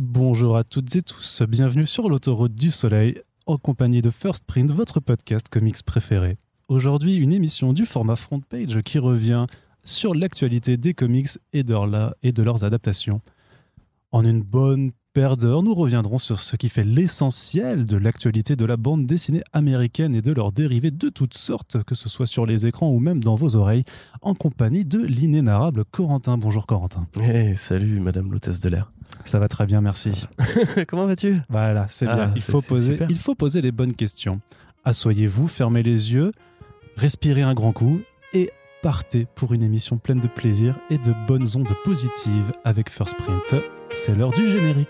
Bonjour à toutes et tous, bienvenue sur l'autoroute du soleil en compagnie de First Print, votre podcast comics préféré. Aujourd'hui, une émission du format front page qui revient sur l'actualité des comics et de, leur- et de leurs adaptations. En une bonne nous reviendrons sur ce qui fait l'essentiel de l'actualité de la bande dessinée américaine et de leurs dérivés de toutes sortes, que ce soit sur les écrans ou même dans vos oreilles, en compagnie de l'inénarrable Corentin. Bonjour Corentin. Eh, salut, madame l'hôtesse de l'air. Ça va très bien, merci. Comment vas-tu? Voilà, c'est Ah, bien. Il c'est- faut, poser, super. il faut poser les bonnes questions. Asseyez-vous, fermez les yeux, respirez un grand coup et partez pour une émission pleine de plaisir et de bonnes ondes positives avec First Print. C'est l'heure du générique.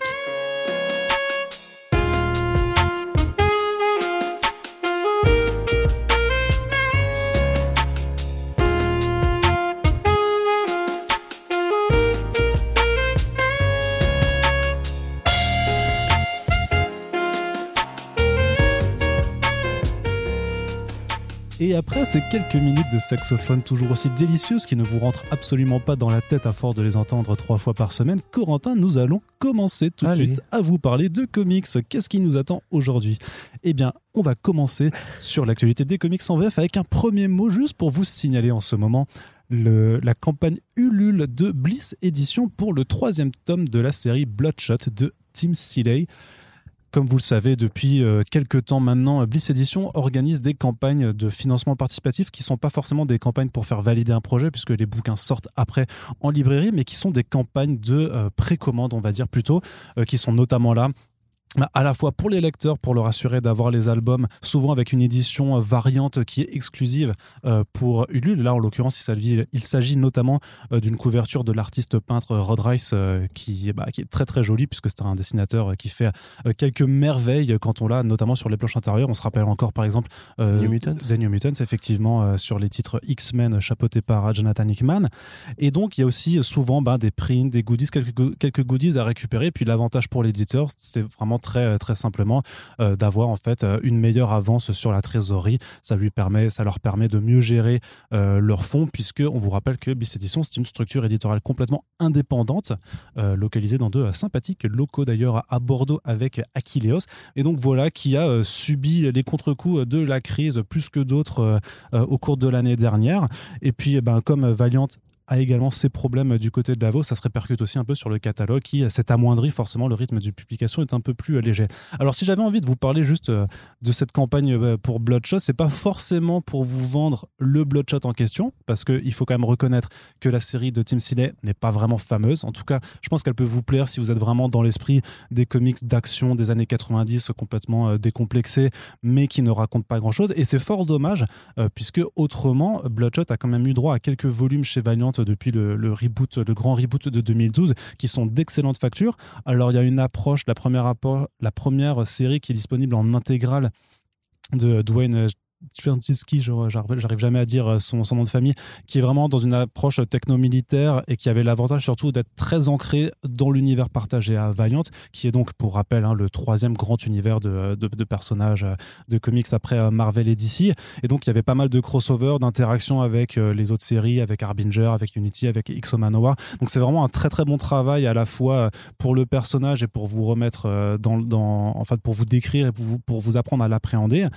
Après ces quelques minutes de saxophone toujours aussi délicieuses qui ne vous rentrent absolument pas dans la tête à force de les entendre trois fois par semaine, Corentin, nous allons commencer tout de suite à vous parler de comics. Qu'est-ce qui nous attend aujourd'hui? Eh bien, on va commencer sur l'actualité des comics en VF avec un premier mot juste pour vous signaler en ce moment le- la campagne Ulule de Bliss Edition pour le troisième tome de la série Bloodshot de Tim Seeley. Comme vous le savez, depuis euh, quelques temps maintenant, Bliss Edition organise des campagnes de financement participatif qui sont pas forcément des campagnes pour faire valider un projet, puisque les bouquins sortent après en librairie, mais qui sont des campagnes de euh, précommande, on va dire plutôt, euh, qui sont notamment là à la fois pour les lecteurs, pour leur assurer d'avoir les albums, souvent avec une édition euh, variante qui est exclusive euh, pour Ulule. Là, en l'occurrence, il s'agit, notamment euh, d'une couverture de l'artiste peintre Rod Rice, qui, bah, qui est très très jolie, puisque c'est un dessinateur qui fait quelques merveilles quand on l'a, notamment sur les planches intérieures. On se rappelle encore, par exemple, euh, New Mutants. des New Mutants, effectivement, sur les titres X-Men chapeautés par Jonathan Hickman. Et donc, il y a aussi souvent bah, des prints, des goodies, quelques, quelques goodies à récupérer. Puis l'avantage pour l'éditeur, c'est vraiment très, très simplement euh, d'avoir en fait euh, une meilleure avance sur la trésorerie. Ça lui permet, ça leur permet de mieux gérer euh, leurs fonds, puisque on vous rappelle que Bliss Edition, c'est une structure éditoriale complètement indépendante, euh, localisée dans deux euh, sympathiques locaux d'ailleurs à- Bordeaux avec Aquileos. Et donc voilà, qui a euh, subi les contre-coups de la crise plus que d'autres euh, euh, au cours de l'année dernière. Et puis, eh ben, comme Valiant a également ses problèmes du côté de Davos, ça se répercute aussi un peu sur le catalogue qui euh, s'est amoindri, forcément le rythme de publication est un peu plus euh, léger. Alors si j'avais envie de vous parler juste euh, de cette campagne pour Bloodshot, c'est pas forcément pour vous vendre le Bloodshot en question, parce qu'il faut quand même reconnaître que la série de Tim Seeley n'est pas vraiment fameuse. En tout cas, je pense qu'elle peut vous plaire si vous êtes vraiment dans l'esprit des comics d'action des années 90 complètement décomplexés, mais qui ne racontent pas grand-chose. Et c'est fort dommage, puisque autrement, Bloodshot a quand même eu droit à quelques volumes chez Valiant depuis le, reboot, le grand reboot de 2012, qui sont d'excellentes factures. Alors il y a une approche, la première, la première série qui est disponible en intégrale de Dwayne je- j'arrive jamais à dire euh, son, nom de famille, qui est vraiment dans une approche techno-militaire et qui avait l'avantage surtout d'être très ancré dans l'univers partagé à Valiant, qui est donc, pour rappel, hein, le troisième grand univers de, personnages euh, de comics après euh, Marvel et DC. Et donc, il y avait pas mal de crossover, d'interactions avec les autres séries, avec Harbinger, avec Unity, avec X-O Manowar. Donc, c'est vraiment un très très bon travail à la fois pour le personnage et pour vous remettre dans, dans, pour vous décrire et pour vous, apprendre à l'appréhender.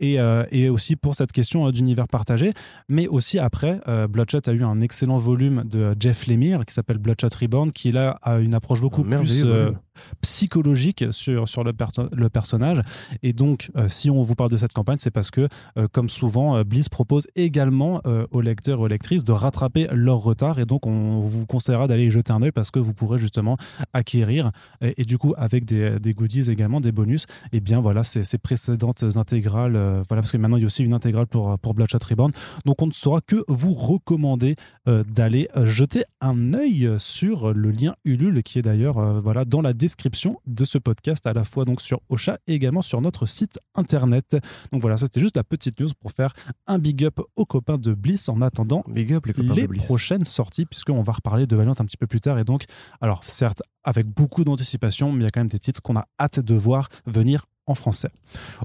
Et, euh, aussi pour cette question euh, d'univers partagé. Mais aussi après, euh, Bloodshot a eu un excellent volume de Jeff Lemire qui s'appelle Bloodshot Reborn, qui là a une approche beaucoup Un plus euh. Psychologique sur, sur le, le personnage. Et donc, euh, si on vous parle de cette campagne, c'est parce que, euh, comme souvent, euh, Bliss propose également euh, aux lecteurs et aux lectrices de rattraper leur retard. Et donc, on vous conseillera d'aller y jeter un œil parce que vous pourrez justement acquérir, et, et du coup, avec des, des goodies également, des bonus, et bien voilà, ces, ces précédentes intégrales. voilà, parce que maintenant, il y a aussi une intégrale pour, pour Bloodshot Reborn. Donc, on ne saura que vous recommander d'aller jeter un œil sur le lien Ulule qui est d'ailleurs voilà, dans la description de ce podcast, à la fois donc sur Ocha et également sur notre site internet. Donc voilà, ça c'était juste la petite news pour faire un big up aux copains de Bliss en attendant Big up les copains les de Bliss. prochaines sorties, puisqu'on va reparler de Valiant un petit peu plus tard. Et donc, alors certes, avec beaucoup d'anticipation, mais il y a quand même des titres qu'on a hâte de voir venir en français.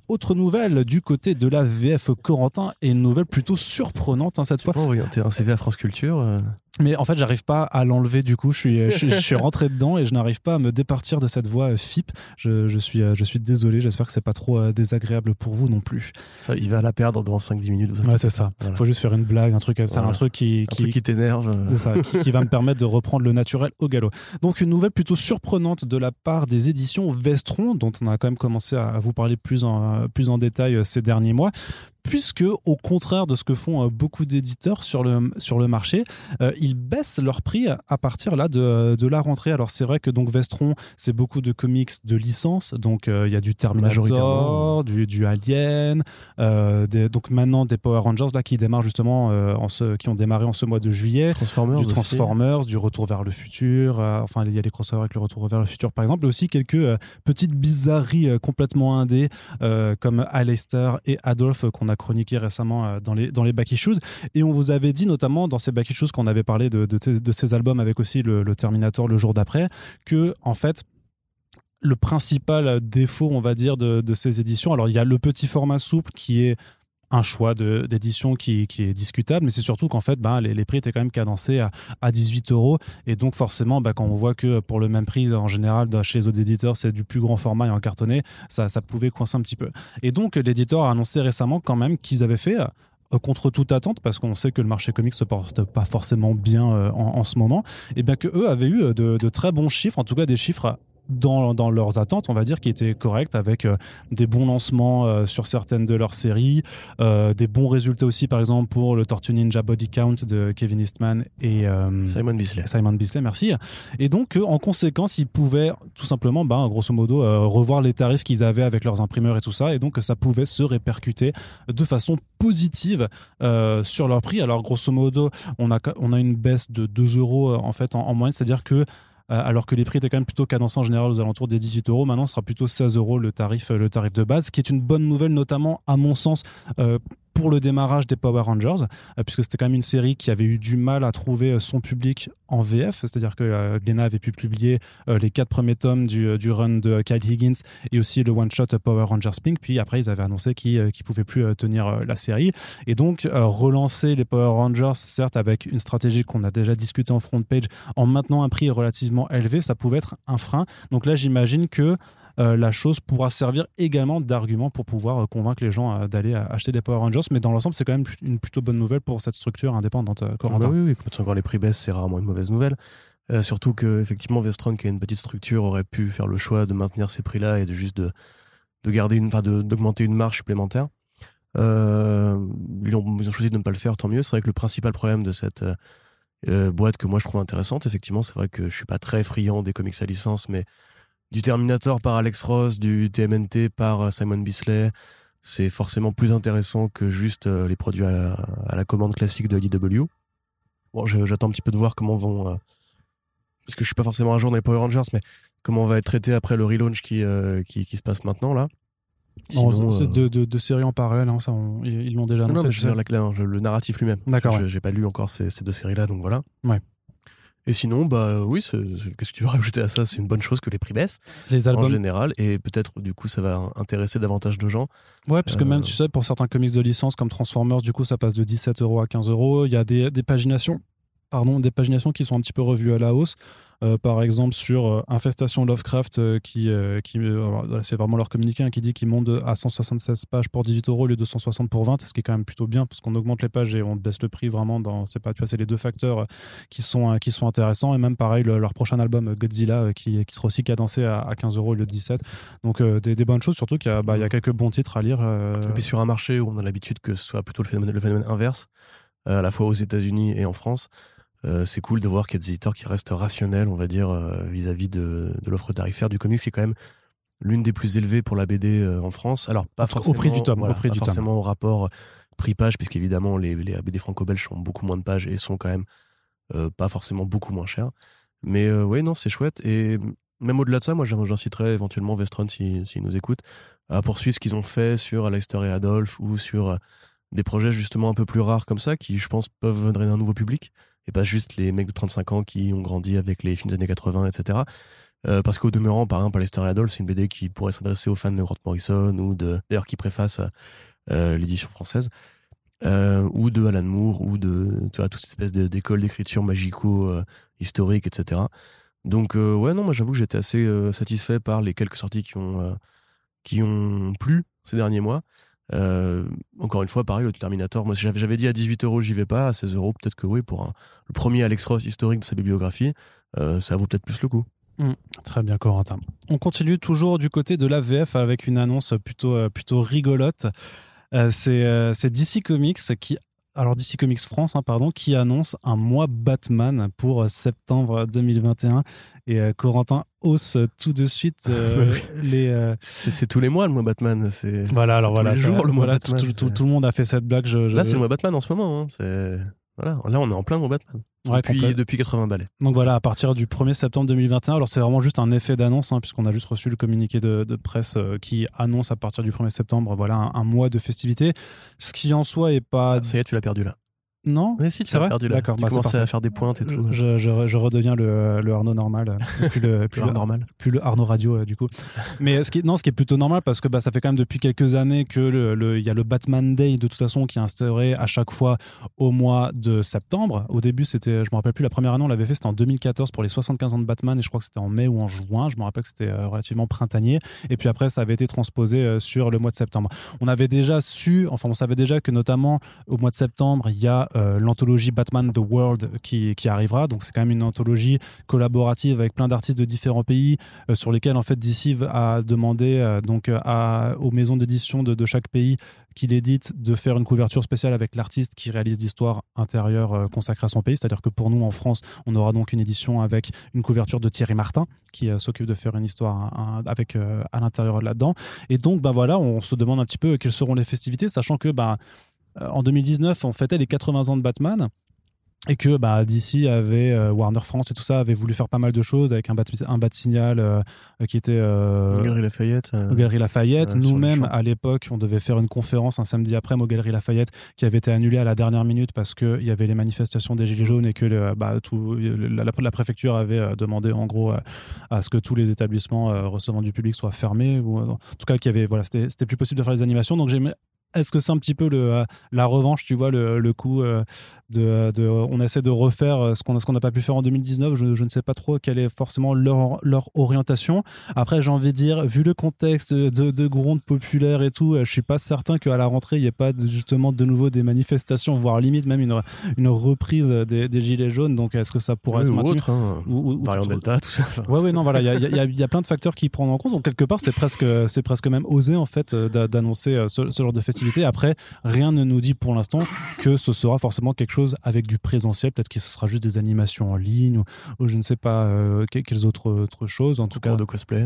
Autre nouvelle du côté de la VF Corentin, et une nouvelle plutôt surprenante hein, cette fois. Pas orienté un CV à France Culture. euh, Mais en fait, j'arrive pas à l'enlever du coup. Je suis, je, suis- je suis rentré dedans et je n'arrive pas à me départir de cette voix euh, FIP. Je, je suis, euh, je suis désolé. J'espère que c'est pas trop euh, désagréable pour vous non plus. Ça, il va la perdre dans 5-10 minutes. Ouais, c'est ça. Voilà. Faut juste faire une blague, un truc, Voilà. un truc qui, qui, t'énerve. C'est ça, qui, qui va me permettre de reprendre le naturel au galop. Donc une nouvelle plutôt surprenante de la part des éditions Vestron, dont on a quand même commencé à vous parler plus en, plus en détail ces derniers mois. Puisque, au contraire de ce que font euh, beaucoup d'éditeurs sur le, sur le marché, euh, ils baissent leur prix à partir là de, de la rentrée. Alors c'est vrai que donc Vestron, c'est beaucoup de comics de licence, donc euh, il y a du Terminator, du, du Alien, euh, des- donc maintenant des Power Rangers là qui démarrent justement en ce, qui ont démarré en ce mois de juillet Transformers. du aussi. Transformers, du Retour vers le futur. enfin, il y a les crossovers avec le Retour vers le futur, par exemple. Et aussi quelques petites bizarreries complètement indées, comme Aleister et Adolf, euh, qu'on a chroniqué récemment euh, dans les, dans les Back Issues. Et on vous avait dit, notamment dans ces Back Issues, qu'on avait parlé de, de, ces albums avec aussi le, Terminator le jour d'après, que, en fait, le principal défaut, on va dire, de ces éditions, alors il y a le petit format souple qui est un choix d'édition qui, qui est discutable, mais c'est surtout qu'en fait, ben, les, les prix étaient quand même cadencés à, à 18 euros. Et donc, forcément, ben, quand on voit que pour le même prix, en général, dans- chez les autres éditeurs, c'est du plus grand format et en cartonné, ça, ça pouvait coincer un petit peu. Et donc, l'éditeur a annoncé récemment quand même qu'ils avaient fait. euh, contre toute attente, parce qu'on sait que le marché comics se porte pas forcément bien euh, en, en ce moment, et bien que eux avaient eu euh, de, de très bons chiffres, en tout cas des chiffres dans, dans leurs attentes, on va dire, qui étaient corrects, avec euh, des bons lancements euh, sur certaines de leurs séries, euh, des bons résultats aussi, par exemple, pour le Tortue Ninja Body Count de Kevin Eastman et Simon Bisley. Simon Bisley, merci. Et donc, en conséquence, ils pouvaient tout simplement, ben, grosso modo, revoir les tarifs qu'ils avaient avec leurs imprimeurs et tout ça, et donc ça pouvait se répercuter de façon positive sur leur prix. Alors, grosso modo, on a, on a une baisse de 2 euros en fait en, en moyenne, c'est-à-dire que alors que les prix étaient quand même plutôt cadencés en général aux alentours des 18 euros. Maintenant, ce sera plutôt 16 euros le tarif, le tarif de base, ce qui est une bonne nouvelle, notamment à mon sens, euh, pour le démarrage des Power Rangers, euh, puisque c'était quand même une série qui avait eu du mal à trouver euh, son public en VF, c'est-à-dire que euh, Glénat avait pu publier les quatre premiers tomes du, run de Kyle Higgins et aussi le one-shot Power Rangers Pink, puis après ils avaient annoncé qu'ils ne pouvaient plus tenir la série. Et donc relancer les Power Rangers, certes avec une stratégie qu'on a déjà discutée en front page, en maintenant un prix relativement élevé, ça pouvait être un frein. Donc là j'imagine que la chose pourra servir également d'argument pour pouvoir euh, convaincre les gens euh, d'aller euh, acheter des Power Rangers. Mais dans l'ensemble, c'est quand même une plutôt bonne nouvelle pour cette structure indépendante. euh, Corentin. bah oui, oui, quand encore les prix baissent, c'est rarement une mauvaise nouvelle. Euh, surtout que effectivement, Vestron, qui a une petite structure, aurait pu faire le choix de maintenir ces prix-là et de juste de, de garder une, d'augmenter une marge supplémentaire. Euh, ils, ont, choisi de ne pas le faire, tant mieux. C'est vrai que le principal problème de cette euh, euh, boîte que moi je trouve intéressante, effectivement, c'est vrai que je suis pas très friand des comics à licence, mais du Terminator par Alex Ross, du TMNT par euh, Simon Bisley, c'est forcément plus intéressant que juste euh, les produits à, à la commande classique de IDW. Bon, je- j'attends un petit peu de voir comment vont. euh, parce que je suis pas forcément un jour dans les Power Rangers, mais comment on va être traité après le relaunch qui, euh, qui, qui se passe maintenant là. Non, Sinon, euh, de, de- de séries en parallèle, hein, ça, on- ils l'ont déjà non, annoncé. non, mais je veux dire, la- la- le narratif lui-même. D'accord, Je- ouais. J'ai pas lu encore ces, ces deux séries-là, donc voilà. Ouais. Et sinon, bah oui, qu'est-ce que tu veux rajouter à ça? C'est une bonne chose que les prix baissent Les en albums. général, et peut-être du coup ça va intéresser davantage de gens. Ouais, parce que Euh, même, tu sais, pour certains comics de licence comme Transformers, du coup, ça passe de 17 euros à 15 euros. Il y a des, des paginations. Pardon, des paginations qui sont un petit peu revues à la hausse. Euh, par exemple, sur euh, Infestation Lovecraft, euh, qui, qui c'est vraiment leur communiqué hein, qui dit qu'ils montent à 176 pages pour 18 euros au lieu de 160 pour 20, ce qui est quand même plutôt bien parce qu'on augmente les pages et on baisse le prix vraiment dans. C'est pas, tu vois, c'est les deux facteurs qui sont, qui sont intéressants. Et même pareil, le- leur prochain album, Godzilla, qui, qui sera aussi cadencé à, à 15 euros au lieu de 17. Donc, des, bonnes choses, surtout qu'il y, a, bah, quelques bons titres à lire. Et puis sur un marché où on a l'habitude que ce soit plutôt le phénomène, le phénomène inverse, à la fois aux États-Unis et en France, euh, c'est cool de voir qu'il y a des éditeurs qui restent rationnels, on va dire, euh, vis-à-vis de, de l'offre tarifaire du comics, qui est quand même l'une des plus élevées pour la BD euh, en France. Alors, pas Au forcément, prix du tome, voilà, au prix pas du tome. forcément au rapport prix-page, puisqu'évidemment, les, les BD franco-belges ont beaucoup moins de pages et sont quand même pas forcément beaucoup moins chers. Mais ouais, non, c'est chouette. Et même au-delà de ça, moi, j'in- j'inciterais éventuellement Vestron, s'ils si, s'ils nous écoutent, à poursuivre ce qu'ils ont fait sur Aleister et Adolphe ou sur des projets justement un peu plus rares comme ça, qui, je pense, peuvent drainer un nouveau public. Et pas juste les mecs de 35 ans qui ont grandi avec les films des années 80, etc. Euh, parce qu'au demeurant, par exemple, Aleister et Adolphe, c'est une BD qui pourrait s'adresser aux fans de Grant Morrison ou de, d'ailleurs, qui préface euh, l'édition française. ou de Alan Moore, ou de tu vois, toute cette espèce d'école d'écriture magico-historique, etc. Donc, ouais, non, moi j'avoue que j'étais assez satisfait par les quelques sorties qui ont, qui ont plu ces derniers mois. Encore une fois, pareil, le Terminator, moi j'avais dit à 18 euros, j'y vais pas, à 16 euros, peut-être que oui, pour le premier Alex Ross historique de sa bibliographie, ça vaut peut-être plus le coup. Mmh. très bien, Corentin. On continue toujours du côté de la VF avec une annonce plutôt, euh, plutôt rigolote. Euh, euh, c'est DC Comics qui alors DC Comics France, hein, pardon, qui annonce un mois Batman pour septembre 2021. Et Corentin hausse tout de suite les. C'est tous les mois le mois Batman. C'est voilà, alors voilà, les jours, le mois Batman. Tout, le monde a fait cette blague. Je, Là, c'est le mois Batman en ce moment. Hein. Voilà, là on est en plein mois Batman depuis, depuis 80 balais. Donc voilà, à partir du 1er septembre 2021, alors c'est vraiment juste un effet d'annonce, hein, puisqu'on a juste reçu le communiqué de, presse euh, qui annonce à partir du 1er septembre voilà, un, mois de festivité, ce qui en soi est pas... Ah, ça y est, tu l'as perdu là. Non Mais si, perdu là. D'accord. Tu bah, commences à faire des pointes et tout. Je, je, redeviens le, le, Arnaud normal. Euh, plus le, plus le, normal. Plus le Arnaud radio, euh, du coup. Mais ce qui, non, ce qui est plutôt normal parce que bah, ça fait quand même depuis quelques années que le, il y a le Batman Day de toute façon qui est instauré à chaque fois au mois de septembre. Au début, c'était, je me rappelle plus, la première année on l'avait fait, c'était en 2014 pour les 75 ans de Batman et je crois que c'était en mai ou en juin. Je me rappelle que c'était euh, relativement printanier. Et puis après, ça avait été transposé sur le mois de septembre. On avait déjà su, enfin, on savait déjà que notamment au mois de septembre, il y a l'anthologie Batman The World qui, qui arrivera. Donc c'est quand même une anthologie collaborative avec plein d'artistes de différents pays euh, sur lesquels en fait DC a demandé euh, donc à, aux maisons d'édition de, chaque pays qu'il édite de faire une couverture spéciale avec l'artiste qui réalise l'histoire intérieure euh, consacrée à son pays. C'est-à-dire que pour nous en France, on aura donc une édition avec une couverture de Thierry Martin qui s'occupe de faire une histoire avec à l'intérieur là-dedans. Et donc ben voilà, on se demande un petit peu quelles seront les festivités, sachant que ben euh, en 2019, on fêtait les 80 ans de Batman et que bah, DC avait euh, Warner France et tout ça avait voulu faire pas mal de choses avec un bat, un bat signal euh, qui était euh, Galerie Lafayette Galerie Lafayette. nous-mêmes à l'époque on devait faire une conférence un samedi après au Galerie Lafayette qui avait été annulée à la dernière minute parce que il y avait les manifestations des gilets jaunes et que bah, tout, la, la, préfecture avait demandé en gros à ce que tous les établissements recevant du public soient fermés ou en tout cas qu'il y avait voilà c'était plus possible de faire les animations. Donc j'ai est-ce que c'est un petit peu le, euh, la revanche, tu vois, le, le coup euh, de, de, On essaie de refaire euh, ce qu'on n'a pas pu faire en 2019. Je, je, ne sais pas trop quelle est forcément leur, leur orientation. Après, j'ai envie de dire, vu le contexte de, de gronde populaire et tout, je suis pas certain qu'à la rentrée, il n'y ait pas justement de nouveau des manifestations, voire limite même une, une reprise des, des Gilets jaunes. Donc, est-ce que ça pourrait être ou autre, hein. ou, Delta, tout ça. Ouais, ouais, non, voilà, il y a, y, y a, plein de facteurs qui prennent en compte. Donc, quelque part, c'est presque, presque même osé, en fait, d'annoncer ce, ce genre de festival après, rien ne nous dit pour l'instant que ce sera forcément quelque chose avec du présentiel. Peut-être que ce sera juste des animations en ligne ou, je ne sais pas euh, quelles autres, autres choses. En tout cas, de cosplay.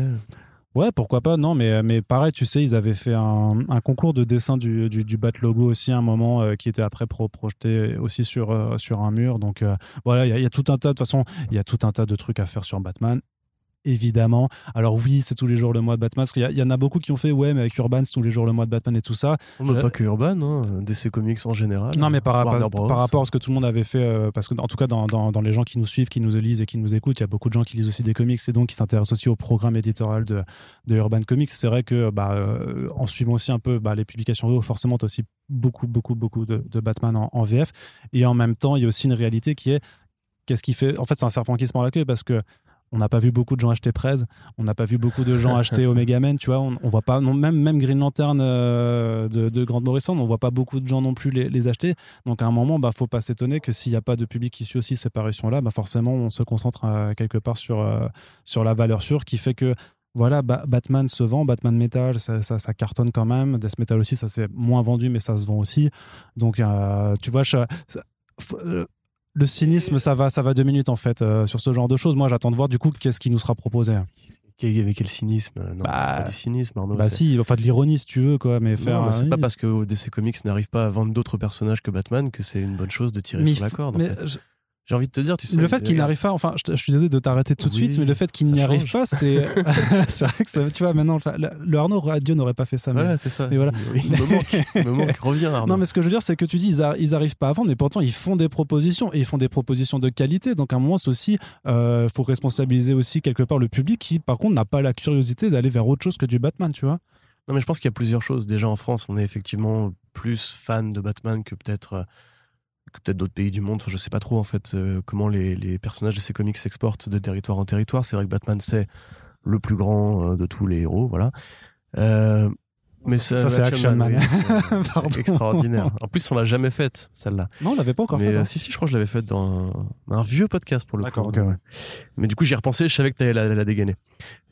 Ouais, pourquoi pas, non, mais, mais pareil, tu sais, ils avaient fait un, concours de dessin du, du, Bat Logo aussi à un moment euh, qui était après projeté aussi sur, euh, sur un mur. Donc voilà, il y, y, a tout un tas, de toute façon, il y a tout un tas de trucs à faire sur Batman évidemment. Alors oui, c'est tous les jours le mois de Batman, parce qu'il y, en a beaucoup qui ont fait, ouais, mais avec Urban, c'est tous les jours le mois de Batman et tout ça. On pas que Urban, hein, DC Comics en général. Non, mais par, par, rapport à ce que tout le monde avait fait, euh, parce que en tout cas, dans, dans, les gens qui nous suivent, qui nous lisent et qui nous écoutent, il y a beaucoup de gens qui lisent aussi des comics et donc qui s'intéressent aussi au programme éditorial de, de Urban Comics. C'est vrai que, bah, euh, en suivant aussi un peu bah, les publications forcément, tu as aussi beaucoup, beaucoup, beaucoup de, Batman en, en VF. Et en même temps, il y a aussi une réalité qui est qu'est-ce qui fait. En fait, c'est un serpent qui se mord la queue parce que on n'a pas vu beaucoup de gens acheter Prez, on n'a pas vu beaucoup de gens acheter Omega Man, tu vois, on, on, voit pas, non, même, même Green Lantern euh, de, de Grande Morrison, on voit pas beaucoup de gens non plus les, acheter. Donc à un moment, bah, faut pas s'étonner que s'il n'y a pas de public qui suit aussi ces parutions-là, bah, forcément, on se concentre euh, quelque part sur, euh, sur la valeur sûre qui fait que voilà, Batman se vend, Batman Metal, ça, ça, cartonne quand même. Death Metal aussi, ça c'est moins vendu, mais ça se vend aussi. Donc, tu vois, le cynisme, ça va, ça va deux minutes en fait euh, sur ce genre de choses. Moi, j'attends de voir du coup qu'est-ce qui nous sera proposé. Avec quel cynisme? Non, bah, c'est pas du cynisme, Arnaud. Bah si, enfin de l'ironie si tu veux, quoi. Mais faire. c'est pas parce que DC Comics n'arrive pas à vendre d'autres personnages que Batman que c'est une bonne chose de tirer sur la corde. Mais j'ai envie de te dire, tu sais. Le fait qu'il n'arrive pas, enfin, je, suis désolé de t'arrêter tout de suite, mais le fait qu'il n'y arrive pas, c'est. c'est vrai que ça, tu vois, maintenant, le, Arnaud Radio n'aurait pas fait ça. Voilà, c'est ça. Mais voilà. Il, me manque, il me manque. Reviens, Arnaud. Non, mais ce que je veux dire, c'est que tu dis, ils, n'arrivent pas à vendre, mais pourtant, ils font des propositions et ils font des propositions de qualité. Donc, à un moment, c'est aussi, il euh, faut responsabiliser aussi quelque part le public qui, par contre, n'a pas la curiosité d'aller vers autre chose que du Batman, tu vois. Non, mais je pense qu'il y a plusieurs choses. Déjà, en France, on est effectivement plus fan de Batman que peut-être euh, que peut-être d'autres pays du monde. Enfin, je sais pas trop, en fait, euh, comment les, les personnages de ces comics s'exportent de territoire en territoire. C'est vrai que Batman, c'est le plus grand euh, de tous les héros, voilà. Euh, mais Ça, ça, c'est Action Man. c'est- extraordinaire. En plus, on l'a jamais faite, celle-là. Non, on l'avait pas encore Mais fait. euh, hein. si, si, je crois que je l'avais faite dans un, un vieux podcast pour le D'accord, coup. ok, ouais. Mais du coup, j'y ai repensé, je savais que t'allais la, la dégainer.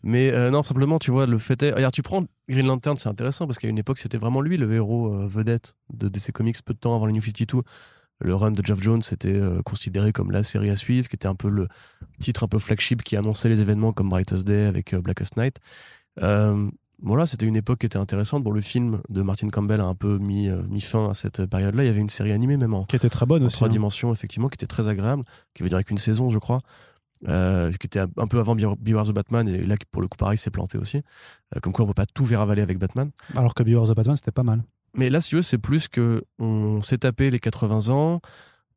Mais euh, non, simplement, tu vois, le fait est. Regarde, tu prends Green Lantern, c'est intéressant parce qu'à une époque, c'était vraiment lui le héros euh, vedette de DC Comics peu de temps avant le New 52. Le run de Geoff Jones était euh, considéré comme la série à suivre, qui était un peu le titre un peu flagship qui annonçait les événements comme Brightest Day avec euh, Blackest Night. Euh, voilà, c'était une époque qui était intéressante. Bon, le film de Martin Campbell a un peu mis, mis fin à cette période-là. Il y avait une série animée même en, Qui était très bonne en aussi. trois hein. dimensions, effectivement, qui était très agréable, qui veut dire qu'une saison, je crois, euh, qui était un peu avant Be- Beware the Batman, et là, pour le coup, pareil, c'est planté aussi. Euh, comme quoi, on peut pas tout verravaler avec Batman. Alors que Beware the Batman, c'était pas mal. Mais là, si tu veux, c'est plus que on s'est tapé les 80 ans.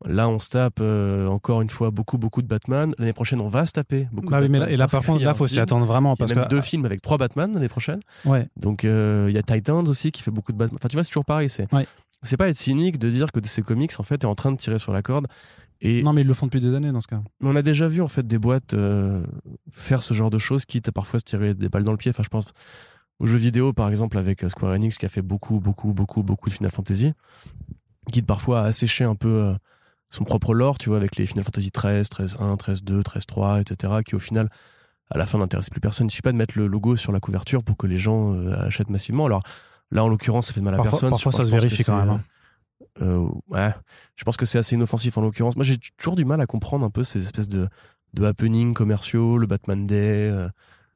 Là, on se tape euh, encore une fois beaucoup, beaucoup de Batman. L'année prochaine, on va se taper beaucoup Bah de oui, mais Batman. là, et là, Parce par contre, là, faut s'y attendre vraiment. Il y a Parce même que, deux films avec trois Batman l'année prochaine. ouais. Donc, euh, il y a Titans aussi qui fait beaucoup de Batman. Enfin, tu vois, c'est toujours pareil. C'est Ouais. c'est pas être cynique de dire que DC Comics, en fait, est en train de tirer sur la corde. Et Non, mais ils le font depuis des années dans ce cas. mais on a déjà vu en fait des boîtes euh, faire ce genre de choses, quitte à parfois se tirer des balles dans le pied. Enfin, je pense aux jeux vidéo, par exemple, avec euh, Square Enix qui a fait beaucoup, beaucoup, beaucoup, beaucoup de Final Fantasy, quitte parfois à assécher un peu euh, son propre lore, tu vois, avec les Final Fantasy 13, 13 1, 13 2, 13 3, etc., qui au final, à la fin, n'intéressent plus personne. Il suffit pas de mettre le logo sur la couverture pour que les gens euh, achètent massivement. Alors là, en l'occurrence, ça fait de mal à Parfois- personne. parfois, Je ça pense se que vérifie quand c'est, même, hein. euh, ouais, je pense que c'est assez inoffensif en l'occurrence. Moi, j'ai toujours du mal à comprendre un peu ces espèces de, de happenings commerciaux, le Batman Day, euh,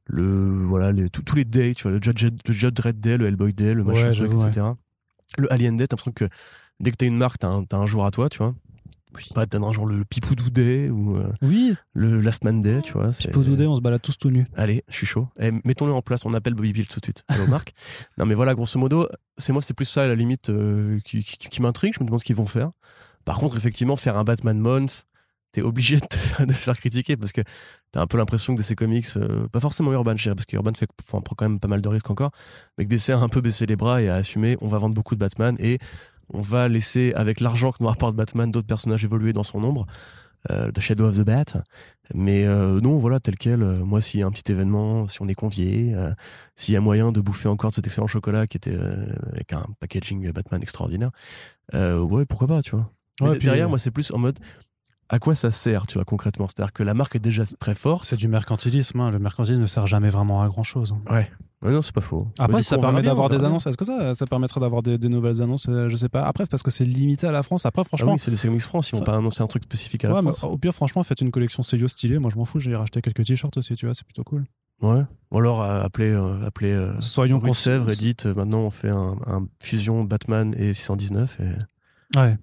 le voilà, les, tous tous les days, tu vois, le Judge, le Judge Dredd Day, le Hellboy Day, le machin Ouais, truc, etc. Le Alien Day, t'as l'impression que dès que t'as une marque, t'as un, un jour à toi, tu vois. Pas t'as un genre le Pipoudou Day ou euh, Oui, le Last Man Day, tu vois. c'est- Pipo Doudé, on se balade tous tout nus. Allez, je suis chaud. Eh, Mettons-le en place, on appelle Bobby Bill tout de suite. Allô, Marc Non, mais voilà, grosso modo, c'est moi, c'est plus ça, à la limite, euh, qui, qui, qui m'intrigue. Je me demande ce qu'ils vont faire. Par contre, effectivement, faire un Batman Month, t'es obligé de te, de faire critiquer parce que t'as un peu l'impression que DC Comics, euh, pas forcément Urban, je dirais, parce que Urban fait, enfin, prend quand même pas mal de risques encore, mais que DC a un peu baissé les bras et a assumé, on va vendre beaucoup de Batman et on va laisser, avec l'argent que nous rapporte Batman, d'autres personnages évoluer dans son ombre. Euh, The Shadow of the Bat. Mais euh, non, voilà, tel quel. euh, moi, s'il y a un petit événement, si on est convié, s'il y a moyen de bouffer encore de cet excellent chocolat qui était avec un packaging Batman extraordinaire, ouais, pourquoi pas, tu vois. Ouais, puis- derrière, moi, c'est plus en mode à quoi ça sert, tu vois, concrètement? C'est-à-dire que la marque est déjà très forte. C'est du mercantilisme. hein. Le mercantilisme ne sert jamais vraiment à grand chose. Ouais. Ouais, non, c'est pas faux. Après, si ça permet d'avoir des annonces, est-ce que ça, ça permettrait d'avoir des, des nouvelles annonces? Euh, Je sais pas. Après, parce que c'est limité à la France. Après, Ah franchement, oui, c'est des Comics France, ils vont pas annoncer un truc spécifique à la ouais, mais France. au pire, franchement, faites une collection Seyo stylée. Moi, je m'en fous. J'ai racheté quelques t-shirts aussi, tu vois. C'est plutôt cool. Ouais. Ou alors, euh, appeler, euh, appeler euh, Soyons Sèvres et dites, euh, maintenant, on fait un, un fusion Batman et 619 et... Ouais.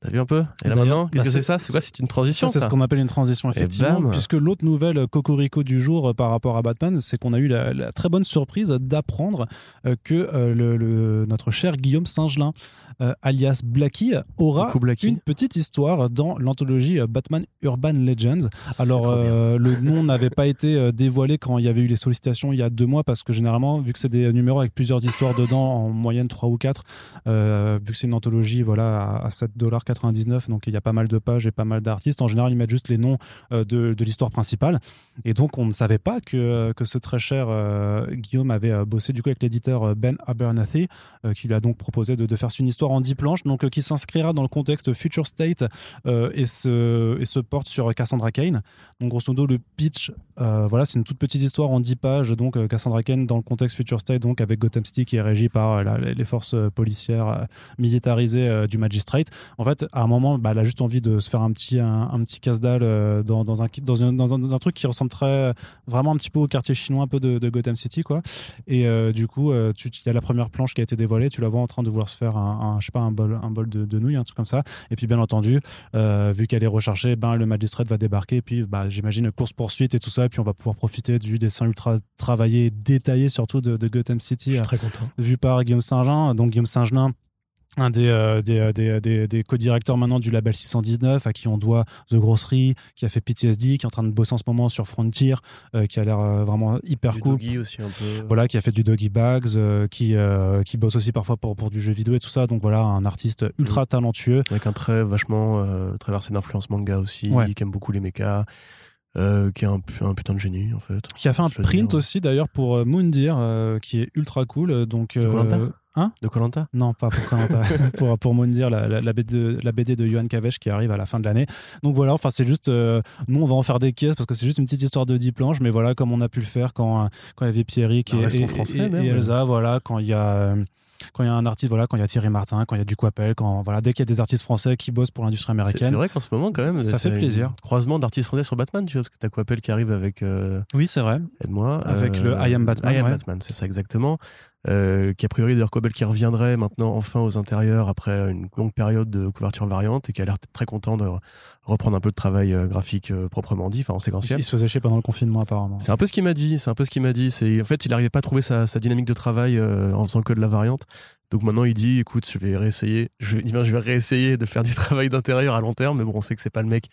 T'as vu un peu? Et là maintenant, qu'est-ce bah, que c'est ça? C'est quoi C'est une transition c'est ce qu'on appelle une transition, Et effectivement. bam. Puisque l'autre nouvelle cocorico du jour euh, par rapport à Batman, c'est qu'on a eu la, la très bonne surprise d'apprendre euh, que euh, le, le- notre cher Guillaume Singelin, euh, alias Blacky, aura une petite histoire dans l'anthologie euh, Batman Urban Legends. Alors, euh, le nom n'avait pas été dévoilé quand il y avait eu les sollicitations il y a deux mois, parce que généralement, vu que c'est des numéros avec plusieurs histoires dedans, en moyenne 3 ou 4, euh, vu que c'est une anthologie voilà, à, à 7,99$, donc il y a pas mal de pages et pas mal d'artistes, en général, ils mettent juste les noms de, de l'histoire principale. Et donc, on ne savait pas que, que ce très cher Guillaume avait bossé du coup avec l'éditeur Ben Abernathy, qui lui a donc proposé de, de faire une histoire en 10 planches, donc euh, qui s'inscrira dans le contexte Future State euh, et, se, et se porte sur Cassandra Kane. Donc, grosso modo, le pitch, euh, voilà, c'est une toute petite histoire en 10 pages. Donc, euh, Cassandra Kane dans le contexte Future State, donc avec Gotham City qui est régi par euh, les forces euh, policières euh, militarisées euh, du Magistrate. En fait, à un moment, bah, elle a juste envie de se faire un petit, un, petit casse-dalle euh, dans, un, dans, un, dans, un, truc qui ressemble très, vraiment un petit peu au quartier chinois un peu de, Gotham City, quoi. Et euh, du coup, euh, il y a la première planche qui a été dévoilée, tu la vois en train de vouloir se faire un, un- je sais pas, un bol, un bol de, de nouilles, un truc comme ça. Et puis, bien entendu, euh, vu qu'elle est recherchée, ben, le magistrate va débarquer. Et puis, bah, j'imagine, course-poursuite et tout ça. Et puis, on va pouvoir profiter du dessin ultra travaillé, détaillé surtout de, de Gotham Je City, suis euh, très content. vu par Guillaume Saint-Jean. Donc, Guillaume Saint-Jean. Un des, euh, des, euh, des, des, des co-directeurs maintenant du label 619 à qui on doit The Grocery qui a fait PTSD qui est en train de bosser en ce moment sur Frontier euh, qui a l'air euh, vraiment hyper Du cool Doggy aussi un peu. voilà qui a fait du Doggy Bags qui, qui bosse aussi parfois pour, pour du jeu vidéo et tout ça donc voilà un artiste ultra talentueux Avec un trait vachement traversé d'influence manga aussi, Ouais. qui aime beaucoup les mechas, euh, qui est un, pu- un putain de génie en fait. qui a fait un print dire. aussi d'ailleurs pour Moondir euh, qui est ultra cool donc euh, hein De Colanta? Non, pas pour Koh-Lanta. pour, pour Moundir, la, la, la BD de, la BD de Johan Kavesh qui arrive à la fin de l'année. Donc voilà, enfin c'est juste, euh, nous on va en faire des caisses parce que c'est juste une petite histoire de 10 planches, mais voilà comme on a pu le faire quand euh, quand il y avait Pierrick et, et- français, et-. Elsa, voilà quand il y a euh, quand il y a un artiste, voilà, quand il y a Thierry Martin, quand il y a du Coppel, quand voilà, dès qu'il y a des artistes français qui bossent pour l'industrie C'est c'est américaine. vrai qu'en ce moment, quand même, Ça fait plaisir. Croisement d'artistes français sur Batman, tu vois, parce que t'as Coppel qui arrive avec euh, Oui, c'est vrai. Aide-moi. Avec le I Am Batman, I Am ouais. Batman, c'est ça exactement. Euh, qui a priori d'ailleurs Coppel qui reviendrait maintenant enfin aux intérieurs après une longue période de couverture variante et qui a l'air très content de re- reprendre un peu de travail euh, graphique euh, proprement dit, enfin en séquentiel. il se faisait chier pendant le confinement apparemment. C'est un peu ce qu'il m'a dit. C'est un peu ce qu'il m'a dit. C'est en fait, il n'arrivait pas à trouver sa, sa dynamique de travail euh, en faisant que de la variante. Donc maintenant, il dit, écoute, je vais réessayer. Je vais, je vais réessayer de faire du travail d'intérieur à long terme. Mais bon, on sait que c'est pas le mec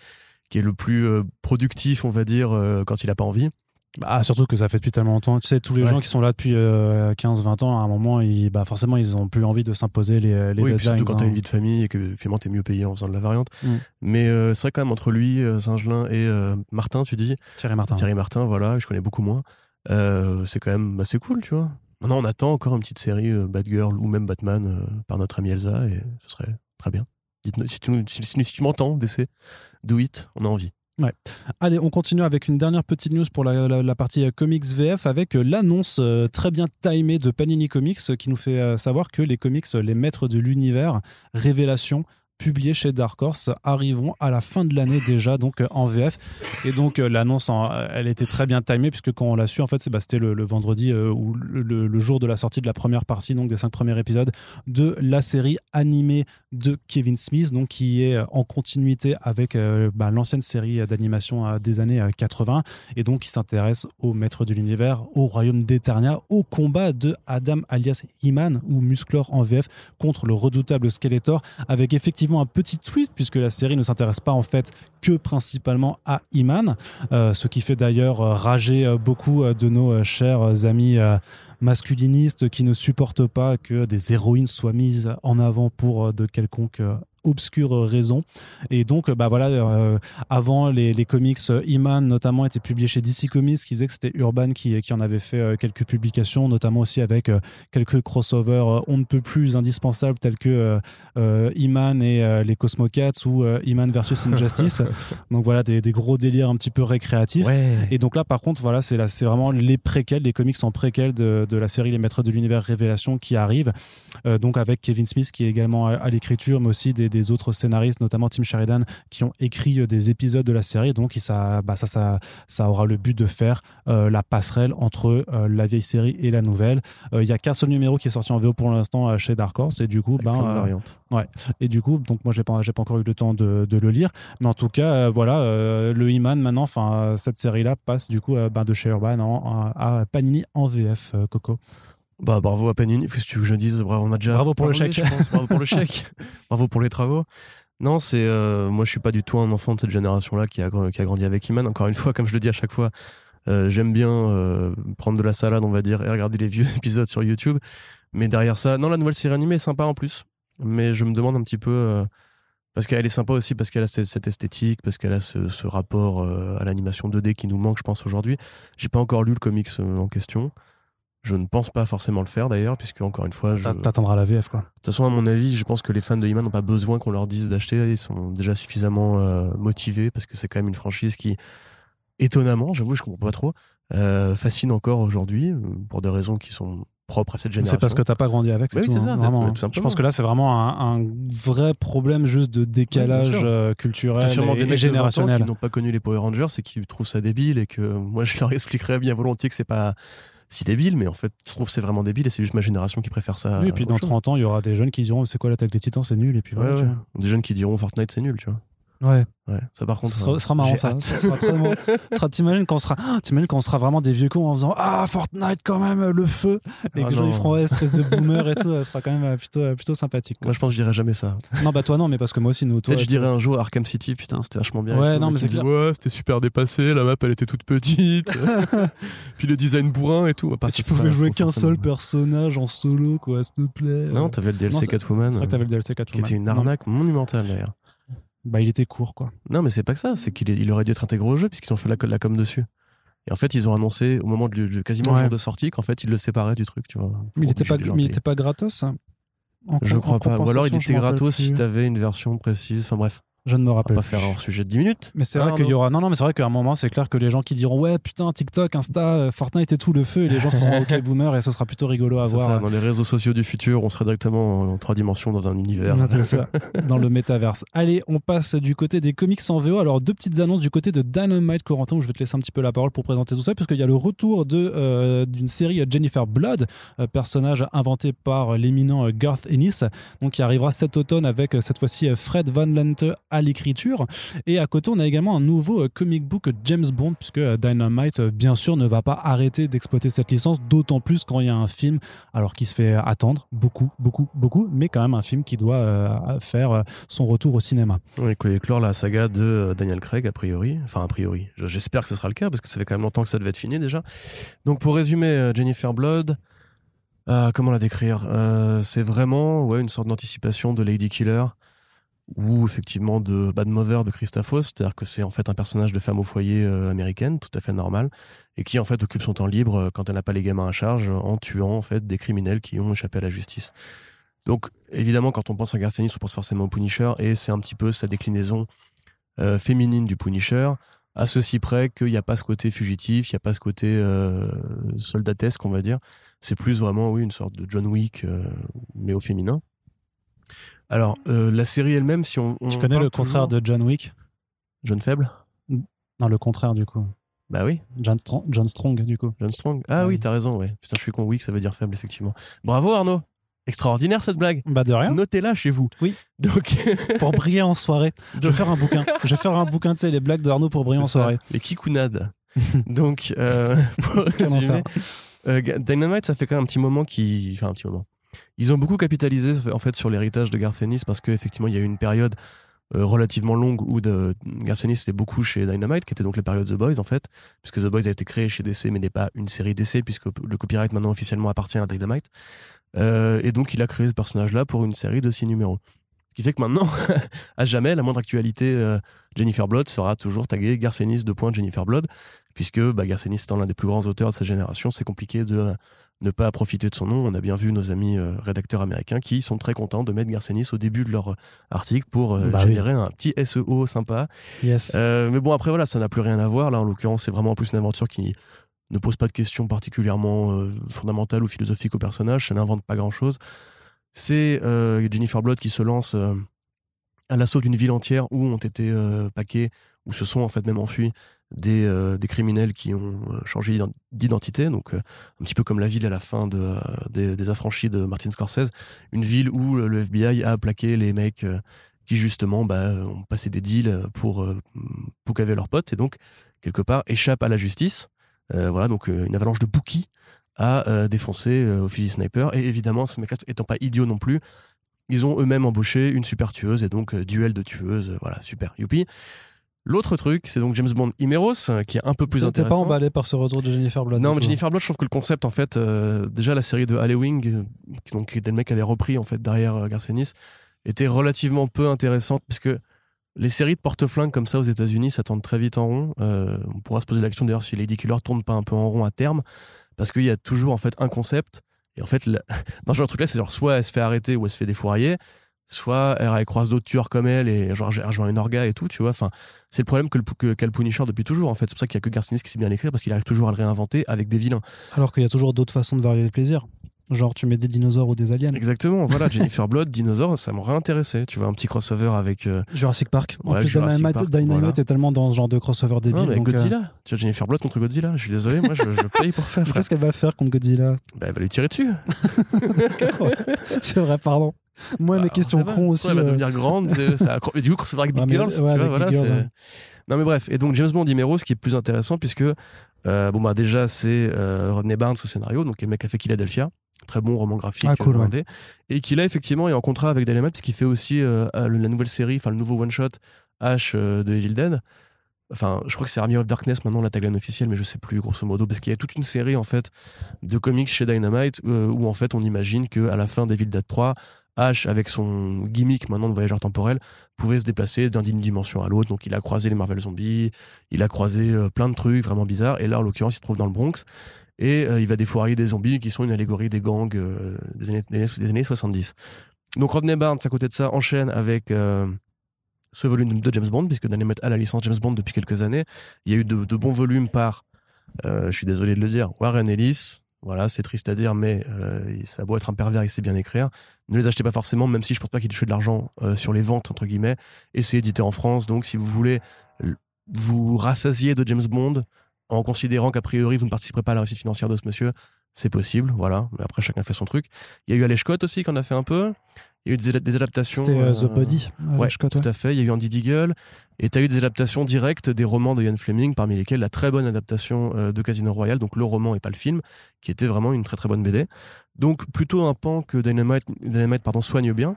qui est le plus productif, on va dire, quand il a pas envie. Bah, surtout que ça fait depuis tellement longtemps. Tu sais, tous les Ouais. gens qui sont là depuis euh, 15-20 ans, à un moment, ils, bah, forcément, ils ont plus envie de s'imposer les, les oui, deadlines. surtout quand hein. une vie de famille et que finalement t'es mieux payé en faisant de la variante. Mm. Mais euh, c'est vrai quand même entre lui, euh, Saint-Gelin et euh, Martin, tu dis, Thierry Martin. Thierry Martin, voilà, je connais beaucoup moins. Euh, c'est quand même assez cool, tu vois. Maintenant, on attend encore une petite série Batgirl ou même Batman par notre amie Elsa et ce serait très bien. Dites-nous si tu, si tu m'entends, DC, do it, on a envie. Allez, on continue avec une dernière petite news pour la, partie euh, comics VF avec euh, l'annonce euh, très bien timée de Panini Comics qui nous fait savoir que les comics Les Maîtres de l'Univers, Révélation, publiés chez Dark Horse, arriveront à la fin de l'année déjà, donc en VF. Et donc l'annonce, elle était très bien timée puisque quand on l'a su, en fait, bah, c'était le, vendredi ou le jour de la sortie de la première partie, donc des cinq premiers épisodes de la série animée de Kevin Smith, donc qui est euh, en continuité avec euh, bah, l'ancienne série d'animation euh, des années euh, 80, et donc qui s'intéresse au maître de l'univers, au royaume d'Eternia, au combat de Adam alias He-Man ou Musclor en VF contre le redoutable Skeletor, avec effectivement un petit twist puisque la série ne s'intéresse pas en fait que principalement à euh, ce qui fait d'ailleurs rager beaucoup de nos chers amis. Euh, masculinistes qui ne supportent pas que des héroïnes soient mises en avant pour euh, de quelconques euh, obscures raisons. Et donc, euh, bah voilà, euh, avant les, les comics euh, He-Man notamment étaient publiés chez DC Comics, qui faisait que c'était Urban qui, qui en avait fait euh, quelques publications, notamment aussi avec euh, quelques crossovers euh, on ne peut plus indispensables tels que euh, euh, He-Man et euh, les Cosmocats ou euh, He-Man versus Injustice. donc voilà, des, des gros délires un petit peu récréatifs. Ouais. Et donc là, par contre, voilà, c'est là, c'est vraiment les préquels, les comics en préquels de, de la série Les Maîtres de l'Univers Révélation qui arrivent. Euh, donc avec Kevin Smith qui est également à, à l'écriture, mais aussi des, des autres scénaristes, notamment Tim Sheridan, qui ont écrit euh, des épisodes de la série. Donc ça, bah, ça, ça, ça aura le but de faire euh, la passerelle entre euh, la vieille série et la nouvelle. Il y a qu'un seul numéro qui est sorti en VO pour l'instant chez Dark Horse, et du coup, Avec ben, variantes. et du coup, donc moi j'ai pas j'ai pas encore eu le temps de, de le lire, mais en tout cas voilà le He-Man maintenant, enfin cette série là passe du coup ben, de chez Urban en- à, à Panini en VF Coco. Bah, bravo à Panini. Qu'est-ce que tu veux que je dise? Bravo, on a déjà Bravo pour le chèque. je pense. Bravo pour le chèque. bravo pour les travaux. Non, c'est euh, moi je suis pas du tout un enfant de cette génération-là qui a, qui a grandi avec Iman. Encore une fois, comme je le dis à chaque fois, euh, j'aime bien euh, prendre de la salade, on va dire, et regarder les vieux épisodes sur YouTube. Mais derrière ça, non, la nouvelle série animée est sympa en plus. Mais je me demande un petit peu parce qu'elle est sympa aussi parce qu'elle a cette, esthétique, parce qu'elle a ce, ce rapport à l'animation 2D qui nous manque, je pense aujourd'hui. J'ai pas encore lu le comics en question. Je ne pense pas forcément le faire d'ailleurs, puisque encore une fois, je... T'a- T'attendras la VF quoi. De toute façon, à mon avis, je pense que les fans de He-Man n'ont pas besoin qu'on leur dise d'acheter. Ils sont déjà suffisamment euh, motivés parce que c'est quand même une franchise qui, étonnamment, j'avoue, je comprends pas trop, euh, fascine encore aujourd'hui euh, pour des raisons qui sont propres à cette génération. C'est parce que t'as pas grandi avec. Oui, tout, c'est hein, ça, c'est vraiment, tout- hein. Je pense que là c'est vraiment un, un vrai problème juste de décalage T'as culturel sûrement et, des mecs de 20 ans générationnel. qui n'ont pas connu les Power Rangers et qui trouvent ça débile et que moi je leur expliquerais bien volontiers que c'est pas si débile, mais en fait, je trouve que c'est vraiment débile et c'est juste ma génération qui préfère ça. Oui, et puis dans chose. 30 ans, il y aura des jeunes qui diront c'est quoi l'attaque des titans, c'est nul. Et puis voilà, ouais. Des jeunes qui diront Fortnite c'est nul, tu vois. Ouais. Ouais, ça par contre. Ce sera, euh, sera marrant ça. hâte. Ça sera très marrant. Ça sera- T'imagines quand on sera, ah, t'imagines quand on sera vraiment des vieux cons en faisant ah Fortnite quand même le feu et Ah que les gens non. ils feront espèce de boomer et tout. Ça sera quand même euh, plutôt euh, plutôt sympathique. quoi. Moi, je pense que je dirais jamais ça. Non bah toi non mais parce que moi aussi nous. Toi, Peut-être je tu- dirais un jour Arkham City, putain, c'était vachement bien. et Ouais, tout. non, mais c'est qui. Ouais, c'était super dépassé, la map elle était toute petite. Puis le design bourrin et tout. Bah, tu ça, c'est pouvais jouer qu'un seul personnage en solo quoi s'il te plaît. Non, t'avais le DLC Catwoman. C'est vrai que t'avais le DLC qui Catwoman. était une arnaque monumentale d'ailleurs. Bah il était court quoi. Non, mais c'est pas que ça, c'est qu'il est- il aurait dû être intégré au jeu puisqu'ils ont fait la, la com dessus. Et en fait, ils ont annoncé au moment de, de- quasiment le Ouais. jour de sortie qu'en fait, ils le séparaient du truc, tu vois. Mais il était pas, mais il était pas gratos. hein Je crois pas. Ou alors il était gratos si t'avais une version précise. Enfin bref, Je ne me on va rappelle pas faire hors sujet de 10 minutes. Mais c'est Ah, vrai qu'il y aura. Non, non, mais c'est vrai qu'à un moment, c'est clair que les gens qui diront ouais, putain, TikTok, Insta, euh, Fortnite et tout le feu, et les gens seront ok boomer et ce sera plutôt rigolo à C'est voir. ça, dans les réseaux sociaux du futur, on serait directement en, trois dimensions dans un univers. C'est ça, dans le métaverse. Allez, on passe du côté des comics en VO. Alors, deux petites annonces du côté de Dynamite Corentin, où je vais te laisser un petit peu la parole pour présenter tout ça, parce qu'il y a le retour de, euh, d'une série Jennifer Blood, euh, personnage inventé par l'éminent euh, Garth Ennis, donc qui arrivera cet automne avec euh, cette fois-ci euh, Fred Van Lente à l'écriture. Et à côté, on a également un nouveau euh, comic book James Bond, puisque euh, Dynamite, euh, bien sûr, ne va pas arrêter d'exploiter cette licence, d'autant plus quand il y a un film, alors qui se fait attendre beaucoup, beaucoup, beaucoup, mais quand même un film qui doit faire son retour au cinéma. Oui, et clore la saga de Daniel Craig, a priori. Enfin, a priori. Je- J'espère que ce sera le cas, parce que ça fait quand même longtemps que ça devait être fini déjà. Donc, pour résumer, Jennifer Blood, comment la décrire? C'est vraiment ouais, une sorte d'anticipation de Lady Killer, ou effectivement de Bad Mother de Christa Faust, c'est-à-dire que c'est en fait un personnage de femme au foyer euh, américaine, tout à fait normal, et qui en fait occupe son temps libre euh, quand elle n'a pas les gamins à charge, en tuant en fait des criminels qui ont échappé à la justice. Donc évidemment, quand on pense à Garcinis, on pense forcément au Punisher, et c'est un petit peu sa déclinaison euh, féminine du Punisher, à ceci près qu'il n'y a pas ce côté fugitif, il n'y a pas ce côté euh, soldatesque, on va dire. C'est plus vraiment, oui, une sorte de John Wick, mais au féminin. Alors, euh, la série elle-même, si on. Tu on connais le contraire toujours- de John Wick? John Faible? Non, le contraire du coup. Bah oui, John, John Strong du coup. John Strong. Ah oui, t'as raison, ouais. Putain, je suis con, Wick, ça veut dire faible, effectivement. Bravo Arnaud Extraordinaire cette blague Bah de rien. Notez-la chez vous. Oui. Donc, Pour briller en soirée. Je vais faire un bouquin. Je vais faire un bouquin, tu sais, les blagues d'Arnaud pour briller en ça, soirée. Les kikounades. Donc, euh, pour résumer, euh, Dynamite, ça fait quand même un petit moment qui, enfin un petit moment. Ils ont beaucoup capitalisé en fait sur l'héritage de Garth Ennis parce qu'effectivement il y a eu une période euh, relativement longue où de, Garth Ennis était beaucoup chez Dynamite, qui était donc la période The Boys en fait, puisque The Boys a été créé chez DC mais n'est pas une série DC puisque le copyright maintenant officiellement appartient à Dynamite. Euh, et donc il a créé ce personnage-là pour une série de six numéros. Ce qui fait que maintenant, à jamais, la moindre actualité euh, Jennifer Blood sera toujours taguée Garcenis de point Jennifer Blood, puisque bah, Garcenis étant l'un des plus grands auteurs de sa génération, c'est compliqué de ne pas profiter de son nom. On a bien vu nos amis euh, rédacteurs américains qui sont très contents de mettre Garcenis au début de leur euh, article pour euh, Bah oui. générer un petit SEO sympa. Yes. Euh, mais bon, après, voilà, ça n'a plus rien à voir. Là, en l'occurrence, c'est vraiment en plus une aventure qui ne pose pas de questions particulièrement fondamentales ou philosophiques au personnage. Ça n'invente pas grand-chose. C'est Jennifer Blood qui se lance à l'assaut d'une ville entière où ont été paqués, où se sont en fait même enfuis des, euh, des criminels qui ont euh, changé d'ident- d'identité. Donc, euh, un petit peu comme la ville à la fin de, des, Affranchis de Martin Scorsese. Une ville où le FBI a plaqué les mecs qui, justement, bah, ont passé des deals pour poucaver leurs potes et donc, quelque part, échappent à la justice. Voilà, donc une avalanche de bookies à défoncer au fusil sniper. Et évidemment, ces mecs-là étant pas idiots non plus, ils ont eux-mêmes embauché une super tueuse et donc duel de tueuses. voilà, super, youpi. L'autre truc, c'est donc James Bond Imeros, euh, qui est un peu plus T'es pas intéressant. emballé par ce retour de Jennifer Blood Non, mais. Jennifer Blood, je trouve que le concept, en fait, euh, déjà la série de Halloween, euh, qui- donc qui était le mec qui avait repris en fait derrière euh, Garcenis, était relativement peu intéressante parce que les séries de porte-flingue comme ça aux États-Unis, ça tourne très vite en rond. Euh, on pourra se poser la question d'ailleurs si Lady Killer tourne pas un peu en rond à terme, parce qu'il y a toujours en fait un concept. Et en fait, la- dans ce genre de truc-là, c'est genre soit elle se fait arrêter ou elle se fait défourailler, soit elle, elle croise d'autres tueurs comme elle et genre elle rejoint une orga et tout, tu vois. Enfin, c'est le problème que le, qu'a le Punisher depuis toujours. En fait, c'est pour ça qu'il y a que Garcinis qui sait bien l'écrire parce qu'il arrive toujours à le réinventer avec des vilains. Alors qu'il y a toujours d'autres façons de varier les plaisirs. Genre, tu mets des dinosaures ou des aliens. Exactement. Voilà, Jennifer Blood, dinosaure, ça m'aurait intéressé. Tu vois un petit crossover avec. euh, Jurassic Park. En Ouais, plus, Jurassic Dynamite, Park, Dynamite voilà. est tellement dans ce genre de crossover débile. non, mais avec donc, euh, Godzilla. Tu vois Jennifer Blood contre Godzilla. Je suis désolé, moi je, je paye pour ça. Qu'est-ce qu'elle va faire contre Godzilla? Bah, elle va lui tirer dessus. C'est vrai, pardon. Moi, mes questions cons aussi. Elle va euh, devenir grande. ça du coup, c'est avec Big Girls. Non, mais bref. Et donc, James Bond Dimero, ce qui est plus intéressant, puisque, euh, bon, bah, déjà, c'est euh, Rodney Barnes au scénario, donc le mec a fait Philadelphia. Très bon roman graphique. Ah, cool, euh, ouais. Et qui, là, effectivement, est en contrat avec Dynamite, puisqu'il fait aussi euh, la nouvelle série, enfin, le nouveau one-shot H de Evil Dead. Enfin, je crois que c'est Army of Darkness maintenant la tagline officielle, mais je sais plus grosso modo parce qu'il y a toute une série en fait de comics chez Dynamite euh, où en fait on imagine que à la fin d'Evil Dead 3, Ash avec son gimmick maintenant de voyageur temporel pouvait se déplacer d'une dimension à l'autre. Donc il a croisé les Marvel Zombies, il a croisé euh, plein de trucs vraiment bizarres. Et là en l'occurrence il se trouve dans le Bronx et euh, il va défourailler des zombies qui sont une allégorie des gangs euh, des, années, des, années, des années 70. Donc Rodney Barnes à côté de ça enchaîne avec ce volume de James Bond, puisque Dynamite a la licence James Bond depuis quelques années. Il y a eu de, bons volumes par, je suis désolé de le dire, Warren Ellis. Voilà, c'est triste à dire, mais euh, ça beau être un pervers, il sait bien écrire. Ne les achetez pas forcément, même si je pense pas qu'il touche de l'argent euh, sur les ventes, entre guillemets. Et c'est édité en France, donc si vous voulez vous rassasier de James Bond, en considérant qu'a priori vous ne participerez pas à la réussite financière de ce monsieur, c'est possible, voilà. Mais après, chacun fait son truc. Il y a eu Scott aussi, qui en a fait un peu. Il y a eu des, des adaptations. C'était euh, euh, The Body. euh, Ouais, Scott, tout ouais. à fait. Il y a eu Andy Deagle. Et tu as eu des adaptations directes des romans de Ian Fleming, parmi lesquels la très bonne adaptation euh, de Casino Royale, donc le roman et pas le film, qui était vraiment une très très bonne BD. Donc plutôt un pan que Dynamite, Dynamite pardon, soigne bien.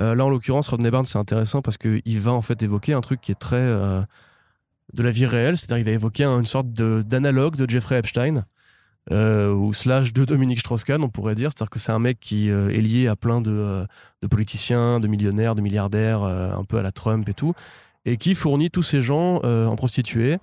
Euh, là, en l'occurrence, Rodney Barnes, c'est intéressant parce qu'il va en fait évoquer un truc qui est très euh, de la vie réelle, c'est-à-dire il va évoquer une sorte de- d'analogue de, Jeffrey Epstein. Euh, ou slash de Dominique Strauss-Kahn, on pourrait dire. C'est-à-dire que c'est un mec qui euh, est lié à plein de, euh, de politiciens, de millionnaires, de milliardaires, un peu à la Trump et tout, et qui fournit tous ces gens en prostituées,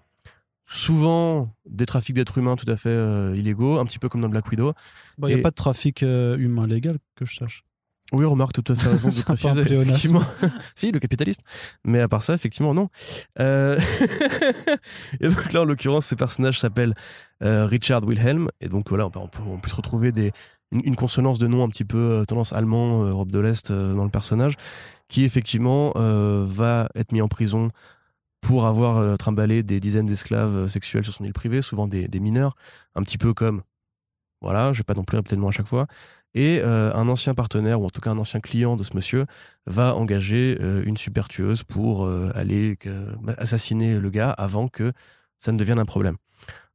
souvent des trafics d'êtres humains tout à fait illégaux, un petit peu comme dans Black Widow. Il n'y a Et- pas de trafic humain légal que je sache. Oui, remarque, tout à fait raison de préciser. Effectivement. si, le capitalisme. Mais à part ça, effectivement, non. Euh, et donc là, en l'occurrence, ce personnage s'appelle euh, Richard Wilhelm. Et donc voilà, on peut, on peut, on peut se retrouver des, une, consonance de nom un petit peu euh, tendance allemand, Europe de l'Est dans le personnage, qui effectivement va être mis en prison pour avoir trimballé des dizaines d'esclaves sexuels sur son île privée, souvent des, des mineurs, un petit peu comme, voilà, je vais pas non plus répéter le nom à chaque fois, et euh, un ancien partenaire, ou en tout cas un ancien client de ce monsieur, va engager euh, une super tueuse pour euh, aller euh, assassiner le gars avant que ça ne devienne un problème.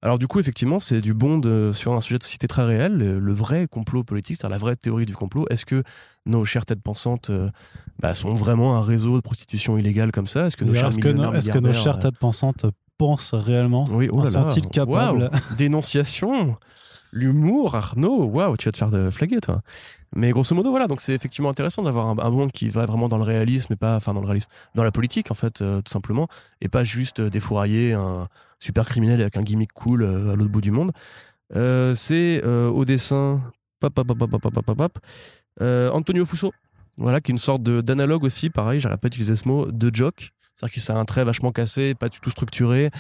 Alors du coup, effectivement, c'est du bond de- sur un sujet de société très réel, le, le vrai complot politique, c'est-à-dire la vraie théorie du complot. Est-ce que nos chères têtes pensantes euh, bah, sont vraiment un réseau de prostitution illégale comme ça? Est-ce que nos chers Est-ce que, nos- millionnaires, est-ce que nos milliardaires, chères têtes pensantes pensent réellement? Oui, oh là là. sont-ils capables? Waouh, Dénonciation, l'humour, Arnaud, waouh, tu vas te faire de flaguer, toi. Mais grosso modo, voilà, donc c'est effectivement intéressant d'avoir un, un, monde qui va vraiment dans le réalisme et pas, enfin, dans le réalisme, dans la politique, en fait, euh, tout simplement, et pas juste euh, des fourriers, un super criminel avec un gimmick cool à l'autre bout du monde. C'est au dessin, pop, pop, pop, pop, pop, pop, pop Antonio Fusso, voilà, qui est une sorte d'analogue aussi, pareil, j'arrête pas d'utiliser ce mot, de jock. C'est-à-dire que c'est un trait vachement cassé, pas du tout structuré,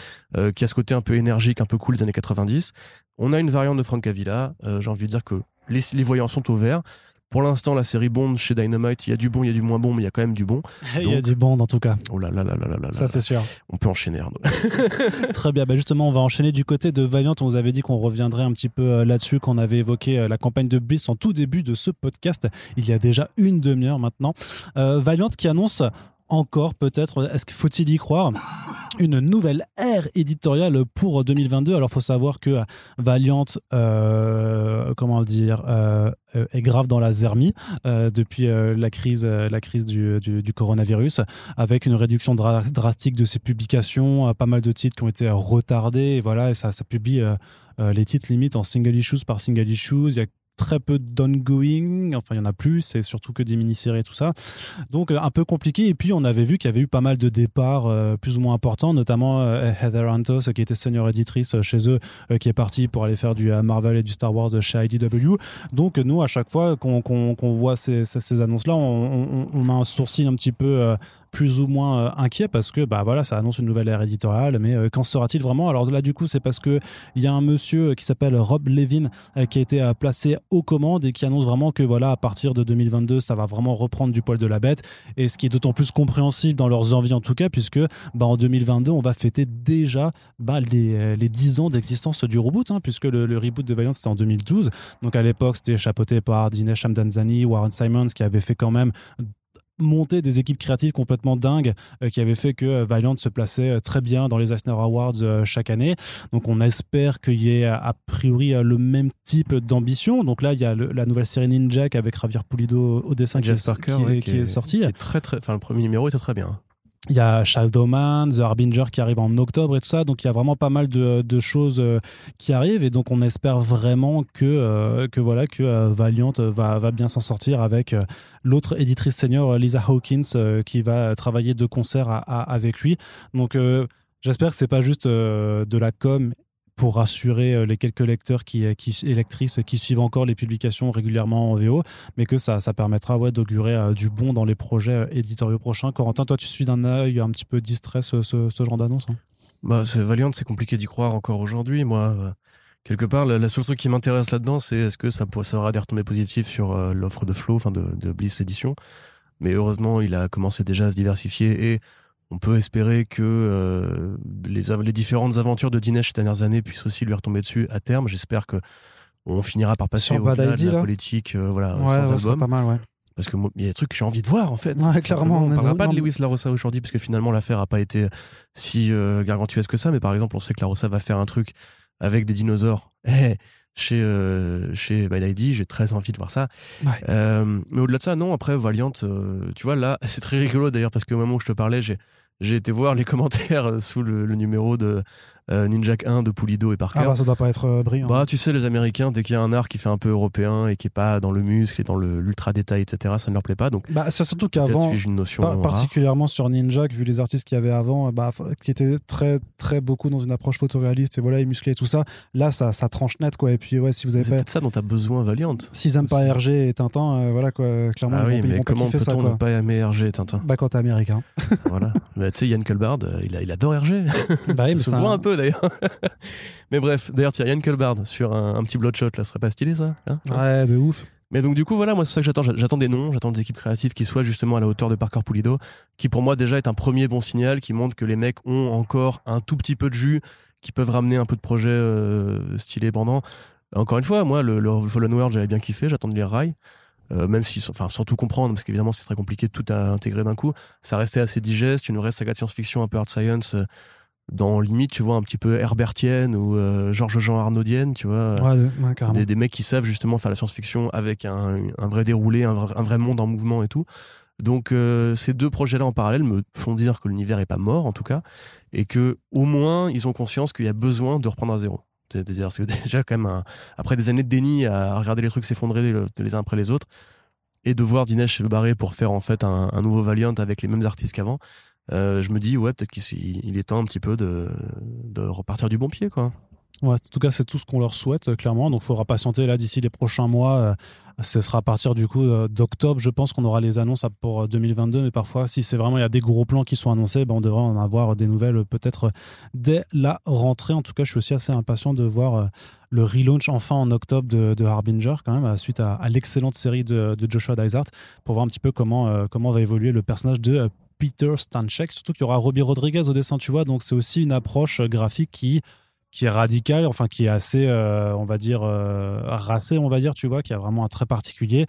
qui a ce côté un peu énergique, un peu cool des années 90. On a une variante de Francavilla. Euh, J'ai envie de dire que les, les voyants sont au vert. Pour l'instant, la série Bond chez Dynamite, il y a du bon, il y a du moins bon, mais il y a quand même du bon. Il y a du bond en tout cas. Oh là là là là là là Ça, c'est sûr. On peut enchaîner, Arnaud. Très bien. Bah, justement, on va enchaîner du côté de Valiant. On vous avait dit qu'on reviendrait un petit peu euh, là-dessus, qu'on avait évoqué euh, la campagne de Bliss en tout début de ce podcast. Il y a déjà une demi-heure maintenant. Euh, Valiant qui annonce encore peut-être, est-ce qu'il faut-il y croire, une nouvelle ère éditoriale pour 2022. Alors, faut savoir que Valiant, euh, comment dire, euh, euh, est grave dans la zermie euh, depuis euh, la crise, euh, la crise du, coronavirus, avec une réduction dra- drastique de ses publications, euh, pas mal de titres qui ont été euh, retardés, et voilà, et ça, publie euh, euh, les titres limite en single issues par single issues. Il y a très peu d'ongoing, enfin il y en a plus, c'est surtout que des mini-séries et tout ça. Donc euh, un peu compliqué. Et puis on avait vu qu'il y avait eu pas mal de départs euh, plus ou moins importants, notamment euh, Heather Antos qui était senior éditrice chez eux, qui est partie pour aller faire du Marvel et du Star Wars chez IDW. Donc nous à chaque fois qu'on voit ces, ces- ces annonces-là, on, on- a un sourcil un petit peu plus ou moins inquiets parce que bah voilà, ça annonce une nouvelle ère éditoriale, mais qu'en sera-t-il vraiment? Alors là, du coup, c'est parce que il y a un monsieur qui s'appelle Rob Levin qui a été placé aux commandes et qui annonce vraiment que voilà, à partir de 2022, ça va vraiment reprendre du poil de la bête. Et ce qui est d'autant plus compréhensible dans leurs envies en tout cas, puisque bah, en 2022, on va fêter déjà bah, les, les 10 ans d'existence du reboot, hein, puisque le, reboot de Valiant c'était en 2012. Donc à l'époque, c'était chapeauté par Dinesh Shamdanzani, Warren Simons, qui avait fait quand même monter des équipes créatives complètement dingues euh, qui avaient fait que euh, Valiant se plaçait euh, très bien dans les Eisner Awards chaque année. Donc on espère qu'il y ait a priori le même type d'ambition. Donc là il y a la nouvelle série Ninja avec Javier Pulido au dessin qui, est, qui, qui, est, sorti. très très, enfin le premier numéro était très bien. Il y a Shadowman, The Harbinger qui arrive en octobre et tout ça. Donc il y a vraiment pas mal de, choses euh, qui arrivent et donc on espère vraiment que, euh, que, voilà, que euh, Valiant va, va bien s'en sortir avec l'autre éditrice senior Lisa Hawkins qui va travailler de concert avec lui. Donc j'espère que c'est pas juste de la com pour rassurer euh, les quelques lecteurs qui, euh, qui, et lectrices qui suivent encore les publications régulièrement en VO, mais que ça, ça permettra ouais, d'augurer euh, du bon dans les projets éditoriaux prochains. Corentin, toi, tu suis d'un œil un petit peu distrait ce, ce, genre d'annonce hein? Bah, C'est Valiant, c'est compliqué d'y croire encore aujourd'hui. Moi, quelque part, la, seule truc qui m'intéresse là-dedans, c'est est-ce que ça, ça aura des retombées positives sur l'offre de Flow, enfin de, de Bliss Edition? Mais heureusement, il a commencé déjà à se diversifier et on peut espérer que euh, les, les, différentes aventures de Dinesh ces dernières années puissent aussi lui retomber dessus à terme. J'espère que on finira par passer au delà de la politique euh, voilà, sans album. Pas mal, ouais. Parce qu'il y a des trucs que j'ai envie de voir en fait. Ouais, clairement. On ne parlera pas de Lewis Larossa aujourd'hui parce que finalement l'affaire n'a pas été si euh, gargantuesque que ça. Mais par exemple, on sait que Larossa va faire un truc avec des dinosaures. Eh, chez euh, chez j'ai très envie de voir ça. Euh, mais au-delà de ça, non. Après Valiant, tu vois là, c'est très rigolo d'ailleurs parce qu'au moment où je te parlais, j'ai j'ai été voir les commentaires sous le, numéro de euh, Ninja 1 de Pulido et Parker. Ah bah ça doit pas être euh, brillant. Bah tu sais les Américains dès qu'il y a un art qui fait un peu européen et qui est pas dans le muscle et dans l'ultra détail etc ça ne leur plaît pas donc. Bah c'est surtout qu'avant particulièrement sur Ninja vu les artistes qu'il y avait avant bah qui étaient très très beaucoup dans une approche photoréaliste et voilà et musclés et tout ça là ça, ça tranche net quoi et puis ouais si vous avez c'est peut-être ça dont as besoin Valiant. S'ils aiment pas RG et Tintin euh, voilà quoi clairement ah ils vont, mais comment peut-on ne pas aimer RG et Tintin? Bah quand t'es américain. voilà. Bah, tu sais Yann Culbard il, a, il adore RG. Bah oui, mais se voit un peu d'ailleurs. mais bref, d'ailleurs, tiens, Yann Culbard sur un, petit bloodshot, là, ce serait pas stylé ça hein Ouais, de ouf. Mais donc du coup voilà moi c'est ça que j'attends. J'attends des noms j'attends des équipes créatives qui soient justement à la hauteur de Parker Pulido qui pour moi déjà est un premier bon signal qui montre que les mecs ont encore un tout petit peu de jus qui peuvent ramener un peu de projets euh, stylés pendant. Encore une fois moi le, le Fallen World j'avais bien kiffé j'attends de lire Rai. Euh, même si enfin sans tout comprendre parce qu'évidemment c'est très compliqué de tout à intégrer d'un coup. Ça restait assez digeste une vraie saga de science-fiction un peu hard science euh, dans limite, tu vois, un petit peu Herbertienne ou euh, Georges Jean Arnaudienne, tu vois. des, des, mecs qui savent justement faire la science-fiction avec un, un, vrai déroulé, un vrai, un vrai, monde en mouvement et tout. Donc euh, ces deux projets-là en parallèle me font dire que l'univers est pas mort en tout cas, et que au moins ils ont conscience qu'il y a besoin de reprendre à zéro. C'est-à-dire que déjà quand même après des années de déni à regarder les trucs s'effondrer les uns après les autres et de voir Dinesh se barrer pour faire en fait un, un nouveau Valiant avec les mêmes artistes qu'avant, euh, je me dis, ouais, peut-être qu'il est temps un petit peu de, repartir du bon pied, quoi. En tout cas, c'est tout ce qu'on leur souhaite, clairement. Donc, il faudra patienter là d'ici les prochains mois. Euh, ce sera à partir du coup euh, d'octobre, je pense qu'on aura les annonces pour 2022. Mais parfois, si c'est vraiment il y a des gros plans qui sont annoncés, ben, on devrait en avoir des nouvelles peut-être dès la rentrée. En tout cas, je suis aussi assez impatient de voir le relaunch enfin en octobre de, Harbinger, quand même, suite à, l'excellente série de, Joshua Dysart, pour voir un petit peu comment, comment va évoluer le personnage de Peter Stanchek. Surtout qu'il y aura Robbie Rodriguez au dessin, tu vois. Donc c'est aussi une approche euh, graphique qui qui est radicale, enfin qui est assez, euh, on va dire, euh, racée, on va dire, tu vois, qui a vraiment un trait particulier,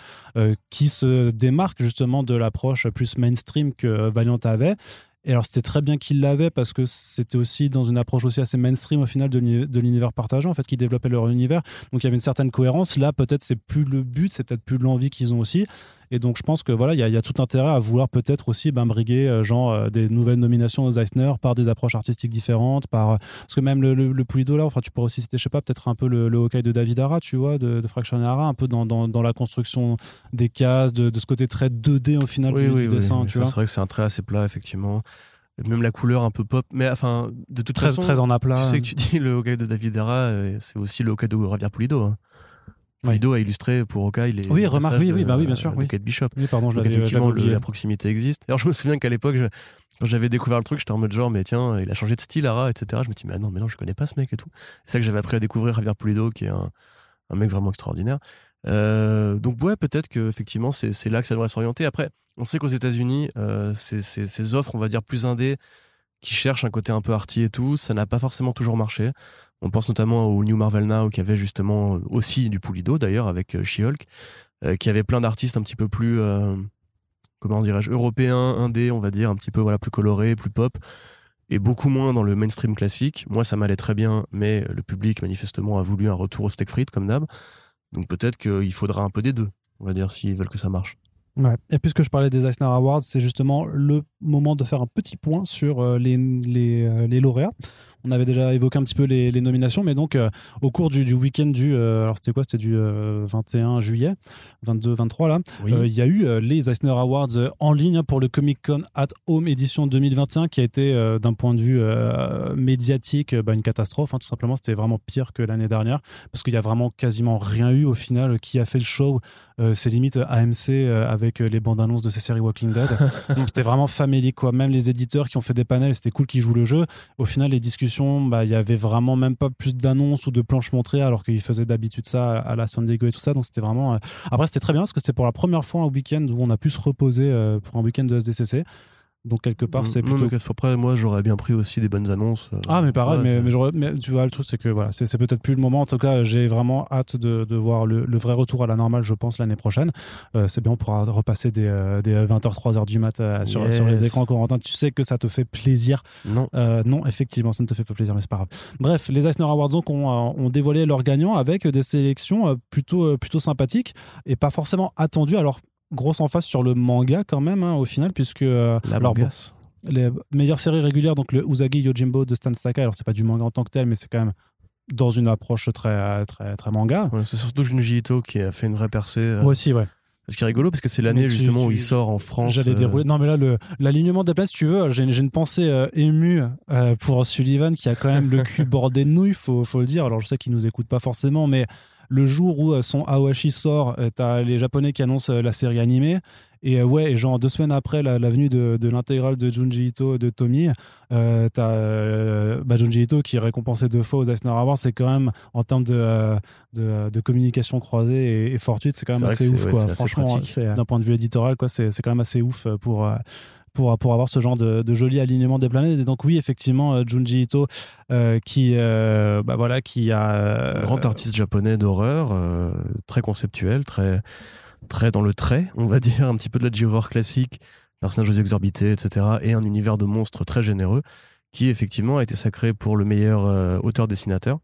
qui se démarque justement de l'approche plus mainstream que Valiant avait. Et alors c'était très bien qu'il l'avait parce que c'était aussi dans une approche aussi assez mainstream au final de l'univers partagé en fait qui développait leur univers. Donc il y avait une certaine cohérence. Là peut-être c'est plus le but, c'est peut-être plus l'envie qu'ils ont aussi. Et donc, je pense que voilà, il y, a tout intérêt à vouloir peut-être aussi ben, briguer euh, genre euh, des nouvelles nominations aux Eisner par des approches artistiques différentes, par euh, parce que même le, le, le Pulido là, enfin, tu pourrais aussi citer, je sais pas, peut-être un peu le, le de David Ara, tu vois, de, de Fraction Ara, un peu dans, dans, dans, la construction des cases, de, de, ce côté très 2D au final oui, du, oui, dessin. C'est vrai que c'est un trait assez plat, effectivement même la couleur un peu pop mais enfin de toute très, façon très en aplat tu sais que tu dis le hockey de David Ara c'est aussi le hockey de Javier Pulido hein. Pulido a illustré pour Hawkeye les. Oui, remarque, oui, oui, bah oui, bien sûr, de oui. Kate Bishop. Oui, pardon, je Donc je effectivement, le- la proximité existe. Alors je me souviens qu'à l'époque, quand j'avais découvert le truc, j'étais en mode genre, mais tiens, il a changé de style, Ara, etc. Je me dis, mais non, mais non, je connais pas ce mec et tout. C'est ça que j'avais appris à découvrir Javier Pulido, qui est un, un mec vraiment extraordinaire. Euh, donc ouais, peut-être que effectivement, c'est là que ça devrait s'orienter. Après, on sait qu'aux États-Unis, euh, ces offres, on va dire plus indé, qui cherchent un côté un peu arty et tout, ça n'a pas forcément toujours marché. On pense notamment au New Marvel Now, qui avait justement aussi du Pulido d'ailleurs avec euh, She-Hulk, euh, qui avait plein d'artistes un petit peu plus, euh, comment dirais-je, européens, indé, on va dire, un petit peu voilà plus colorés, plus pop, et beaucoup moins dans le mainstream classique. Moi, ça m'allait très bien, mais le public manifestement a voulu un retour au steak frites comme d'hab. Donc peut-être qu'il faudra un peu des deux, on va dire, s'ils veulent que ça marche. Ouais. Et puisque je parlais des Eisner Awards, c'est justement le moment de faire un petit point sur euh, les, euh, les lauréats. On avait déjà évoqué un petit peu les, les nominations, mais donc euh, au cours du, du week-end du, euh, alors c'était quoi? C'était du euh, 21 juillet, 22, 23 là. Oui. Euh, Il y a eu euh, les Eisner Awards euh, en ligne pour le Comic Con at Home édition 2021 qui a été euh, d'un point de vue euh, médiatique euh, bah, une catastrophe. hein, tout simplement, c'était vraiment pire que l'année dernière parce qu'il y a vraiment quasiment rien eu au final qui a fait le show. Euh, c'est limite AMC euh, avec euh, les bandes annonces de ces séries Walking Dead. Donc c'était vraiment famélique quoi. Même les éditeurs qui ont fait des panels, c'était cool qu'ils jouent le jeu. Au final, les discussions, bah, il y avait vraiment même pas plus d'annonces ou de planches montrées alors qu'ils faisaient d'habitude ça à la San Diego et tout ça. Donc c'était vraiment. euh, Après, c'était très bien parce que c'était pour la première fois un week-end où on a pu se reposer euh, pour un week-end de SDCC. Donc quelque part, c'est Non, plutôt. mais après, moi, j'aurais bien pris aussi des bonnes annonces. euh, Ah mais pareil, ouais, mais, c'est- mais, tu vois le truc c'est que voilà c'est c'est peut-être plus le moment en tout cas j'ai vraiment hâte de, de voir le, le vrai retour à la normale je pense l'année prochaine Euh, c'est bien on pourra repasser des, euh, des 20h 3h du mat euh, sur, Yes. sur les écrans Corentin tu sais que ça te fait plaisir Non. euh, non, effectivement, ça ne te fait pas plaisir, mais c'est pas grave. Bref, les Eisner Awards donc, ont, ont dévoilé leurs gagnants avec des sélections plutôt, plutôt sympathiques et pas forcément attendues. Alors, grosse emphase sur le manga quand même, hein, au final, puisque euh, La alors, bon, les meilleures séries régulières, donc le Usagi Yojimbo de Stan Sakai, alors c'est pas du manga en tant que tel, mais c'est quand même dans une approche très, très, très manga. Ouais, c'est surtout Junji Ito qui a fait une vraie percée. euh, Moi aussi, ouais. Ce qui est rigolo parce que c'est l'année tu- justement où il sort en France. J'allais euh, dérouler. Non, mais là, l'alignement des places, si tu veux, j'ai j'ai une pensée euh, émue euh, pour Sullivan qui a quand même le cul bordé de nouilles, faut, faut le dire. Alors, je sais qu'il nous écoute pas forcément, mais le jour où euh, son Awashi sort, euh, t'as les Japonais qui annoncent euh, la série animée. Et ouais, et genre deux semaines après la, la venue de, de l'intégrale de Junji Ito de Tommy, euh, t'as euh, bah, Junji Ito qui est récompensé deux fois aux Eisner Awards. C'est quand même, en termes de, de, de communication croisée et, et fortuite, c'est quand même assez ouf. ouais, quoi. Franchement, d'un point de vue éditorial, quoi, c'est quand même assez ouf pour. Pour, pour avoir ce genre de, de joli alignement des planètes. Et donc, oui, effectivement, euh, Junji Ito, euh, qui, euh, bah voilà, qui a. euh, grand artiste japonais d'horreur, très conceptuel, très, très dans le trait, on va dire, un petit peu de la J-horror classique, personnages aux exorbités, etc. Et un univers de monstres très généreux, qui effectivement a été sacré pour le meilleur auteur-dessinateur.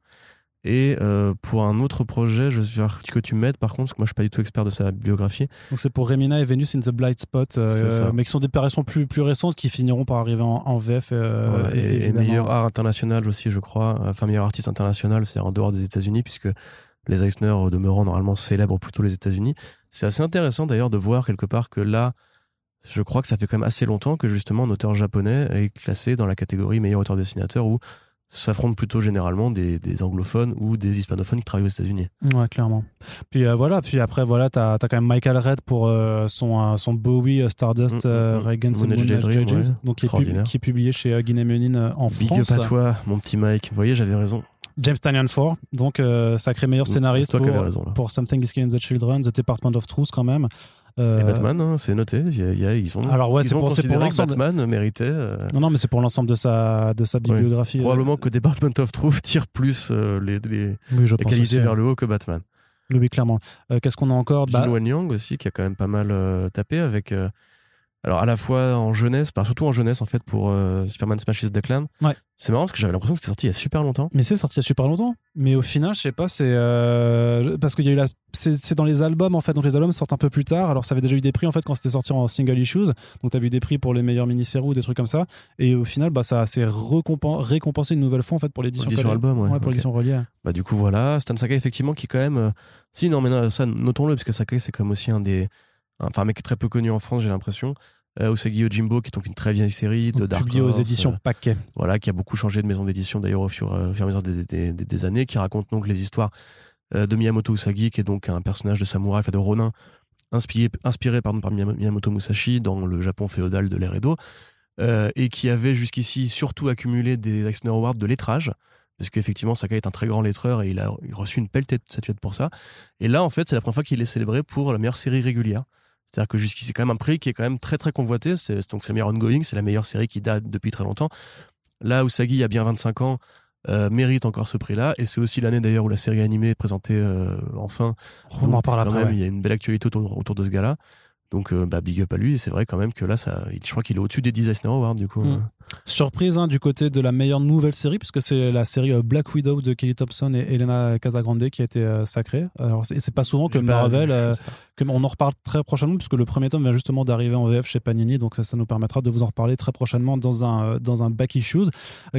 Et euh, pour un autre projet, je veux que tu m'aides par contre, parce que moi je suis pas du tout expert de sa biographie. Donc c'est pour Remina et Venus in the Blind Spot, euh, mais qui sont des parutions plus, plus récentes qui finiront par arriver en, en VF. euh, Voilà, et, et meilleur art international aussi, je crois. Enfin, meilleur artiste international, c'est en dehors des États-Unis, puisque les Eisner, demeurant, normalement, célèbrent plutôt les États-Unis. C'est assez intéressant d'ailleurs de voir quelque part que là, je crois que ça fait quand même assez longtemps que justement un auteur japonais est classé dans la catégorie meilleur auteur-dessinateur où s'affrontent plutôt généralement des, des anglophones ou des hispanophones qui travaillent aux États-Unis. Ouais, clairement. Puis euh, voilà, puis après, voilà, t'as as quand même Michael Red pour euh, son, euh, son Bowie Stardust Mm, mm, mm. Ouais. donc qui est, pub- qui est publié chez Guinée Menin en Big France. up à toi, mon petit Mike. Vous voyez, j'avais raison. James Tynion Ford, donc sacré meilleur scénariste raison pour Something is Killing the Children, The Department of Truth quand même. Euh, Et Batman, hein, c'est noté. Il y a- il y a- ils ont, Alors ouais, c'est pour, pour l'ensemble. Batman méritait. euh, Non, non, mais c'est pour l'ensemble de sa, de sa bibliographie. euh. Probablement que Department of Truth tire plus euh, les, les, Oui, les qualités aussi, vers le haut que Batman. Oui, clairement. Euh, Qu'est-ce qu'on a encore? Bah, Jin Wen Yang aussi, qui a quand même pas mal euh, tapé avec. Alors à la fois en jeunesse, enfin, surtout en jeunesse en fait pour euh, Superman Smashes Declan. Ouais. C'est marrant parce que j'avais l'impression que c'était sorti il y a super longtemps. Mais c'est sorti il y a super longtemps. Mais au final, je sais pas, c'est euh, parce qu'il y a eu la, c'est dans les albums en fait. Donc les albums sortent un peu plus tard. Alors ça avait déjà eu des prix en fait quand c'était sorti en single issues. Donc t'as vu des prix pour les meilleurs mini-séries ou des trucs comme ça. Et au final, bah ça s'est récompen- récompensé une nouvelle fois en fait pour l'édition album, ouais. Ouais, pour ok. l'édition reliée. Bah du coup voilà, Stan Sakai effectivement qui quand même. euh, Si non mais non, ça notons-le parce que Sakai c'est quand même aussi un des, enfin un mec très peu connu en France j'ai l'impression. Euh, Usagi Yojimbo qui est donc une très vieille série de Donc, Dark publié aux éditions euh, Paquet. voilà, qui a beaucoup changé de maison d'édition d'ailleurs au fur, euh, au fur et à mesure des, des- des- des années, qui raconte donc les histoires euh, de Miyamoto Usagi, qui est donc un personnage de samouraï, enfin de Ronin, inspiré, inspiré pardon, par Miyamoto Musashi dans le Japon féodal de l'ère Edo, et qui avait jusqu'ici surtout accumulé des Eisner Awards de lettrage, parce qu'effectivement Sakai est un très grand lettreur et il a reçu une pelletée de statuettes pour ça. Et là, en fait, c'est la première fois qu'il est célébré pour la meilleure série régulière. C'est-à-dire que jusqu'ici, c'est quand même un prix qui est quand même très très convoité. C'est, donc c'est la meilleure ongoing, c'est la meilleure série qui date depuis très longtemps. Là, Usagi a bien 25 ans, euh, mérite encore ce prix-là. Et c'est aussi l'année d'ailleurs où la série animée est présentée euh, enfin. On en parle après. Il y a une belle actualité autour, autour de ce gars-là. Donc, euh, bah, big up à lui. Et c'est vrai quand même que là, ça, je crois qu'il est au-dessus des 10 Eisner Awards, du coup. Hmm. Surprise hein, du côté de la meilleure nouvelle série, puisque c'est la série Black Widow de Kelly Thompson et Elena Casagrande qui a été sacrée. Alors, c'est pas souvent que Marvel. que, on en reparle très prochainement, puisque le premier tome vient justement d'arriver en VF chez Panini. Donc, ça, ça nous permettra de vous en reparler très prochainement dans un, dans un Back Issues.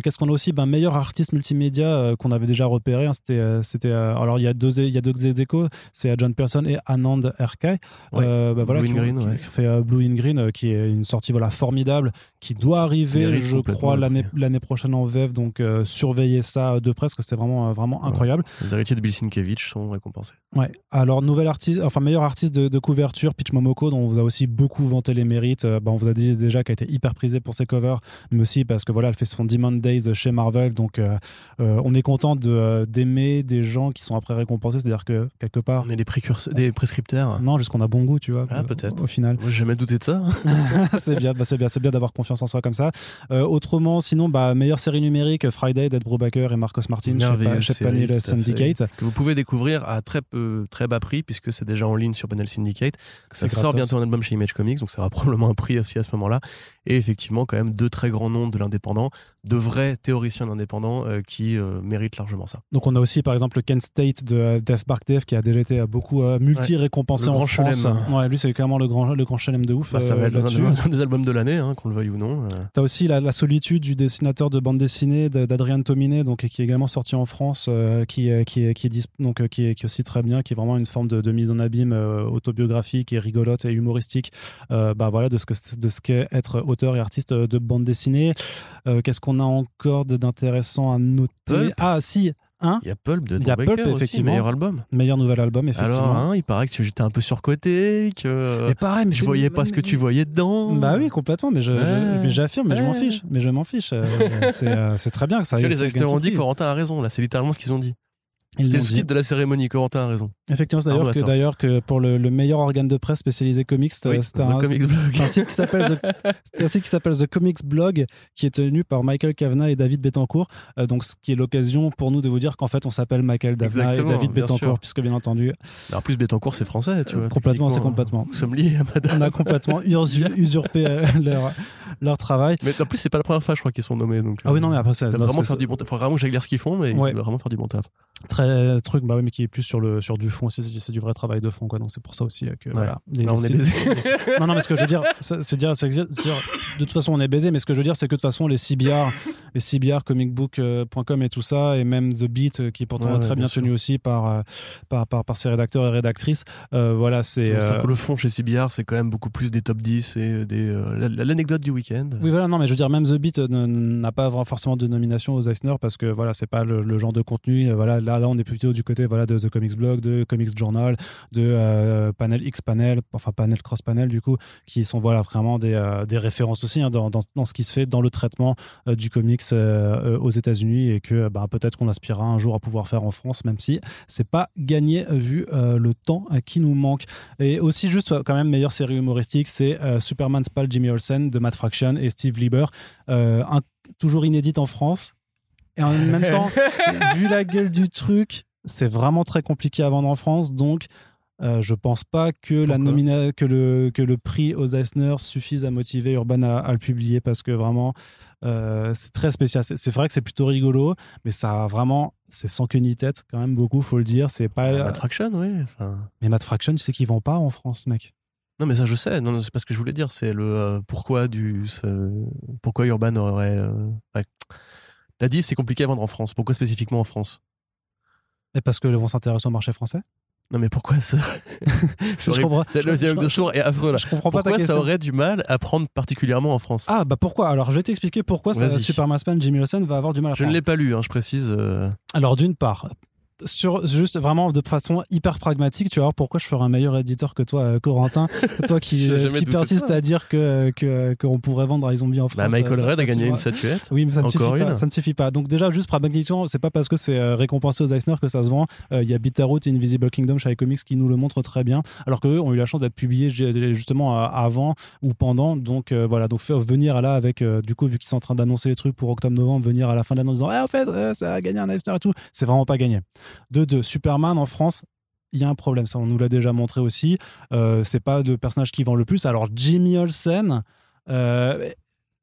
Qu'est-ce qu'on a aussi? Ben, Meilleur artiste multimédia qu'on avait déjà repéré. Hein, c'était, c'était, alors, il y a deux, il y a deux échos c'est John Pearson et Anand RK. Ouais. Bah, voilà, qui, fait euh, Blue in Green, euh, qui est une sortie voilà formidable, qui doit arriver, je crois, l'année prochaine en VEV. Donc euh, surveillez ça de près, parce que c'était vraiment vraiment incroyable. Les héritiers de Bill Sienkiewicz sont récompensés. Ouais. Alors nouvel artiste, enfin meilleur artiste de, couverture, Pitch Momoko, dont on vous a aussi beaucoup vanté les mérites. Bah, on vous a dit déjà qu'elle était hyper prisée pour ses covers, mais aussi parce que voilà, elle fait son Demon Days chez Marvel. Donc on est content d'aimer des gens qui sont après récompensés, c'est-à-dire que quelque part. On est des précurseurs, des prescripteurs. Non, juste qu'on a bon goût, tu vois. Ah, peut-être. Au final. Moi, j'ai jamais douté de ça. c'est bien, bah, c'est bien, c'est bien d'avoir confiance en soi comme ça. Euh, autrement, sinon, bah, meilleure série numérique, Friday d'Ed Brubaker et Marcos Martin chez, Panel Syndicate. Que vous pouvez découvrir à très peu, très bas prix puisque c'est déjà en ligne sur Panel Syndicate. Ça sort bientôt un album chez Image Comics, donc ça aura probablement un prix aussi à ce moment-là. Et effectivement, quand même deux très grands noms de l'indépendant, de vrais théoriciens indépendants euh, qui euh, méritent largement ça. Donc on a aussi par exemple Ken State de Def Bark Def qui a déjà été beaucoup multi-récompensé en France. Ouais, lui c'est clairement le grand, le grand chelem de ouf. Bah, ça va euh, être un des albums de l'année, hein, qu'on le veuille ou non. Euh. T'as aussi la, solitude du dessinateur de bande dessinée d'Adrien Tominé, donc qui est également sorti en France, euh, qui, qui, qui, est, donc, qui, est, qui aussi très bien, qui est vraiment une forme de, mise en abîme autobiographique et rigolote et humoristique bah, voilà, de ce qu'est de ce qu'est être auteur et artiste de bande dessinée. Qu'est-ce qu'on a encore d'intéressant à noter? Ah, si Hein il y a Pulp de Tom Baker aussi, meilleur album. Meilleur nouvel album, effectivement. Alors, hein, il paraît que j'étais un peu surcoté, que mais pareil, mais je voyais pas ce que tu voyais dedans. Bah oui, complètement, mais j'affirme, mais je m'en fiche. Mais je m'en fiche. Euh, euh, c'est très bien que ça. les acteurs ont dit, Corentin a raison, là, c'est littéralement ce qu'ils ont dit. C'était le sous-titre de la cérémonie, Corentin a raison. Effectivement, c'est d'ailleurs que, d'ailleurs que pour le, meilleur organe de presse spécialisé comics, c'est un, site qui s'appelle The, Comics Blog, qui est tenu par Michael Kavanagh et David Betancourt. Euh, donc, ce qui est l'occasion pour nous de vous dire qu'en fait, on s'appelle Michael Kavanagh et David Betancourt, puisque bien entendu. en plus, Betancourt, c'est français, tu vois. Complètement, c'est complètement. Nous sommes liés, madame. On a complètement usurpé euh, leur, leur travail. Mais en plus, c'est pas la première fois, je crois, qu'ils sont nommés. Donc, ah oui, non, mais après, c'est. vraiment faire du bon taf. Faut vraiment que j'aille ce qu'ils font, mais vraiment faire du bon taf. Très truc, bah oui, mais qui est plus sur, le, sur du fond, c'est du vrai travail de fond, quoi. Donc c'est pour ça aussi que. Voilà, on est baisé. non, non, mais ce que je veux dire, c'est dire, de toute façon, on est baisé, mais ce que je veux dire, c'est que de toute façon, les CBR, les CBR, comicbook.com et tout ça, et même The Beat, euh, qui est pourtant très bien, tenu aussi par, euh, par, par, par, ses rédacteurs et rédactrices, euh, voilà, c'est. le fond chez CBR, c'est quand même beaucoup plus des top 10 et des l'anecdote du week-end. Oui, voilà, non, mais je veux dire, même The Beat n'a pas forcément de nomination aux Eisner parce que voilà, c'est pas le, genre de contenu. Voilà, là, là, on est plutôt du côté voilà, de The Comics Blog, de Comics Journal, de euh, Panel X Panel, enfin Panel Cross Panel du coup, qui sont voilà, vraiment des, euh, des références aussi hein, dans, dans, ce qui se fait dans le traitement euh, du comics aux États-Unis et que bah, peut-être qu'on aspirera un jour à pouvoir faire en France, même si c'est pas gagné vu le temps qui nous manque. Et aussi, juste quand même, meilleure série humoristique, c'est Superman Spal Jimmy Olsen de Matt Fraction et Steve Lieber, toujours inédite en France. Et en même temps, vu la gueule du truc, c'est vraiment très compliqué à vendre en France. Donc, euh, je pense pas que, la nomina que, le, que le prix aux Eisner suffise à motiver Urban à, le publier parce que vraiment, euh, c'est très spécial. C'est vrai que c'est plutôt rigolo, mais ça a vraiment, c'est sans queue ni tête quand même beaucoup, faut le dire. C'est pas. Ah, Matt Fraction, oui. Mais Matt Fraction, tu sais qu'ils vont pas en France, mec. Non, mais ça, je sais. Non, c'est pas ce que je voulais dire. C'est le euh, pourquoi du. pourquoi Urban aurait. T'as dit c'est compliqué à vendre en France. Pourquoi spécifiquement en France? Et parce que vont s'intéresser au marché français? Non mais pourquoi ça? C'est je comprends. Le dialogue de sourd est affreux là. Je comprends pas pourquoi ça aurait du mal à prendre particulièrement en France? Ah bah pourquoi? Alors je vais t'expliquer pourquoi ça, Superman Jimmy Olsen va avoir du mal à Je ne l'ai pas lu, hein, je précise. Euh. Alors d'une part, sur juste vraiment de façon hyper pragmatique, tu vas voir pourquoi je ferai un meilleur éditeur que toi, euh, Corentin. toi qui, douté persiste à dire que que- qu'on pourrait vendre iZombie en France. Bah, Michael euh, Red a gagné une statuette. Oui, mais ça ne, Encore suffit pas, ça ne suffit pas. Donc déjà, juste pragmatiquement, c'est pas parce que c'est euh, récompensé aux Eisner que ça se vend. Euh, Il y a Bitterroot et Invisible Kingdom chez iComics qui nous le montrent très bien, alors qu'eux ont eu la chance d'être publiés ju- justement euh, avant ou pendant. Donc euh, voilà, donc faire venir là avec, euh, du coup, vu qu'ils sont en train d'annoncer les trucs pour octobre-novembre, venir à la fin de l'année en disant, en fait, euh, ça a gagné un Eisner et tout, c'est vraiment pas gagné. De deux, Superman en France, il y a un problème, ça on nous l'a déjà montré aussi. Euh, c'est pas le personnage qui vend le plus. Alors Jimmy Olsen, euh,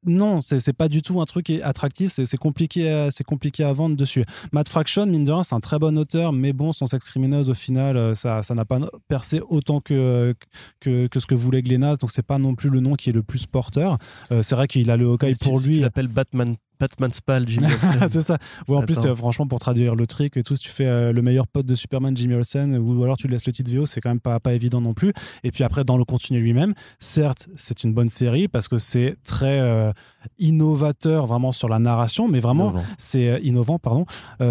non, c'est pas du tout un truc attractif. C'est compliqué, à- c'est compliqué à vendre dessus. Matt Fraction, mine de rien, c'est un très bon auteur, mais bon, son sex criminals au final, euh, ça ça n'a pas percé autant que, que que ce que voulait Glennas. Donc c'est pas non plus le nom qui est le plus porteur. Euh, c'est vrai qu'il a le Hawkeye Si- pour si lui. Tu l'appelles Batman, Batman Spal, Jimmy Olsen. c'est ça. Ouais, en plus, Attends. euh, franchement, pour traduire le truc et tout, si tu fais euh, le meilleur pote de Superman, Jimmy Olsen, ou alors tu laisses le titre VO, c'est quand même pas, pas évident non plus. Et puis après, dans le contenu lui-même, certes, c'est une bonne série parce que c'est très euh, innovateur vraiment sur la narration, mais vraiment, c'est euh, innovant, pardon,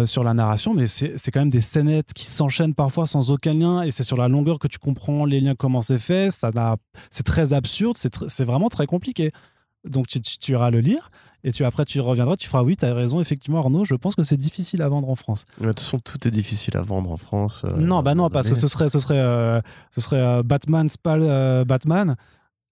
sur la narration, mais c'est c'est quand même des scénettes qui s'enchaînent parfois sans aucun lien, et c'est sur la longueur que tu comprends les liens, comment c'est fait. Ça n'a, c'est très absurde, c'est tr- c'est vraiment très compliqué. Donc tu, tu, tu iras le lire, et tu après tu reviendras, tu feras oui, tu as raison, effectivement, Arnaud, je pense que c'est difficile à vendre en France. Ouais, De toute façon, tout est difficile à vendre en France. euh, non, bah non, parce que ce serait, ce serait, euh, ce serait euh, Batman, Spal, Batman,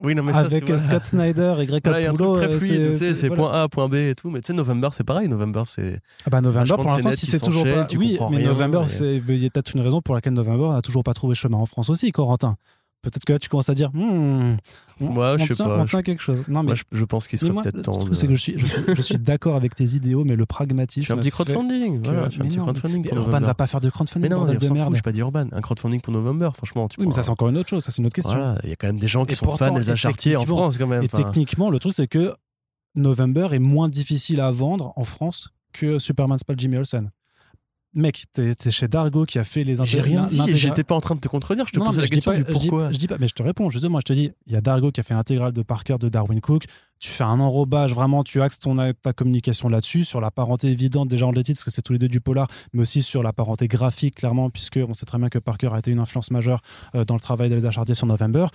Oui, non, mais ça, avec c'est- voilà. Scott Snyder et Greg Voilà, Capullo. truc très fluide, c'est voilà. point A, point B et tout. Mais tu sais, November, c'est pareil. November, c'est. Ah bah November, pour l'instant, si c'est toujours pas. Oui, mais rien, November, c'est- il y a peut-être une raison pour laquelle November n'a toujours pas trouvé chemin en France aussi, Corentin. Peut-être que là, tu commences à dire, Hmm, on, Ouais, je on sais tient, pas, on je- tient quelque chose. Non, mais, Moi, je, je pense qu'il serait peut-être le temps. truc, de- c'est que je suis, je suis, je suis d'accord avec tes idéaux, mais le pragmatisme. Je fais un petit crowdfunding. Voilà, je fais un mais petit non, crowdfunding mais pour Urban va pas faire de crowdfunding, Mais non, de merde. j'ai pas dit Urban. Un crowdfunding pour November, franchement. Tu Oui, mais ça, c'est encore une autre chose. Ça, c'est une autre question. Voilà, il y a quand même des gens qui Et sont pourtant, fans et d'Elsa Chartier en France, quand même. Et Enfin, techniquement, le truc, c'est que November est moins difficile à vendre en France que Superman Spell Jimmy Olsen. Mec, t'es chez Dargo qui a fait les J'ai rien dit, j'étais pas en train de te contredire, je te Non, mais la question pas- du je dis- pourquoi. Je dis pas, mais je te réponds. Justement, je te dis, il y a Dargo qui a fait l'intégrale de Parker de Darwin Cook. Tu fais un enrobage, vraiment, tu axes ton, ta communication là-dessus, sur la parenté évidente déjà en titres, parce que c'est tous les deux du polar, mais aussi sur la parenté graphique, clairement, puisque on sait très bien que Parker a été une influence majeure euh, dans le travail d'Elsa Chartier sur November.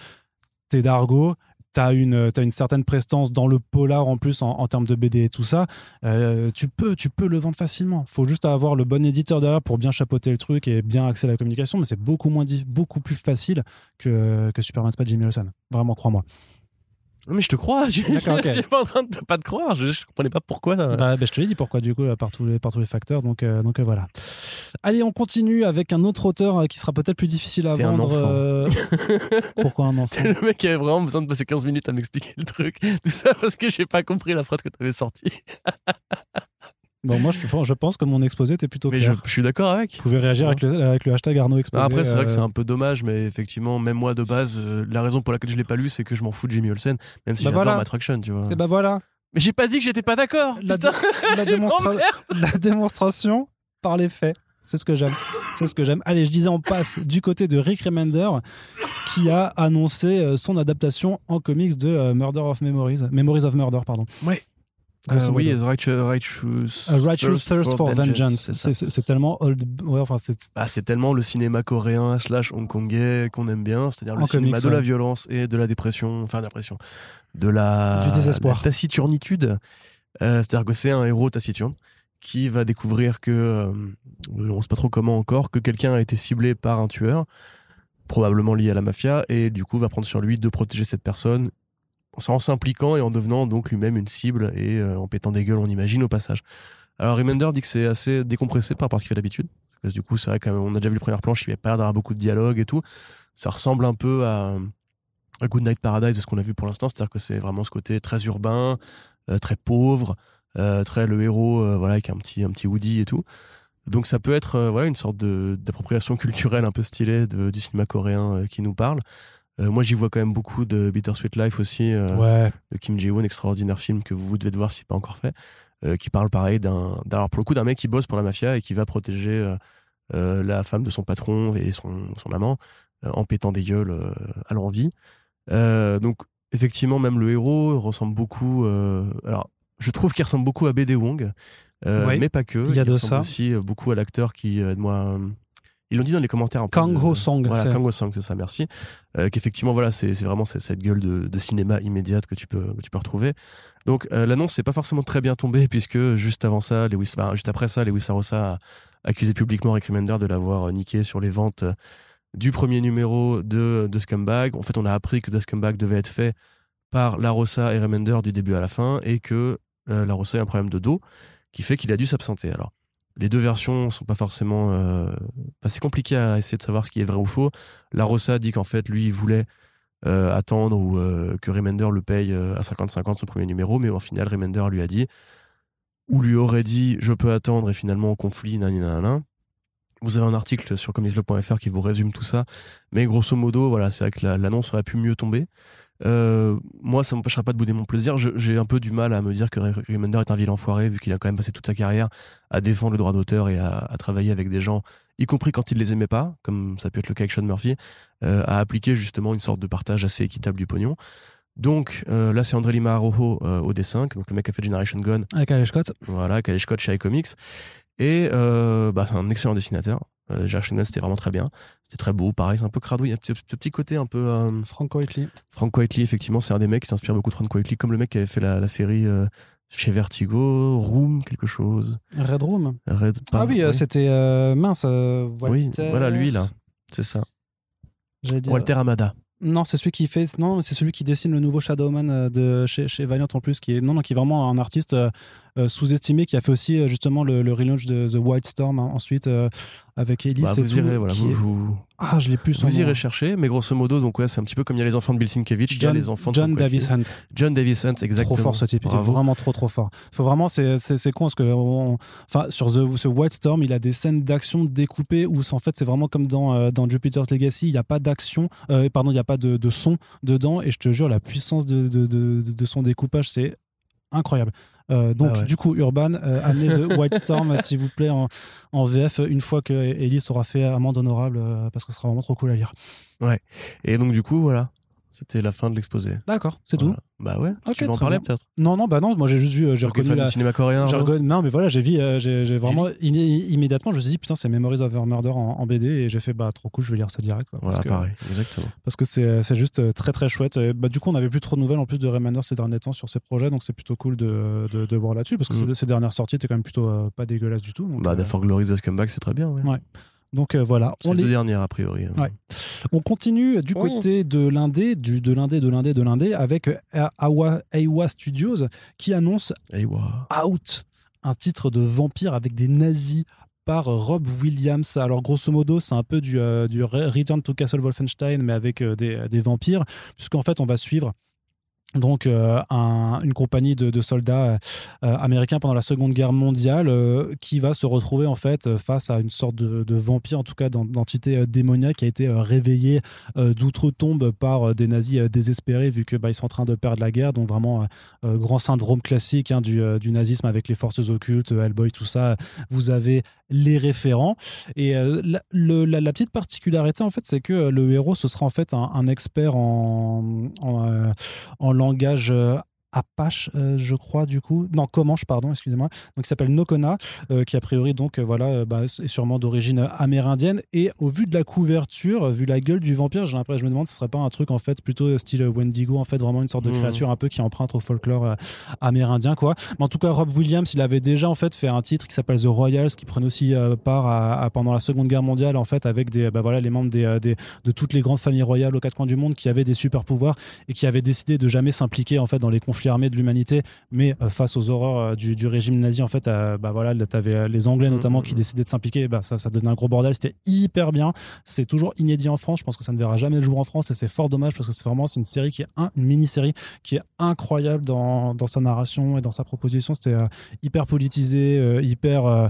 T'es Dargo, t'as une, t'as une certaine prestance dans le polar en plus en, termes de BD et tout ça. Euh, tu peux, tu peux le vendre facilement. Faut juste avoir le bon éditeur derrière pour bien chapeauter le truc et bien axer la communication, mais c'est beaucoup moins, beaucoup plus facile que, que Superman Spot Jimmy Olsen. Vraiment, crois-moi. Non, mais je te crois, je D'accord, ok. je suis pas en train de te- pas te croire, je, je comprenais pas pourquoi. Bah, bah, je te l'ai dit pourquoi, du coup, par tous les, par tous les facteurs. Donc, euh, donc euh, voilà. Allez, on continue avec un autre auteur euh, qui sera peut-être plus difficile à T'es vendre. euh, Pourquoi un enfant? Le mec avait vraiment besoin de passer 15 minutes à m'expliquer le truc. Tout ça parce que j'ai pas compris la phrase que t'avais sortie. Bon, moi, je, je pense que mon exposé était plutôt Mais je, clair. je suis d'accord avec. Vous pouvez réagir avec le, avec le hashtag Arnaud Exposé. Après, c'est vrai que euh, c'est un peu dommage, mais effectivement, même moi de base, euh, la raison pour laquelle je l'ai pas lu, c'est que je m'en fous de Jimmy Olsen, même si Bah j'adore voilà. Matt Fraction, tu vois. Et bah voilà, Mais j'ai pas dit que j'étais pas d'accord. la, Putain, la démonstra- Oh, merde. la démonstration par les faits. C'est ce que j'aime. C'est ce que j'aime. Allez, je disais, on passe du côté de Rick Remender, qui a annoncé euh, son adaptation en comics de Murder of Memories. Memories of Murder, pardon. Ouais. Euh, oui. Righteous, Righteous, A Righteous Thirst for Vengeance. c'est tellement old. Ouais, enfin, c'est. Ah, c'est tellement le cinéma coréen slash hongkongais qu'on aime bien, c'est-à-dire le En cinéma comics, de la violence et de la dépression, enfin de la dépression, de la, Du désespoir. la taciturnitude. Euh, c'est-à-dire que c'est un héros taciturne qui va découvrir que, euh, on sait pas trop comment encore, que quelqu'un a été ciblé par un tueur, probablement lié à la mafia, et du coup va prendre sur lui de protéger cette personne en s'impliquant et en devenant donc lui-même une cible et euh, en pétant des gueules, on imagine au passage. Alors Remender dit que c'est assez décompressé par rapport à ce qu'il fait d'habitude. Parce que du coup, c'est vrai qu'on a déjà vu le première planche, il n'y avait pas l'air d'avoir beaucoup de dialogue et tout. Ça ressemble un peu à, à Good Night Paradise de ce qu'on a vu pour l'instant, c'est-à-dire que c'est vraiment ce côté très urbain, euh, très pauvre, euh, très le héros, voilà, avec un petit, un petit Woody et tout. Donc ça peut être voilà une sorte d'appropriation culturelle un peu stylée de- du cinéma coréen qui nous parle. Euh, moi, j'y vois quand même beaucoup de Bittersweet Life aussi. euh, Ouais. de Kim Ji-woon, extraordinaire film que vous devez voir si c'est pas encore fait, euh, qui parle pareil d'un, alors pour le coup d'un mec qui bosse pour la mafia et qui va protéger la femme de son patron et son, son amant en pétant des gueules à l'envie. Donc effectivement, même le héros ressemble beaucoup. alors je trouve qu'il ressemble beaucoup à BD Wong, Ouais, mais pas que. il y a de ressemble ça. aussi beaucoup à l'acteur qui, moi, ils l'ont dit dans les commentaires. Kang euh, Ho Song, Voilà, c'est- Kang Ho Song, c'est ça, merci. Euh, Qu'effectivement, voilà, c'est vraiment cette gueule de, de cinéma immédiate que tu peux, que tu peux retrouver. Donc, euh, l'annonce n'est pas forcément très bien tombée, puisque juste avant ça, Lewis, enfin, juste après ça, Lewis Arosa a accusé publiquement Rick Remender de l'avoir euh, niqué sur les ventes euh, du premier numéro de, de Scumbag. En fait, on a appris que The Scumbag devait être fait par Larossa et Remender du début à la fin, et que euh, Larossa a un problème de dos qui fait qu'il a dû s'absenter. Alors, les deux versions sont pas forcément. Euh, c'est compliqué à essayer de savoir ce qui est vrai ou faux. Larossa dit qu'en fait, lui, il voulait euh, attendre ou euh, que Remender le paye euh, à 50-50 son premier numéro, mais au final, Remender lui a dit, ou lui aurait dit, je peux attendre, et finalement, conflit, nanana. Vous avez un article sur comicsblog.fr qui vous résume tout ça, mais grosso modo, voilà, c'est vrai que la- l'annonce aurait pu mieux tomber. Euh, moi, ça m'empêchera pas de bouder mon plaisir. J'ai un peu du mal à me dire que Remender est un vilain enfoiré, vu qu'il a quand même passé toute sa carrière à défendre le droit d'auteur et à, à travailler avec des gens, y compris quand il les aimait pas, comme ça peut être le cas avec Sean Murphy, euh, à appliquer justement une sorte de partage assez équitable du pognon. Donc euh, là, c'est André Lima Arojo au dessin, donc le mec qui a fait Generation Gone, Avec Alex Scott. voilà, Calais Scott chez iComics. Et bah, c'est un excellent dessinateur. Euh, Gone, c'était vraiment très bien. C'était très beau, pareil, c'est un peu cradouille, il y a ce petit, ce petit côté un peu... euh, Frank Whiteley. Frank Whiteley, effectivement, c'est un des mecs qui s'inspire beaucoup de Frank Whiteley, comme le mec qui avait fait la, la série euh, chez Vertigo, Room, quelque chose. Red Room. Red, Ah oui, euh, c'était euh, mince. Oui, Walter- voilà, lui, là. C'est ça. Dire- Walter Amada. Non, c'est celui qui fait. Non, c'est celui qui dessine le nouveau Shadowman de chez, chez Valiant en plus, qui est non, non, qui est vraiment un artiste sous-estimé, qui a fait aussi euh, justement le, le relaunch de The White Storm hein, ensuite euh, avec Elise. Bah, et vous tout, irez, voilà, qui vous, est- vous, Ah, je l'ai plus. vous irez chercher, mais grosso modo, donc ouais, c'est un petit peu comme il y a les enfants de Bill Sienkiewicz, il y a John, les enfants de John. Davis Hunt. John Davis Hunt, exactement. Trop fort ce type, il est vraiment trop trop fort. Faut vraiment, c'est con parce que on- enfin sur The, ce White Storm, il a des scènes d'action découpées où c'est- en fait c'est vraiment comme dans euh, dans Jupiter's Legacy, il n'y a pas d'action, euh, pardon, il n'y a pas de, de son dedans et je te jure la puissance de, de, de son découpage c'est incroyable. Euh, donc Ah ouais. du coup Urban, euh, amenez The White Storm s'il vous plaît en, en VF une fois que Ellis aura fait amende honorable euh, parce que ce sera vraiment trop cool à lire. Et donc, du coup, voilà. C'était la fin de l'exposé. D'accord, c'est Voilà. tout. Bah ouais. Ok, tu veux en parler peut-être? Non non bah non, moi j'ai juste vu, euh, j'ai reconnu fan la, du cinéma coréen. Reconnu- Non, mais voilà, j'ai vu, euh, j'ai vraiment immédiatement, je me suis dit putain, c'est Memories of a Murder en, en BD et j'ai fait bah trop cool, je vais lire ça direct. quoi, Voilà, parce que, pareil, exactement. parce que c'est juste euh, très très chouette. Et, bah, du coup, on n'avait plus trop de nouvelles en plus de Remender ces derniers temps sur ses projets, donc c'est plutôt cool de, de, de voir là-dessus parce que Mm. ces- ces dernières sorties étaient quand même plutôt euh, pas dégueulasses du tout. Donc, Bah, euh, Glory, The Scumbag, c'est très bien. Ouais. Ouais. Donc euh, voilà, C'est on, les les- deux dernières, a priori. hein. Ouais. on continue du Oui. côté de l'indé, du de l'indé, de l'indé, de l'indé avec euh, Awa, Aiwa Studios qui annonce ouah. Out, un titre de vampire avec des nazis par Rob Williams. Alors grosso modo, c'est un peu du, euh, du Return to Castle Wolfenstein, mais avec euh, des, des vampires, puisqu'en fait, on va suivre donc euh, un- une compagnie de, soldats euh, euh, américains pendant la Seconde Guerre mondiale qui va se retrouver en fait face à une sorte de, vampire, en tout cas d'en- d'entité démoniaque qui a été réveillée d'outre-tombe par des nazis désespérés vu que bah, sont en train de perdre la guerre. Donc vraiment grand syndrome classique hein, du, du nazisme avec les forces occultes, Hellboy, tout ça. Vous avez les référents. Et la, petite particularité, en fait, c'est que le héros, ce sera en fait un, expert en, en, en langage. Apache, euh, je crois, du coup. Non, Comanche, pardon, excusez-moi. Donc, il s'appelle Nokona, euh, qui a priori, donc, euh, voilà, euh, bah, est sûrement d'origine amérindienne. Et au vu de la couverture, vu la gueule du vampire, j'ai l'impression, je me demande ce serait pas un truc, en fait, plutôt style Wendigo, en fait, vraiment une sorte de Mhm. créature un peu qui emprunte au folklore amérindien, quoi. Mais en tout cas, Rob Williams, il avait déjà, en fait, fait un titre qui s'appelle The Royals, qui prenait aussi part à, à- pendant la Seconde Guerre mondiale, en fait, avec des, bah, voilà, les membres des, des- de toutes les grandes familles royales aux quatre coins du monde qui avaient des super pouvoirs et qui avaient décidé de jamais s'impliquer, en fait, dans les conflits armés de l'humanité, mais euh, face aux horreurs euh, du, du régime nazi, en fait, euh, bah, voilà, t'avais les Anglais notamment qui décidaient de s'impliquer, bah, ça, ça devenait un gros bordel, c'était hyper bien. C'est toujours inédit en France, je pense que ça ne verra jamais le jour en France et c'est fort dommage parce que c'est vraiment c'est une série qui est un- une mini-série qui est incroyable dans, dans sa narration et dans sa proposition. C'était hyper politisé, hyper.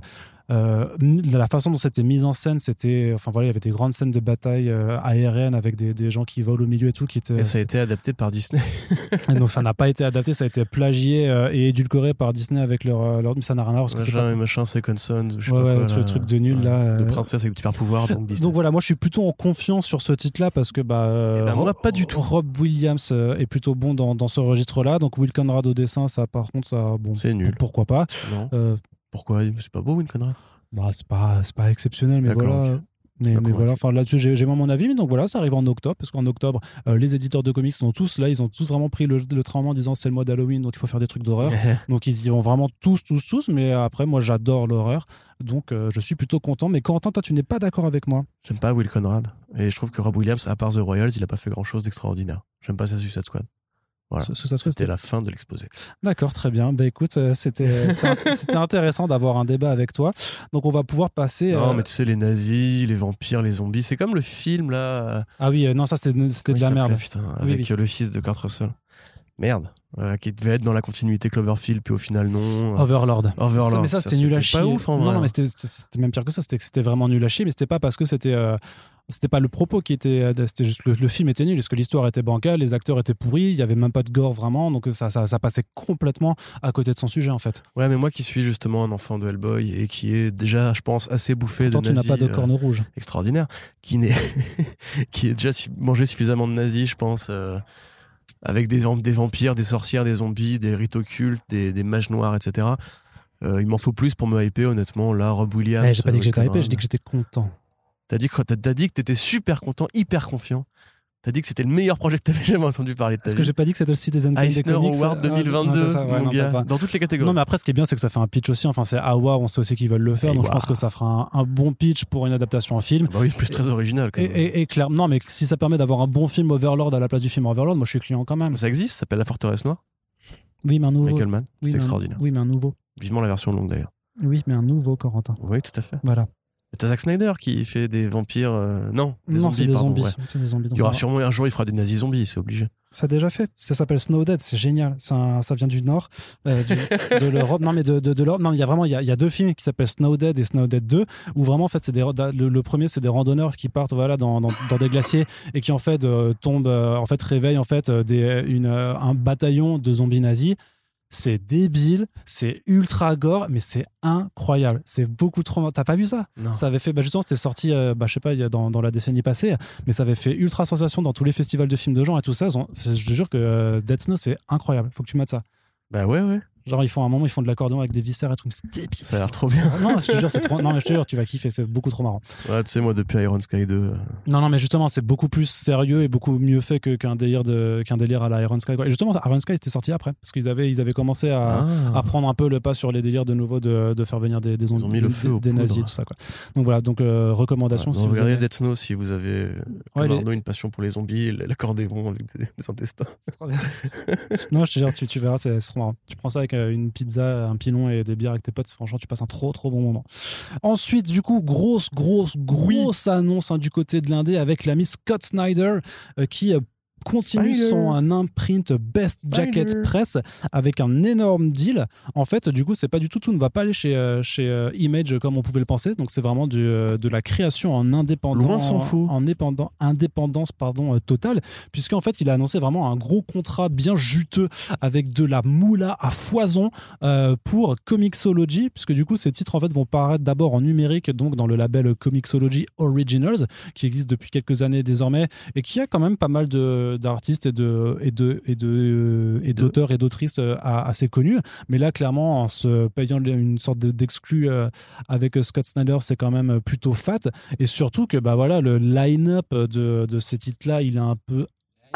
Euh, euh, la façon dont c'était mis en scène, c'était, enfin voilà, il y avait des grandes scènes de bataille euh, aérienne avec des, des, gens qui volent au milieu et tout, qui étaient. Et ça a été adapté par Disney. donc ça n'a pas été adapté, ça a été plagié euh, et édulcoré par Disney avec leur, leur... mais ça n'a rien à voir. Parce que pas... machin, Second Son, je sais ouais, pas ouais, quoi, le truc de nul là. De princesse avec super pouvoirs, donc Disney. Donc voilà, moi je suis plutôt en confiance sur ce titre-là parce que bah, eh ben, moi, pas du tout. Rob Williams est plutôt bon dans, dans ce registre-là, donc Will Conrad au dessin, ça par contre, ça, bon, c'est nul. Pourquoi pas Non. Pourquoi C'est pas beau, Will Conrad bah, c'est pas, pas exceptionnel, mais voilà. Mais, mais voilà, enfin là-dessus j'ai mon avis, mais donc voilà, ça arrive en octobre, parce qu'en octobre, euh, les éditeurs de comics sont tous là, ils ont tous vraiment pris le, le train en disant c'est le mois d'Halloween, donc il faut faire des trucs d'horreur. donc ils y vont vraiment tous, tous, tous, mais après, moi j'adore l'horreur, donc euh, je suis plutôt content. Mais Corentin, toi tu n'es pas d'accord avec moi J'aime pas Will Conrad, et je trouve que Rob Williams, à part The Royals, il a pas fait grand chose d'extraordinaire. J'aime pas sa Suicide Squad. Voilà. C'était la fin de l'exposé. D'accord, très bien. Bah écoute, euh, c'était intéressant d'avoir un débat avec toi. Donc on va pouvoir passer. Non, mais tu sais, les nazis, les vampires, les zombies, c'est comme le film là. Ah oui, euh, non, ça c'était de la merde. Putain, avec le fils de Kurt Russell. Merde. qui devait être dans la continuité Cloverfield, puis au final non. Overlord. Overlord. Mais ça, c'était nul à chier. pas ouf en Non, vrai. non mais c'était même pire que ça. C'était vraiment nul à chier, mais c'était pas parce que c'était. Euh, c'était pas le propos qui était euh, c'était juste le, le, film était nul parce que l'histoire était bancale les acteurs étaient pourris il y avait même pas de gore vraiment donc ça, ça, ça, passait complètement à côté de son sujet en fait. Ouais mais moi qui suis justement un enfant de Hellboy et qui est déjà je pense assez bouffé Pourtant, de nazis, tu n'as pas de corne euh, rouge. extraordinaire qui n'est qui est déjà mangé suffisamment de nazis je pense euh, avec des, des vampires des sorcières des zombies des rites occultes des, des mages noirs etc euh, il m'en faut plus pour me hyper honnêtement. Là Rob Williams hey, j'ai pas dit que j'étais hypé j'ai dit que j'étais content T'as dit que t'as dit que t'étais super content, hyper confiant. T'as dit que c'était le meilleur projet que t'avais jamais entendu parler Est-ce que j'ai pas dit que c'était le Citizen Kane Eisner des comics? Award 2022, ah, ça, ouais, mon non, gars, dans toutes les catégories. Non, mais après, ce qui est bien, c'est que ça fait un pitch aussi. Enfin, c'est Award, on sait aussi qu'ils veulent le faire. Et donc, wow. je pense que ça fera un, un, bon pitch pour une adaptation en film. Bah oui, plus très original. Quand et, même. et, et clair, non, mais si ça permet d'avoir un bon film Overlord à la place du film Overlord, moi, je suis client quand même. Ça existe, ça s'appelle La Forteresse Noire. Oui, mais un nouveau. Michael Mann, oui, c'est extraordinaire. Oui, mais un nouveau. Vivement la version longue d'ailleurs. Oui, mais un nouveau Corentin. Oui, tout à fait. Voilà. T'as Zack Snyder qui fait des vampires. Euh... Non, des non, zombies. des pardon, zombies. ouais. C'est des zombies. Il y aura sûrement un jour, il fera des nazis zombies, c'est obligé. Ça a déjà fait. Ça s'appelle Snow Dead. C'est génial. Un, ça vient du nord, euh, du, de l'Europe. Non, mais de, de, de l'Europe. Non, il y a vraiment, il y a, y a deux films qui s'appellent Snow Dead et Snow Dead 2, où vraiment, en fait, c'est des, le, le, premier, c'est des randonneurs qui partent, voilà, dans, dans, dans des glaciers et qui, en fait, euh, tombent, en fait, réveillent, en fait, des, une, un bataillon de zombies nazis. C'est débile, c'est ultra gore, mais c'est incroyable. C'est beaucoup trop. T'as pas vu ça? Non. Ça avait fait. Bah justement, c'était sorti, euh, bah, je sais pas, dans, dans, la décennie passée, mais ça avait fait ultra sensation dans tous les festivals de films de genre et tout ça. Je te jure que euh, Dead Snow, c'est incroyable. Faut que tu mettes ça. Bah ouais, ouais. Genre, ils font un moment, ils font de l'accordéon avec des viscères et tout. C'est débile. Ça a l'air trop bien. non, je te jure, c'est trop. Non, mais je te jure, tu vas kiffer. C'est beaucoup trop marrant. Ouais, tu sais, moi, depuis Iron Sky 2. Euh... Non, non, mais justement, c'est beaucoup plus sérieux et beaucoup mieux fait qu'un délire, de, qu'un délire à la Iron Sky. Et justement, Iron Sky était sorti après. Parce qu'ils avaient, ils avaient commencé à, ah. à, prendre un peu le pas sur les délires de nouveau de, de faire venir des, des Ils ont mis le feu des, des nazis et tout ça. Quoi. Donc voilà, donc euh, recommandation. Ouais, si vous regardez avez... Dead Snow si vous avez, comme Ouais, les- Arnaud, une passion pour les zombies, l'accordéon avec des, des intestins. non, je te jure, tu, tu verras, c'est trop marrant. Tu prends ça avec euh, une pizza, un pilon et des bières avec tes potes, franchement, tu passes un trop trop bon moment. Ensuite, du coup, grosse, grosse, grosse annonce hein, du côté de l'Indé avec l'ami Scott Snyder euh, qui euh, continue Spider. son un imprint Best Jacket Spider. Press avec un énorme deal. En fait, du coup, c'est pas du tout, tout ne va pas aller chez, euh, chez euh, Image comme on pouvait le penser. Donc, c'est vraiment du, euh, de la création en indépendant. Loin s'en faut. En dépendant, indépendance pardon, totale, puisqu'en fait, il a annoncé vraiment un gros contrat bien juteux avec de la moula à foison euh, pour Comixology, puisque du coup, ces titres en fait vont paraître d'abord en numérique, donc dans le label Comixology Originals, qui existe depuis quelques années désormais et qui a quand même pas mal de d'artistes et de et de et de et d'auteurs et d'autrices euh, assez connus. Mais là, clairement, en se payant une sorte de- d'exclus euh, avec Scott Snyder, c'est quand même plutôt fat. Et surtout que bah voilà, le line-up de, de ces titres-là, il est un peu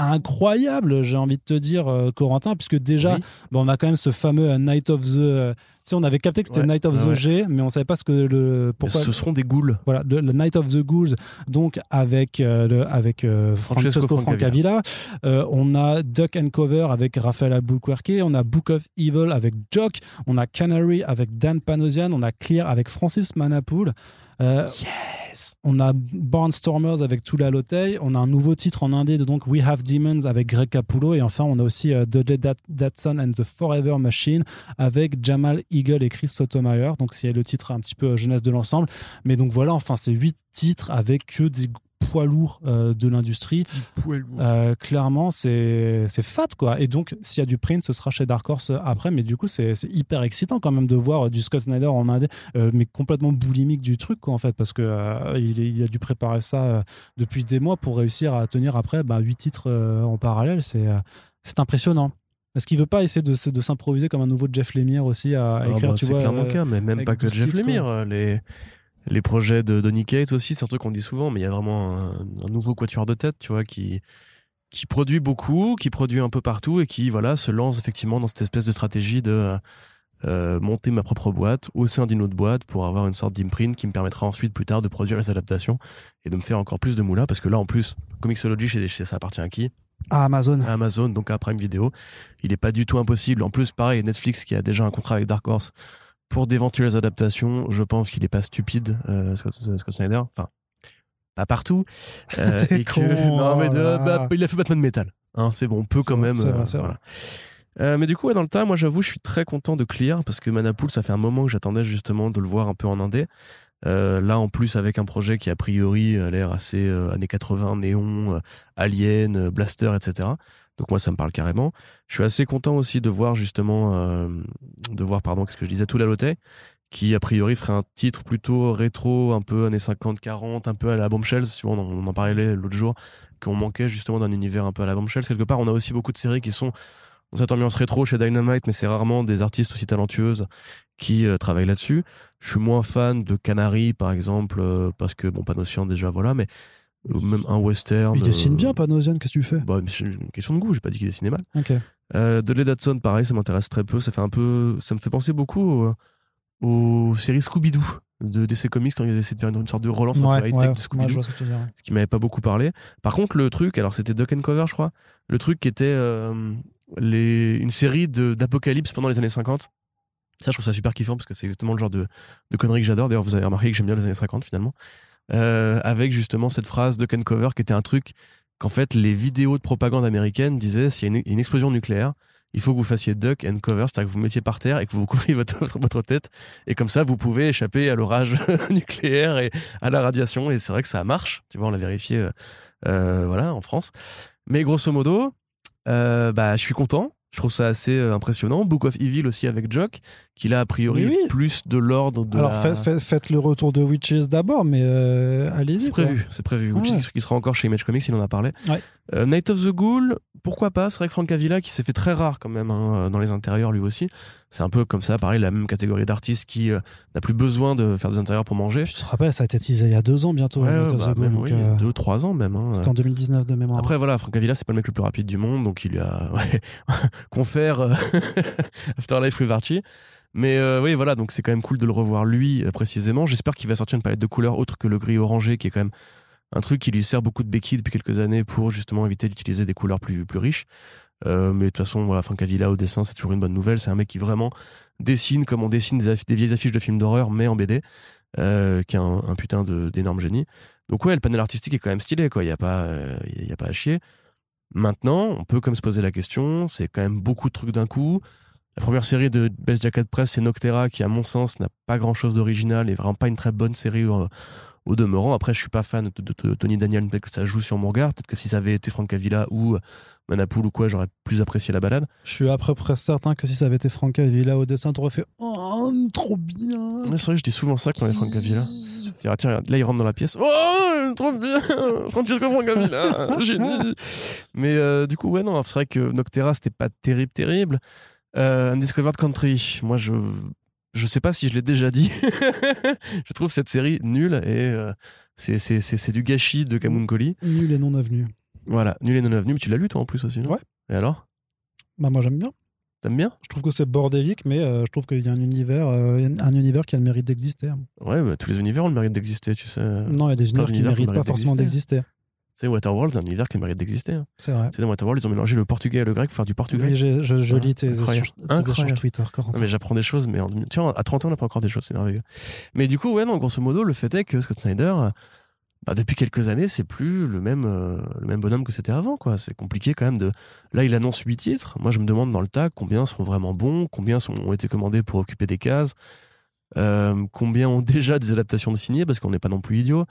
incroyable, j'ai envie de te dire, euh, Corentin, puisque déjà, Oui. bon, on a quand même ce fameux euh, Night of the. euh, tu sais, on avait capté que c'était Ouais, Night of ouais, the. G, mais on savait pas ce que le pourquoi. Ce seront des ghouls. Voilà, le, le Night of the Ghouls, donc avec, euh, le, avec euh, Francesco Francesco Francavilla. Euh, on a Duck and Cover avec Raphaël Albuquerque. On a Book of Evil avec Jock. On a Canary avec Dan Panosian. On a Clear avec Francis Manapoul. Euh, Yes on a Barnstormers avec Tula Lotey. On a un nouveau titre en indé de donc We Have Demons avec Greg Capullo. Et enfin, on a aussi euh, Dudley Dat- Datsun and the Forever Machine avec Jamal Eagle et Chris Sotomayor. Donc, c'est le titre un petit peu euh, jeunesse de l'ensemble. Mais donc voilà, enfin, c'est huit titres avec que des poids lourds euh, de l'industrie. Euh, clairement, c'est c'est fat quoi. Et donc, s'il y a du print, ce sera chez Dark Horse après. Mais du coup, c'est hyper excitant quand même de voir du Scott Snyder en indé, euh, mais complètement boulimique du truc quoi en fait, parce que euh, il, il a dû préparer ça depuis des mois pour réussir à tenir après bah, huit titres euh, en parallèle. C'est euh, c'est impressionnant. Est-ce qu'il veut pas essayer de, de s'improviser comme un nouveau Jeff Lemire aussi à, à Ah écrire, bah, tu c'est vois clairement euh, cas, mais même pas que 12 Jeff titres, Lemire. Les, les projets de Donny Cates aussi, c'est un truc qu'on dit souvent, mais il y a vraiment un, un nouveau quatuor de tête, tu vois, qui, qui produit beaucoup, qui produit un peu partout et qui, voilà, se lance effectivement dans cette espèce de stratégie de euh, euh, monter ma propre boîte au sein d'une autre boîte pour avoir une sorte d'imprint qui me permettra ensuite plus tard de produire les adaptations et de me faire encore plus de moulins parce que là, en plus, Comixology, chez- chez- ça appartient à qui? À Amazon. à Amazon, donc à Prime Video. Il n'est pas du tout impossible. En plus, pareil, Netflix qui a déjà un contrat avec Dark Horse pour d'éventuelles adaptations, je pense qu'il n'est pas stupide, euh, Scott, Scott Snyder. Enfin, pas partout. Euh, que- non, mais de- bah, il a fait Batman Metal. Hein, c'est bon, on peut quand vrai, même. vrai, euh, voilà. Euh, mais du coup, ouais, dans le tas, moi j'avoue, je suis très content de Clear parce que Manapool, ça fait un moment que j'attendais justement de le voir un peu en indé. Euh, là, en plus, avec un projet qui a priori a l'air assez euh, années 80, néon, euh, alien, euh, blaster, etc. Donc moi, ça me parle carrément. Je suis assez content aussi de voir justement, euh, de voir, pardon, qu'est-ce que je disais, tout la loté qui a priori ferait un titre plutôt rétro, un peu années 50-40, un peu à la Bombshells, tu vois, on en, on en parlait l'autre jour, qu'on manquait justement d'un univers un peu à la Bombshells. Quelque part, on a aussi beaucoup de séries qui sont dans cette ambiance rétro chez Dynamite, mais c'est rarement des artistes aussi talentueuses qui euh, travaillent là-dessus. Je suis moins fan de Canary, par exemple, euh, parce que, bon, Panosian déjà, voilà, mais même un western. Il dessine euh, bien, Panosian, qu'est-ce que tu fais bah, une question de goût, j'ai pas dit qu'il dessinait mal. Ok. Euh, pareil, ça m'intéresse très peu. Ça fait un peu, ça me fait penser beaucoup aux, aux séries Scooby-Doo de DC Comics quand ils essaient de faire une, sorte de relance un peu Ouais, high-tech ouais, de ouais, Scooby-Doo, vois ce ce qui m'avait pas beaucoup parlé. Par contre, le truc, alors c'était Duck and Cover, je crois, le truc qui était euh, les, une série d'apocalypse pendant les années 50. Ça, je trouve ça super kiffant parce que c'est exactement le genre de, de conneries que j'adore. D'ailleurs, vous avez remarqué que j'aime bien les années 50 finalement. Euh, avec justement cette phrase de Ken Cover qui était un truc qu'en fait les vidéos de propagande américaines disaient s'il y a une, explosion nucléaire, il faut que vous fassiez duck and cover, c'est-à-dire que vous mettiez par terre et que vous couvriez votre, votre, tête. Et comme ça, vous pouvez échapper à l'orage nucléaire et à la radiation. Et c'est vrai que ça marche. Tu vois, on l'a vérifié euh, euh, voilà, en France. Mais grosso modo, bah, je suis content. Je trouve ça assez impressionnant. Book of Evil aussi avec Jock, qui a a priori Oui, plus de l'ordre de Alors la... faites, faites- faites le retour de Witches d'abord, mais euh, allez-y. C'est prévu, c'est prévu. Ah Witches ouais. qui sera encore chez Image Comics, il en a parlé. Ouais. Euh, Night of the Ghoul, pourquoi pas? C'est vrai que Frank Avila, qui s'est fait très rare quand même hein, dans les intérieurs lui aussi. C'est un peu comme ça, pareil, la même catégorie d'artiste qui euh, n'a plus besoin de faire des intérieurs pour manger. Je te rappelle, ça a été teasé il y a deux ans bientôt. Ouais, Night of bah, the Ghoul, même, oui, euh, deux, trois ans même. hein. C'était en 2019 de mémoire. Après voilà, Frank Avila, c'est pas le mec le plus rapide du monde, donc il lui a ouais, confère euh, Afterlife with Archie. Mais euh, oui, voilà, donc c'est quand même cool de le revoir lui euh, précisément. J'espère qu'il va sortir une palette de couleurs autre que le gris orangé, qui est quand même un truc qui lui sert beaucoup de béquille depuis quelques années pour justement éviter d'utiliser des couleurs plus, plus riches. Euh, mais de toute façon, voilà, Frank Avila au dessin, c'est toujours une bonne nouvelle. C'est un mec qui vraiment dessine comme on dessine des, vieilles affiches de films d'horreur, mais en BD, qui est un, putain d'énorme génie. Donc ouais, le panel artistique est quand même stylé, quoi. Il n'y a pas à chier. Maintenant, on peut comme se poser la question, c'est quand même beaucoup de trucs d'un coup. La première série de Best Jacket Press, c'est Noctera, qui à mon sens n'a pas grand-chose d'original et vraiment pas une très bonne série au, au demeurant. Après, je suis pas fan de, de- de Tony Daniel, peut-être que ça joue sur mon regard. Peut-être que si ça avait été Frank Avila ou Manapool ou quoi, j'aurais plus apprécié la balade. Je suis à peu près certain que si ça avait été Franca Villa au dessin, t'aurais fait Oh, trop bien Ouais, c'est vrai, je dis souvent ça quand il y a Frank Avila. Il dit, tiens, là, il rentre dans la pièce. Oh, trop bien Francesco Francavilla, génie Mais euh, du coup, ouais, non, c'est vrai que Noctera, c'était pas terrible, terrible. Euh, Undiscovered Country, moi, je je sais pas si je l'ai déjà dit. je trouve cette série nulle et euh, c'est- du gâchis de Kamunkoli. Nul et non avenu. Voilà, nul et non avenu, mais tu l'as lu toi en plus aussi, non? Ouais. Et alors? Bah, moi, j'aime bien. T'aimes bien? Je trouve que c'est bordélique, mais euh, je trouve qu'il y a un univers, euh, un univers qui a le mérite d'exister. Ouais, bah, tous les univers ont le mérite d'exister, tu sais. Non, il y a des univers qui ne méritent pas forcément d'exister. Sais, Waterworld, c'est un univers qui mérite d'exister. hein. C'est vrai. Sais, dans Waterworld, ils ont mélangé le portugais et le grec pour faire du portugais. Oui, je, lis tes, incroyable. échanges- Twitter. Non, mais j'apprends des choses, mais en, tu vois, à 30 ans, on apprend encore des choses, c'est merveilleux. Mais du coup, ouais, non, grosso modo, le fait est que Scott Snyder, bah, depuis quelques années, c'est plus le même, euh, le même bonhomme que c'était avant, quoi. C'est compliqué quand même de. Là, il annonce 8 titres. Moi, je me demande dans le tas combien seront vraiment bons, combien sont, ont été commandés pour occuper des cases, euh, combien ont déjà des adaptations de signées, parce qu'on n'est pas non plus idiot.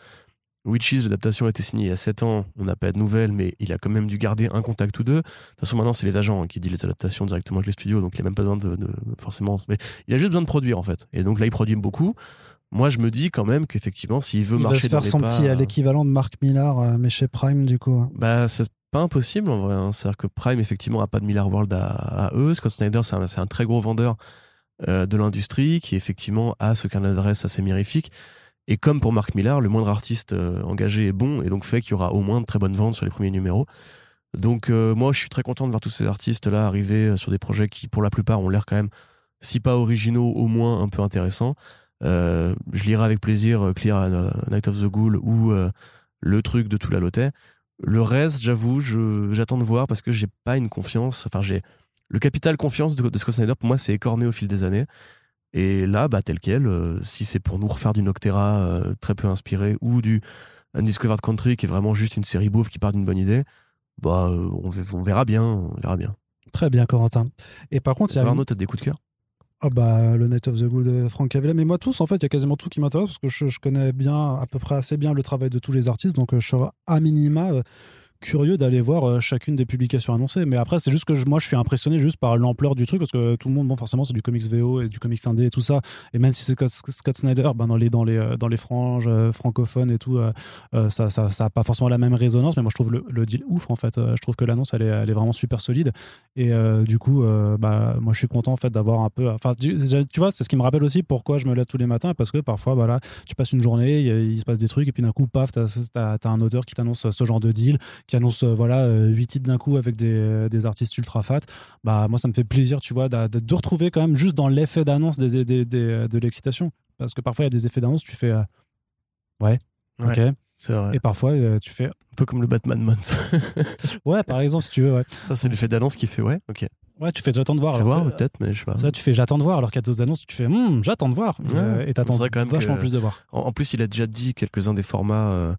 Witches, l'adaptation a été signée il y a 7 ans, on n'a pas de nouvelles, mais il a quand même dû garder un contact ou deux. De toute façon, maintenant, c'est les agents hein, qui disent les adaptations directement avec les studios, donc il a même pas besoin de, de- forcément. mais il a juste besoin de produire, en fait. Et donc là, il produit beaucoup. Moi, je me dis quand même qu'effectivement, s'il veut Il va marcher se faire son pas, petit à l'équivalent de Mark Millar, euh, mais chez Prime, du coup. bah, c'est pas impossible en vrai. hein. C'est-à-dire que Prime, effectivement, a pas de Miller World à, à eux. Scott Snyder, c'est un, c'est un très gros vendeur euh, de l'industrie qui, effectivement, a ce carnet d'adresse assez mirifique. Et comme pour Mark Millar, le moindre artiste euh, engagé est bon et donc fait qu'il y aura au moins de très bonnes ventes sur les premiers numéros. Donc, euh, moi, je suis très content de voir tous ces artistes-là arriver euh, sur des projets qui, pour la plupart, ont l'air quand même, si pas originaux, au moins un peu intéressants. Je lirai avec plaisir Clear Night of the Ghoul ou le truc de tout la lotet. Le reste, j'avoue, j'attends de voir parce que j'ai pas une confiance. Enfin, j'ai le capital confiance de, de Scott Snyder pour moi, c'est écorné au fil des années. Et là, bah tel quel, euh, si c'est pour nous refaire du Noctera euh, très peu inspiré ou du Undiscovered Country qui est vraiment juste une série bouffe qui part d'une bonne idée, bah euh, on, ve- on verra bien, on verra bien. Très bien, Corentin. Et par contre, il y a Arnaud, t'as des coups de cœur? Ah bah, le Night of the Good de Frank Cavella. Mais moi, tous, en fait, il y a quasiment tout qui m'intéresse parce que je, je connais bien, à peu près assez bien le travail de tous les artistes. Donc, je serai à minima curieux d'aller voir euh, chacune des publications annoncées. Mais après, c'est juste que moi, je suis impressionné juste par l'ampleur du truc parce que tout le monde, bon, forcément, c'est du comics VO et du comics indé et tout ça. Et même si c'est Scott, Snyder, ben, dans, les, dans, les, euh, dans les franges euh, francophones et tout, ça ça, pas forcément la même résonance. Mais moi, je trouve le, deal ouf, en fait. Je trouve que l'annonce, elle est, vraiment super solide. Et du coup, bah, moi, je suis content en fait d'avoir un peu. Enfin, tu, vois, c'est ce qui me rappelle aussi pourquoi je me lève tous les matins parce que parfois, voilà, tu passes une journée, il se passe des trucs et puis d'un coup, paf, t'as as, un auteur qui t'annonce ce genre de deal, qui annonce euh, voilà euh, huit titres d'un coup avec des, des artistes ultra fat. Bah, moi, ça me fait plaisir, tu vois, de, de- retrouver quand même juste dans l'effet d'annonce des, des, de l'excitation parce que parfois il y a des effets d'annonce, tu fais euh, ouais, Ouais. ok, C'est vrai. et parfois euh, tu fais Un peu comme le Batman Month. ouais, par exemple, si tu veux, ouais, Ça, c'est l'effet d'annonce qui fait ouais, ok. ouais, tu fais j'attends de voir. Je voir peut-être, mais je sais pas. Ça, tu fais j'attends de voir, alors qu'il y a d'autres annonces, tu fais Hum, j'attends de voir. Ouais. Euh, et t'attends vachement que- plus de voir. En, en plus, il a déjà dit quelques-uns des formats euh,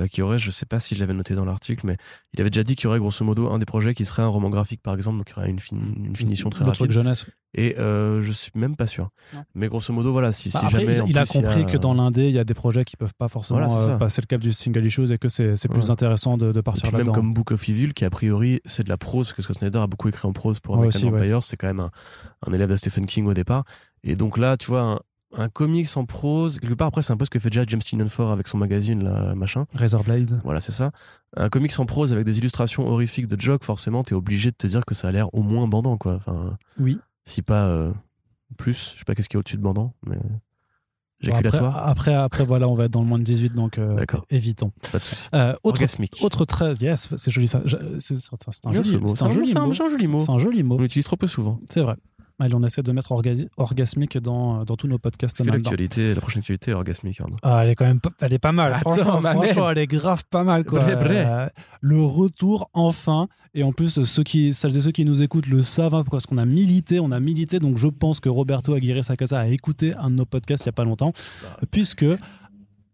euh, qu'il y aurait, je sais pas si je l'avais noté dans l'article, mais il avait déjà dit qu'il y aurait grosso modo un des projets qui serait un roman graphique par exemple, donc il y aurait une, fin- une finition très Le truc rapide. jeunesse. Et euh, je suis même pas sûr. Non. Mais grosso modo, voilà, si, Bah, si après, jamais. il, en il a plus, il y compris que dans l'indé, il y a des projets qui peuvent pas forcément Voilà, euh, passer le cap du single issues et que c'est plus Ouais. intéressant de, partir puis même là-dedans. comme Book of Evil, qui a priori c'est de la prose, parce que Scott Snyder a beaucoup écrit en prose pour Ouais, American ouais. Vampire, c'est quand même un, un élève de Stephen King au départ. Et donc là, tu vois, un, comics en prose, quelque part après, c'est un peu ce que fait déjà James Tynion Ford avec son magazine, là, machin. Razor Blade. Voilà, c'est ça. Un comics en prose avec des illustrations horrifiques de Jock, forcément, t'es obligé de te dire que ça a l'air au moins bandant, quoi. Enfin, Oui. si pas euh, plus, je sais pas qu'est-ce qu'il y a au-dessus de bandant, mais Bon, après, après, après, voilà, on va être dans le moins de 18, donc euh, évitons. pas de souci. Euh, autre, autre 13, yes, c'est joli ça. C'est un joli mot. C'est un joli mot. On l'utilise trop peu souvent. C'est vrai. Allez, on essaie de mettre orga- orgasmique dans, dans tous nos podcasts. Que l'actualité, la prochaine actualité est orgasmique. Ah, elle est quand même pas, elle est pas mal. Attends, franchement, ma franchement, mère. elle est grave pas mal. Quoi. Euh, le retour, enfin. Et en plus, ceux qui, celles et ceux qui nous écoutent le savent, hein, parce qu'on a milité, on a milité. Donc, je pense que Roberto Aguirre Sacasa a écouté un de nos podcasts il y a pas longtemps, puisque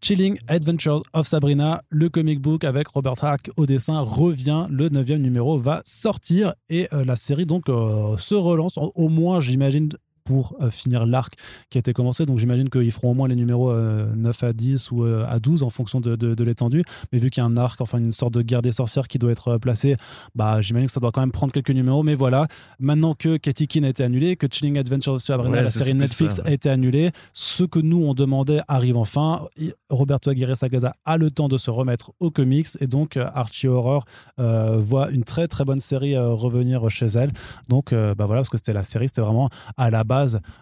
Chilling Adventures of Sabrina, le comic book avec Robert Hack au dessin, revient. Le neuvième numéro va sortir et euh, la série donc euh, se relance. Au au moins, j'imagine pour euh, finir l'arc qui a été commencé. Donc j'imagine qu'ils feront au moins les numéros euh, 9 à 10 ou euh, à 12 en fonction de, de- de l'étendue. Mais vu qu'il y a un arc, enfin une sorte de guerre des sorcières qui doit être euh, placée, bah, j'imagine que ça doit quand même prendre quelques numéros. Mais voilà, maintenant que Katy Keene a été annulée, que Chilling Adventures of Sabrina, Ouais, la série Netflix, ça, ouais. a été annulée, ce que nous on demandait arrive enfin. Roberto Aguirre Sagaza a le temps de se remettre aux comics et donc euh, Archie Horror euh, voit une très très bonne série euh, revenir chez elle. Donc euh, bah voilà, parce que c'était la série, c'était vraiment à la base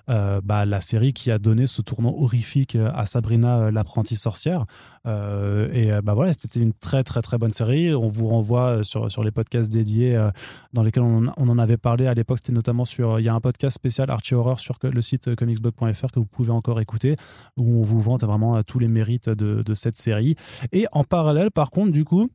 euh, bah, la série qui a donné ce tournant horrifique euh, à Sabrina euh, l'apprentie sorcière. Et bah voilà, c'était une très très très bonne série. On vous renvoie sur, sur les podcasts dédiés dans lesquels on, on en avait parlé à l'époque. C'était notamment sur. Il y a un podcast spécial Archie Horror sur le site comicsblog.fr que vous pouvez encore écouter, où on vous vante vraiment tous les mérites de cette série. Et en parallèle, par contre, du coup,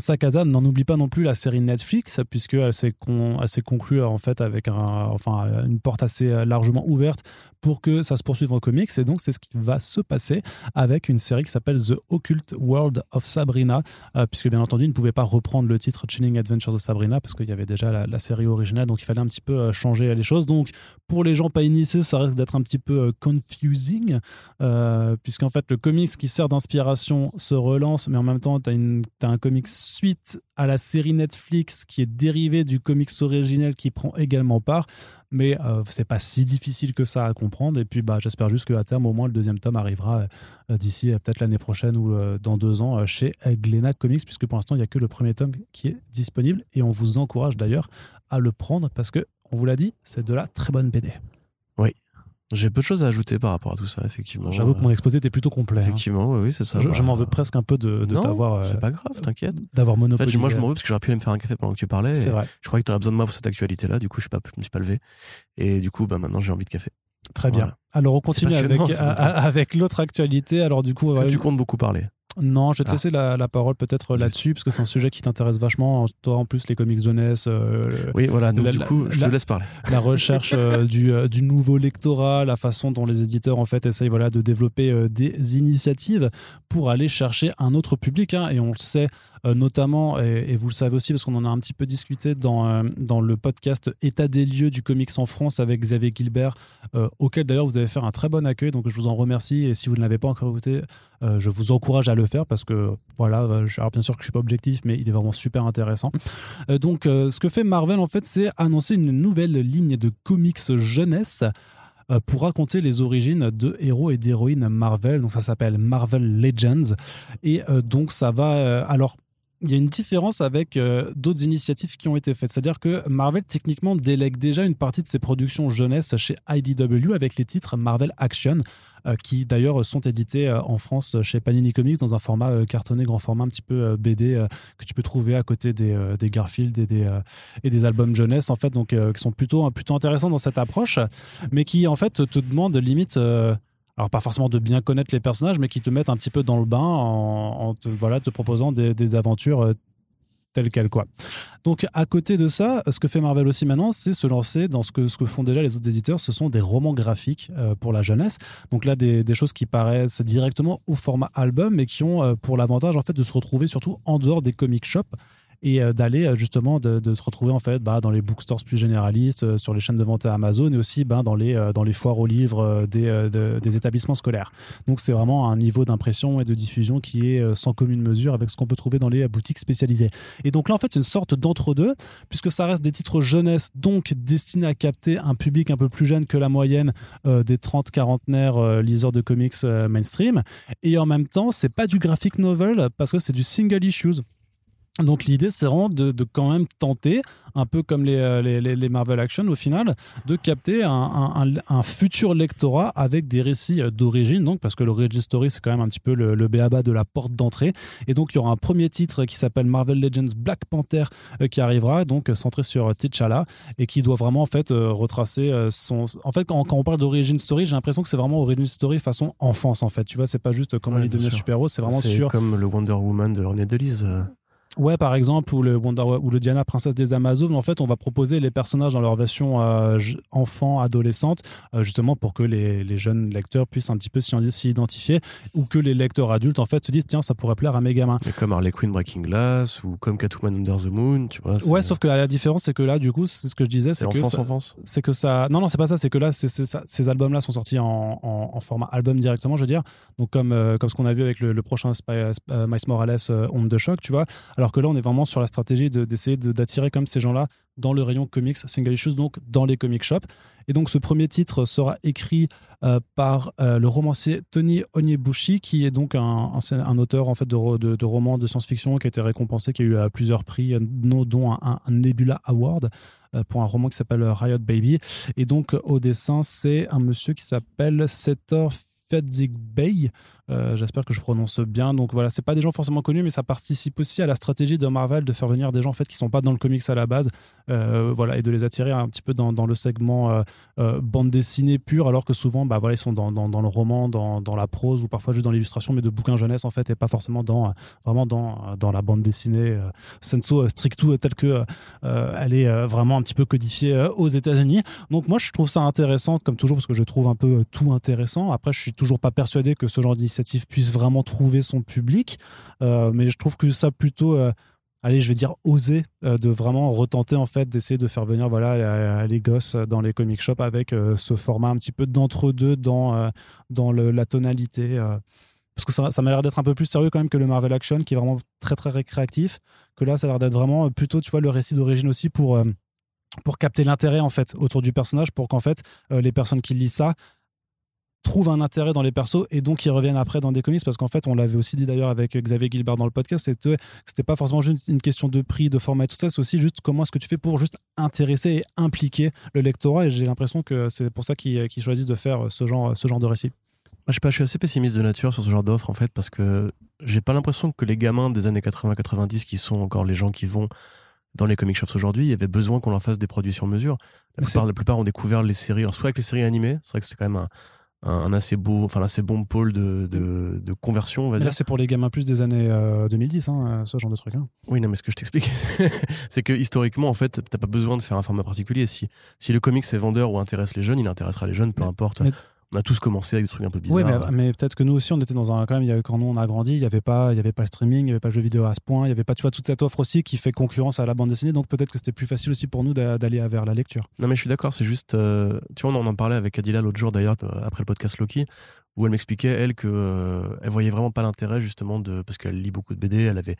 Sakazan n'en oublie pas non plus la série Netflix puisqu'elle s'est con, conclue en fait avec une porte assez euh, largement ouverte pour que ça se poursuive en comics. Et donc c'est ce qui va se passer avec une série qui s'appelle The Occult World of Sabrina euh, puisque bien entendu ils ne pouvaient pas reprendre le titre Chilling Adventures of Sabrina parce qu'il y avait déjà la, série originale donc il fallait un petit peu euh, changer les choses. Donc pour les gens pas initiés ça risque d'être un petit peu confusing puisqu'en fait le comics qui sert d'inspiration se relance mais en même temps tu as un comics suite à la série Netflix qui est dérivée du comics originel qui prend également part. Mais euh, c'est pas si difficile que ça à comprendre. Et puis bah, j'espère juste qu'à terme, au moins, le deuxième tome arrivera euh, d'ici euh, peut-être l'année prochaine ou dans deux ans chez Glénat Comics, puisque pour l'instant, il n'y a que le premier tome qui est disponible. Et on vous encourage d'ailleurs à le prendre parce que, on vous l'a dit, c'est de la très bonne BD. J'ai peu de choses à ajouter par rapport à tout ça, effectivement. J'avoue que mon exposé était plutôt complet. Hein. Effectivement, oui, c'est ça. Je, bah, m'en veux presque un peu de, de t'avoir. Euh, c'est pas grave, t'inquiète. D'avoir monopolisé. En fait, moi, je m'en veux parce que j'aurais pu aller me faire un café pendant que tu parlais. C'est vrai. Je croyais que tu aurais besoin de moi pour cette actualité-là. Du coup, je, je me suis pas levé. Et du coup, bah, maintenant, j'ai envie de café. Très bien. Alors, on continue avec, avec l'autre actualité. Alors, du coup. tu comptes beaucoup parler non, je vais te ah. laisser la, parole peut-être là-dessus, parce que c'est un sujet qui t'intéresse vachement. Toi, en plus, les comics jeunesse. Euh, oui, voilà, donc du coup, je te laisse parler. La recherche euh, du, euh, du, nouveau lectorat, la façon dont les éditeurs, en fait, essayent voilà, de développer des initiatives pour aller chercher un autre public. Hein, et on le sait, euh, notamment, et, vous le savez aussi parce qu'on en a un petit peu discuté dans, euh, dans le podcast État des lieux du comics en France avec Xavier Gilbert, euh, auquel d'ailleurs vous avez fait un très bon accueil, donc je vous en remercie. Et si vous ne l'avez pas encore écouté, je vous encourage à le faire parce que voilà, alors bien sûr que je suis pas objectif, mais il est vraiment super intéressant. donc, ce que fait Marvel en fait, c'est annoncer une nouvelle ligne de comics jeunesse pour raconter les origines de héros et d'héroïnes Marvel. Donc ça s'appelle Marvel Legends. Et donc ça va... alors il y a une différence avec euh, d'autres initiatives qui ont été faites. C'est-à-dire que Marvel, techniquement, délègue déjà une partie de ses productions jeunesse chez IDW avec les titres Marvel Action, euh, qui d'ailleurs sont édités euh, en France chez Panini Comics dans un format cartonné, grand format, un petit peu BD, que tu peux trouver à côté des, Garfield et des, et des albums jeunesse, en fait, donc qui sont plutôt, plutôt intéressants dans cette approche, mais qui, en fait, te demandent limite alors pas forcément de bien connaître les personnages, mais qui te mettent un petit peu dans le bain en, te, voilà, te proposant des, aventures euh, telles quelles. Donc à côté de ça, ce que fait Marvel aussi maintenant, c'est se lancer dans ce que, font déjà les autres éditeurs, ce sont des romans graphiques euh, pour la jeunesse. Donc là, des, des, choses qui paraissent directement au format album, mais qui ont euh, pour l'avantage en fait de se retrouver surtout en dehors des comic shops et euh, d'aller euh, justement de, se retrouver en fait bah, dans les bookstores plus généralistes, euh, sur les chaînes de vente à Amazon et aussi bah, dans, les, dans les foires aux livres des, des établissements scolaires. Donc c'est vraiment un niveau d'impression et de diffusion qui est sans commune mesure avec ce qu'on peut trouver dans les boutiques spécialisées. Et donc là en fait c'est une sorte d'entre-deux puisque ça reste des titres jeunesse donc destinés à capter un public un peu plus jeune que la moyenne des 30-quarantenaires liseurs de comics mainstream et en même temps c'est pas du graphic novel parce que c'est du single issues donc l'idée, c'est vraiment de, quand même tenter, un peu comme euh, les, les, Marvel Action au final, de capter un, futur lectorat avec des récits euh, d'origine, donc parce que l'origin story, c'est quand même un petit peu le, le béaba de la porte d'entrée. Et donc il y aura un premier titre qui s'appelle Marvel Legends Black Panther euh, qui arrivera, donc centré sur T'Challa et qui doit vraiment en fait retracer son. En fait, quand, on parle d'origin story, j'ai l'impression que c'est vraiment origin story façon enfance en fait. Tu vois, c'est pas juste comment il devient super-héros, c'est vraiment sur. comme le Wonder Woman de René Delise. Ouais, par exemple, ou le, Wonder, ou le Diana, princesse des Amazones, en fait, on va proposer les personnages dans leur version euh, enfant, adolescente, euh, justement pour que les, les, jeunes lecteurs puissent un petit peu s'y identifier, ou que les lecteurs adultes, en fait, se disent, tiens, ça pourrait plaire à mes gamins. Mais comme Harley Quinn Breaking Glass, ou comme Catwoman Under the Moon, tu vois. Ouais, sauf que la différence, c'est que là, du coup, c'est ce que je disais, c'est que. Enfance, enfance. C'est que ça. Non, non, c'est pas ça, c'est que là, ces albums-là sont sortis en, en, format album directement, je veux dire. Donc, comme, euh, comme ce qu'on a vu avec le, prochain Spy, Miles Morales, Onde de choc, tu vois. Alors que là, on est vraiment sur la stratégie d'essayer d'attirer comme ces gens-là dans le rayon comics single issues, donc dans les comic shops. Et donc ce premier titre sera écrit euh, par euh, le romancier Tony Onyebushi, qui est donc un, auteur en fait de, de, romans de science-fiction qui a été récompensé, qui a eu euh, plusieurs prix, dont un, Nebula Award pour un roman qui s'appelle Riot Baby. Et donc au dessin, c'est un monsieur qui s'appelle Setor Fedzig Bay, Euh, j'espère que je prononce bien. Donc voilà, c'est pas des gens forcément connus, mais ça participe aussi à la stratégie de Marvel de faire venir des gens en fait qui sont pas dans le comics à la base, euh, voilà, et de les attirer un petit peu dans, le segment euh, bande dessinée pure, alors que souvent, bah voilà, ils sont dans, le roman, dans, la prose ou parfois juste dans l'illustration, mais de bouquins jeunesse en fait, et pas forcément dans vraiment dans, dans la bande dessinée senso stricto telle que elle est vraiment un petit peu codifiée aux États-Unis. Donc moi, je trouve ça intéressant, comme toujours, parce que je trouve un peu tout intéressant. Après, je suis toujours pas persuadé que ce genre d'initiative puisse vraiment trouver son public. Euh, mais je trouve que ça plutôt, euh, allez, je vais dire oser euh, de vraiment retenter en fait d'essayer de faire venir voilà les gosses dans les comic shops avec ce format un petit peu d'entre-deux dans dans la tonalité. parce que ça, ça m'a l'air d'être un peu plus sérieux quand même que le Marvel Action qui est vraiment très très récréatif. Que là, ça a l'air d'être vraiment plutôt, tu vois, le récit d'origine aussi pour pour capter l'intérêt en fait autour du personnage pour qu'en fait les personnes qui lisent ça trouvent un intérêt dans les persos et donc ils reviennent après dans des comics parce qu'en fait on l'avait aussi dit d'ailleurs avec Xavier Gilbert dans le podcast c'était c'était pas forcément juste une question de prix de format et tout ça c'est aussi juste comment est-ce que tu fais pour juste intéresser et impliquer le lectorat et j'ai l'impression que c'est pour ça qu'ils choisissent de faire ce genre ce genre de récit moi, je, sais pas, je suis assez pessimiste de nature sur ce genre d'offre en fait parce que j'ai pas l'impression que les gamins des années 80-90 qui sont encore les gens qui vont dans les comic shops aujourd'hui, il y avait besoin qu'on leur fasse des produits sur mesure. La plupart, la plupart ont découvert les séries, alors soit avec les séries animées, c'est vrai que c'est quand même un, un, assez beau, enfin assez bon pôle de, de, conversion, on va dire. Là, c'est pour les gamins plus des années 2010, euh, hein, ce genre de truc. Hein. Oui, non, mais ce que je t'explique, c'est que historiquement, en fait, t'as pas besoin de faire un format particulier. Si, si le comics est vendeur ou intéresse les jeunes, il intéressera les jeunes, peu importe on a tous commencé avec des trucs un peu bizarres. Oui, mais, peut-être que nous aussi, on était dans un. Quand même, il y avait, quand nous, on a grandi, il n'y avait, pas, il y avait pas le streaming, il n'y avait pas le jeu vidéo à ce point, il n'y avait pas tu vois, toute cette offre aussi qui fait concurrence à la bande dessinée. Donc peut-être que c'était plus facile aussi pour nous d'aller vers la lecture. Non, mais je suis d'accord, c'est juste. Euh, tu vois, on en parlait avec Adila l'autre jour d'ailleurs, euh, après le podcast Loki, où elle m'expliquait, elle, qu'elle euh, elle voyait vraiment pas l'intérêt justement de. Parce qu'elle lit beaucoup de BD, elle avait.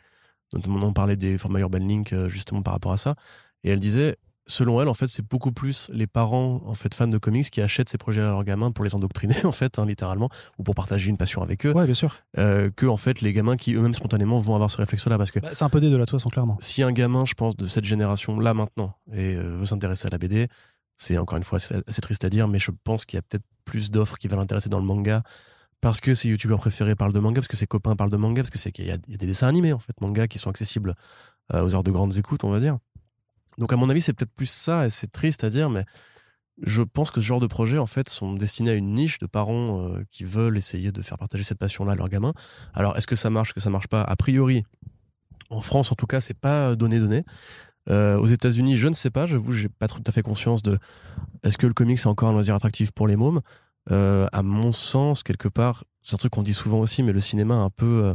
Notamment, on parlait des formats Urban Link justement par rapport à ça. Et elle disait, selon elle, en fait, c'est beaucoup plus les parents, en fait, fans de comics, qui achètent ces projets à leurs gamins pour les endoctriner, en fait, hein, littéralement, ou pour partager une passion avec eux. Ouais, bien sûr. Euh, que, en fait, les gamins qui eux-mêmes spontanément vont avoir ce réflexe-là, parce que. Bah, c'est un peu des de la façon, clairement. Si un gamin, je pense, de cette génération-là maintenant, et euh, veut s'intéresser à la BD, c'est encore une fois assez triste à dire, mais je pense qu'il y a peut-être plus d'offres qui vont l'intéresser dans le manga. Parce que ses youtubeurs préférés parlent de manga, parce que ses copains parlent de manga, parce que c'est qu'il y, a des dessins animés en fait, manga qui sont accessibles euh, aux heures de grandes écoutes, on va dire. Donc à mon avis, c'est peut-être plus ça, et c'est triste à dire, mais je pense que ce genre de projets, en fait, sont destinés à une niche de parents euh, qui veulent essayer de faire partager cette passion-là à leurs gamins. Alors, est-ce que ça marche, que ça marche pas? A priori, en France, en tout cas, c'est pas donné donné. Euh, aux États-Unis, je ne sais pas. J'avoue, j'ai pas tout à fait conscience de est-ce que le comics c'est encore un loisir attractif pour les mômes? Euh, à mon sens, quelque part, c'est un truc qu'on dit souvent aussi, mais le cinéma un peu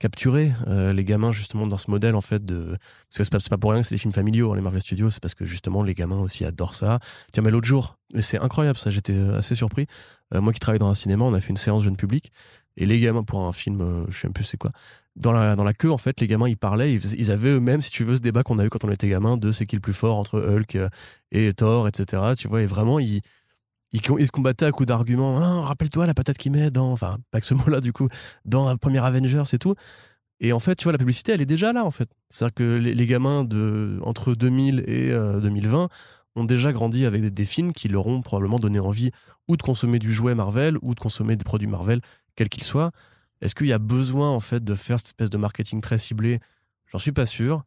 capturer euh, les gamins justement dans ce modèle en fait de parce que c'est pas, pas pour rien que c'est des films familiaux hein, les Marvel Studios c'est parce que justement les gamins aussi adorent ça. Tiens mais l'autre jour c'est incroyable ça j'étais euh, assez surpris euh, moi qui travaille dans un cinéma on a fait une séance jeune public et les gamins pour un film je sais même plus c'est quoi dans la, dans la queue en fait les gamins ils parlaient ils, avaient eux-mêmes si tu veux ce débat qu'on a eu quand on était gamin de c'est qui le plus fort entre Hulk et Thor etc tu vois et vraiment ils ils, se combattaient à coups d'arguments. Ah, rappelle-toi la patate qu'il met dans. Enfin, pas que ce mot-là, du coup, dans un premier Avengers et tout. Et en fait, tu vois, la publicité, elle est déjà là, en fait. C'est-à-dire que les, gamins de, entre 2000 et 2020 euh, ont déjà grandi avec des, films qui leur ont probablement donné envie ou de consommer du jouet Marvel ou de consommer des produits Marvel, quels qu'ils soient. Est-ce qu'il y a besoin, en fait, de faire cette espèce de marketing très ciblé? J'en suis pas sûr.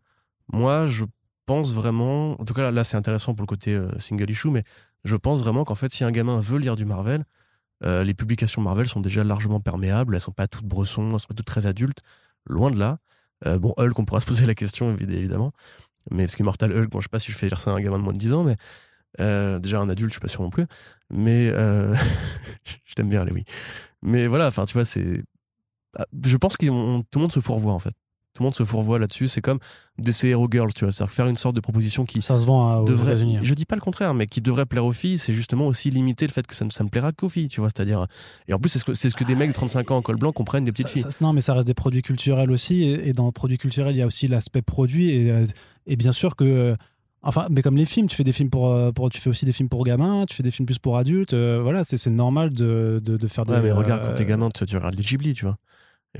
Moi, je pense vraiment. En tout cas, là, c'est intéressant pour le côté euh, single issue, mais je pense vraiment qu'en fait, si un gamin veut lire du Marvel, euh, les publications Marvel sont déjà largement perméables. Elles sont pas toutes bressons, elles sont pas toutes très adultes. Loin de là. Euh, bon, Hulk, on pourra se poser la question, évidemment. Mais parce qu'Immortal Hulk, bon, je sais pas si je fais lire ça à un gamin de moins de 10 ans, mais euh, déjà un adulte, je suis pas sûr non plus. Mais je t'aime bien, oui. Mais voilà, enfin, tu vois, c'est. Ah, je pense que tout le monde se fourvoie, en fait tout le monde se fourvoie là-dessus. C'est comme des Hero Girls, tu vois. C'est-à-dire faire une sorte de proposition qui. Ça se vend hein, aux États-Unis. Hein. Je dis pas le contraire, mais qui devrait plaire aux filles, c'est justement aussi limiter le fait que ça ne ça me plaira qu'aux filles, tu vois. C'est-à-dire. Et en plus, c'est ce que, c'est ce que des mecs de 35 ans en col blanc comprennent des petites filles. non, mais ça reste des produits culturels aussi. Et, dans le produit culturel, il y a aussi l'aspect produit. Et, euh, et, bien sûr que. Euh, enfin, mais comme les films, tu fais des films pour, euh, pour, tu fais aussi des films pour gamins, tu fais des films plus pour adultes. voilà, c'est normal de, de, de faire des. Ouais, mais regarde, quand t'es gamin, tu, tu regardes les Ghibli, tu vois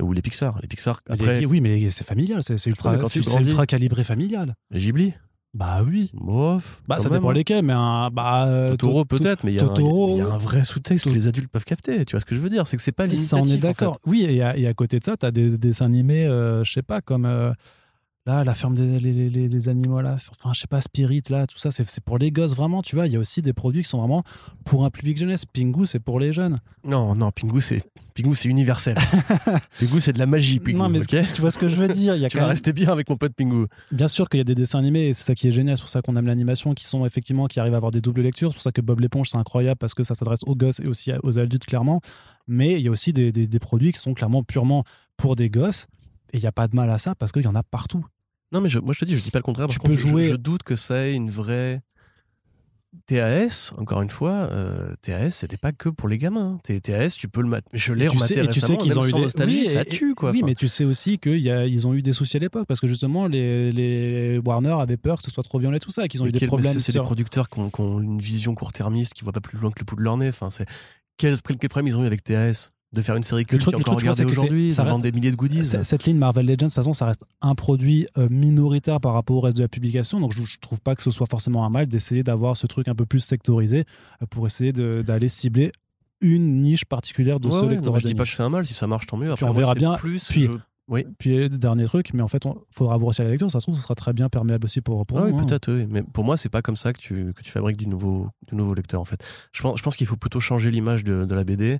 ou les Pixar. Les Pixar, après... oui, mais c'est familial, c'est ultra, ultra calibré familial. Les Ghibli Bah oui. Bof. Bah, ça même. dépend lesquels, mais un. Bah, euh, Totoro To- To- peut-être, mais il y, Totoro- y a un vrai sous-texte que les adultes peuvent capter. Tu vois ce que je veux dire? C'est que c'est pas limitatif. Ça, on est en fait. d'accord. Oui, et à, et à côté de ça, tu as des, dessins animés, euh, je sais pas, comme euh, là, la ferme des les, les- les animaux, là, enfin, je sais pas, Spirit, là, tout ça, c'est pour les gosses vraiment, tu vois. Il y a aussi des produits qui sont vraiment pour un public jeunesse. Pingu, c'est pour les jeunes. Non, non, Pingu, c'est Pingu, c'est universel. Pingu, c'est de la magie. Pingu, non, mais tu vois ce que je veux dire. Il y a Tu quand vas même- rester bien avec mon pote Pingu. Bien sûr qu'il y a des dessins animés, et c'est ça qui est génial, c'est pour ça qu'on aime l'animation, qui sont effectivement, qui arrivent à avoir des doubles lectures. C'est pour ça que Bob l'éponge, c'est incroyable, parce que ça s'adresse aux gosses et aussi aux adultes, clairement. Mais il y a aussi des, des- des produits qui sont clairement purement pour des gosses, et il n'y a pas de mal à ça, parce qu'il y en a partout. Non, mais je- moi je te dis, je dis pas le contraire. Tu Par peux jouer- Je, doute que ça ait une vraie. TAS, encore une fois, euh, TAS, c'était pas que pour les gamins. T- TAS, tu peux le mat- Je l'ai rematé et tu sais récemment, qu'ils ont eu des nostalgie, oui, ça et- tue quoi. Oui, Enfin, mais tu sais aussi qu'ils ont eu des soucis à l'époque parce que justement les, les Warner avaient peur que ce soit trop violent et tout ça, qu'ils ont mais eu des quel- problèmes. C'est c'est sur- des producteurs qui ont, qui ont une vision court-termiste, qui voient pas plus loin que le bout de leur nez. Enfin, c'est quel, quel problème ils ont eu avec TAS de faire une série culte truc- qui est encore regardée aujourd'hui, ça vend des milliers de goodies. Cette ligne Marvel Legends, de toute façon, ça reste un produit euh, minoritaire par rapport au reste de la publication. Donc, je, je trouve pas que ce soit forcément un mal d'essayer d'avoir ce truc un peu plus sectorisé euh, pour essayer d'aller cibler une niche particulière de Ouais, ce ouais, mais je dis pas que c'est un mal, si ça marche tant mieux. Après, on verra bien. Plus, Puis- je- Oui, Puis, euh, dernier truc, mais en fait, il faudra voir aussi à la lecture. Ça se trouve, ce sera très bien perméable aussi pour, pour Ah oui, hein. peut-être, oui. Mais pour moi, c'est pas comme ça que tu, que tu fabriques du nouveau, du nouveau lecteur, en fait. Je pense, je pense qu'il faut plutôt changer l'image de, de la BD,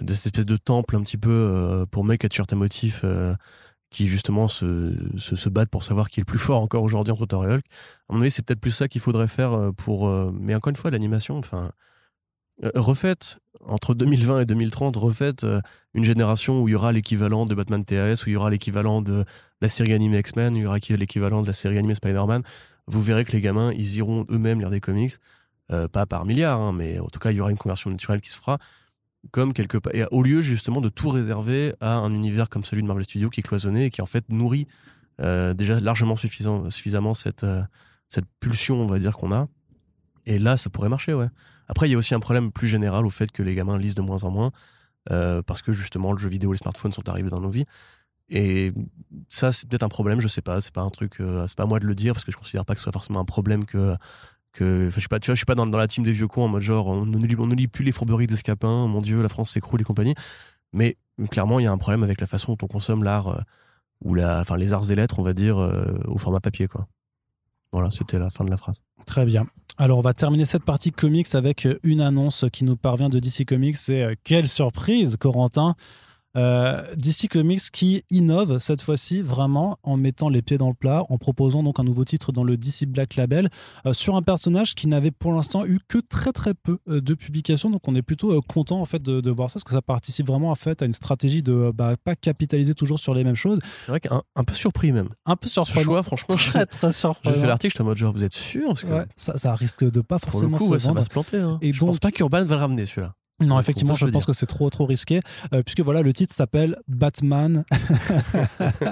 de cette espèce de temple un petit peu euh, pour mecs à t-shirt à motif euh, qui, justement, se, se, battent pour savoir qui est le plus fort encore aujourd'hui entre Thor et Hulk. À mon avis, c'est peut-être plus ça qu'il faudrait faire euh, pour. mais encore une fois, l'animation, enfin. refaites, entre 2020 et 2030, refaites une génération où il y aura l'équivalent de Batman TAS, où il y aura l'équivalent de la série animée X-Men, où il y aura l'équivalent de la série animée Spider-Man vous verrez que les gamins, ils iront eux-mêmes lire des comics, pas par milliards, hein, mais en tout cas, il y aura une conversion naturelle qui se fera, comme quelque part, et au lieu justement de tout réserver à un univers comme celui de Marvel Studios qui est cloisonné et qui en fait nourrit euh, déjà largement suffisamment cette, euh, cette pulsion, on va dire, qu'on a. Et là, ça pourrait marcher, ouais. Après, il y a aussi un problème plus général au fait que les gamins lisent de moins en moins, euh, parce que justement, le jeu vidéo et les smartphones sont arrivés dans nos vies. Et ça, c'est peut-être un problème, je sais pas. C'est pas un truc, c'est pas à moi de le dire parce que je considère pas que ce soit forcément un problème que. Que je suis pas, tu vois, je suis pas dans, dans la team des vieux cons en mode genre on ne lit, plus les fourberies des scapins, mon dieu, la France s'écroule et compagnie. Mais clairement, il y a un problème avec la façon dont on consomme l'art euh, ou la, enfin les arts et lettres, on va dire, euh, au format papier, quoi. Voilà, c'était la fin de la phrase. Très bien. Alors, on va terminer cette partie comics avec euh, une annonce qui nous parvient de DC Comics. Et euh, quelle surprise, Corentin Euh, DC Comics qui innove cette fois-ci vraiment en mettant les pieds dans le plat, en proposant donc un nouveau titre dans le DC Black Label euh, sur un personnage qui n'avait pour l'instant eu que très très peu euh, de publications. Donc on est plutôt content en fait de, de voir ça parce que ça participe vraiment en fait à une stratégie de bah, pas capitaliser toujours sur les mêmes choses. C'est vrai qu'un un peu surpris même. Un peu Ce surprenant. choix, franchement, très très j'ai surprenant. fait l'article, j'étais en mode genre, vous êtes sûr Parce que Ouais, ça, ça risque de pas pour le forcément coup, se ouais, ça va se planter. hein. Et je donc- pense pas qu'Urban va le ramener celui-là. Non, On effectivement, je pense dire. que c'est trop trop risqué, euh, puisque voilà, le titre s'appelle Batman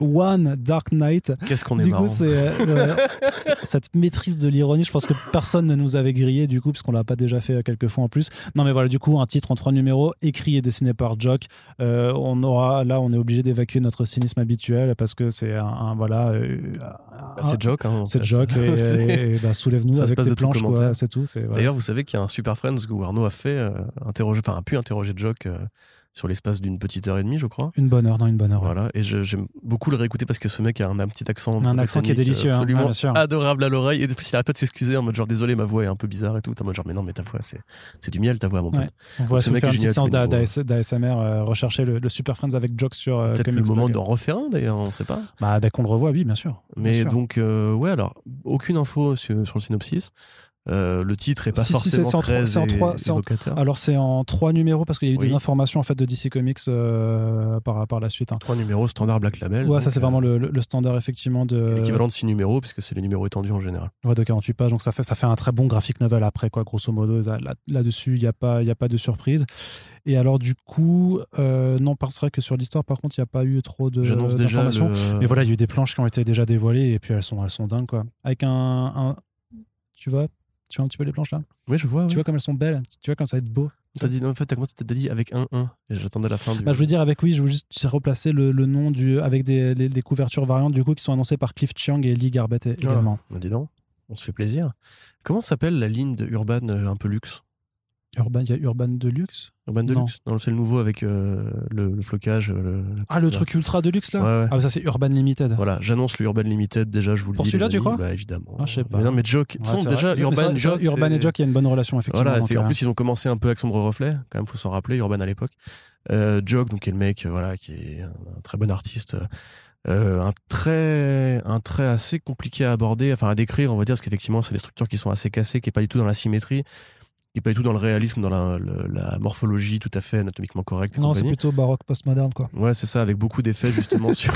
One Dark Knight. Qu'est-ce qu'on est Du marrant. coup, c'est euh, cette maîtrise de l'ironie. Je pense que personne ne nous avait grillé du coup, puisqu'on l'a pas déjà fait euh, quelques fois en plus. Non, mais voilà, du coup, un titre en trois numéros, écrit et dessiné par Jock. Euh, on aura là, on est obligé d'évacuer notre cynisme habituel parce que c'est un, un- voilà, Bah, c'est Joke. Hein, c'est Jock et, et- et, bah, soulève-nous avec tes planches, quoi. commentaire. C'est tout. voilà. D'ailleurs, vous savez qu'il y a un Super Friends que Arnaud a fait, euh, interroger, enfin, a pu interroger Jock euh, sur l'espace d'une petite heure et demie, je crois. une bonne heure, non, une bonne heure. Voilà, et j'aime beaucoup le réécouter parce que ce mec a un, un petit accent. Un accent qui est britannique, délicieux, hein, absolument ouais, sûr. adorable à l'oreille. Et de plus, il arrête pas de s'excuser en mode genre désolé, ma voix est un peu bizarre et tout. En mode genre mais non, mais ta voix, c'est du miel ta voix, mon pote. Ouais. On va ce mec faire une petite séance d'ASMR, euh, rechercher le, le Super Friends avec Jock sur euh, Peut-être le moment d'en refaire un d'ailleurs, on sait pas. Bah, dès qu'on le revoit, oui, bien sûr. Bien Mais sûr. donc, euh, ouais, alors, aucune info sur, sur le synopsis. Euh, le titre est pas Si, si, forcément c'est en très c'est en trois-. Alors, c'est en trois numéros parce qu'il y a eu Oui. des informations en fait de DC Comics euh, par, par la suite. hein. Trois numéros standard Black Label. Ouais, donc, ça c'est euh, vraiment le, le- standard effectivement de, l'équivalent de six numéros puisque c'est les numéros étendus en général. ouais, de 48 pages. Donc ça fait, ça fait un très bon graphic novel après, quoi, grosso modo. Là- là- Là-dessus, il n'y a, pas- il y a pas de surprise. Et alors, du coup, euh, non, parce que sur l'histoire, par contre, il n'y a pas eu trop de J'annonce déjà le... Mais voilà, il y a eu des planches qui ont été déjà dévoilées et puis elles sont, elles sont dingues, quoi. Avec un, un- Tu vois Tu vois un petit peu les planches là Oui, je vois. Tu ouais. vois comme elles sont belles Tu vois comme ça va être beau T'as dit, non, en fait, t'as commencé- t'as dit avec un 1. Et j'attendais la fin du. Bah, je veux dire, avec oui, je veux juste replacer le, le nom du, avec des, les- des couvertures variantes du coup qui sont annoncées par Cliff Chiang et Lee Garbett Ah, également. bah, dis donc, on se fait plaisir. Comment s'appelle la ligne de Urban euh, un peu luxe? Urban, il y a Urban Deluxe. Urban Non. Deluxe Non, c'est le nouveau avec euh, le, le flocage. euh, Le, Ah, le truc ultra Deluxe là Ouais, ouais. Ah, bah, ça c'est Urban Limited. Voilà, j'annonce le Urban Limited déjà, je vous le Pour dis. celui-là, les tu crois Bah évidemment. Ah, je sais pas. Mais non, mais Joke, Ouais, sont déjà Urban, ça- Joke, et Jock, il y a une bonne relation effectivement. Voilà, donc, en euh, plus ils ont commencé un peu avec Sombre Reflet, quand même faut s'en rappeler, Urban à l'époque. Euh, Jock, donc qui est le mec, voilà, qui est un, un très bon artiste, euh, un trait, un trait assez compliqué à aborder, enfin à décrire, on va dire, parce qu'effectivement c'est des structures qui sont assez cassées, qui est pas du tout dans la symétrie, qui est pas du tout dans le réalisme, dans la, morphologie tout à fait anatomiquement correcte. Non, c'est plutôt baroque postmoderne, quoi. Ouais, c'est ça, avec beaucoup d'effets justement sur.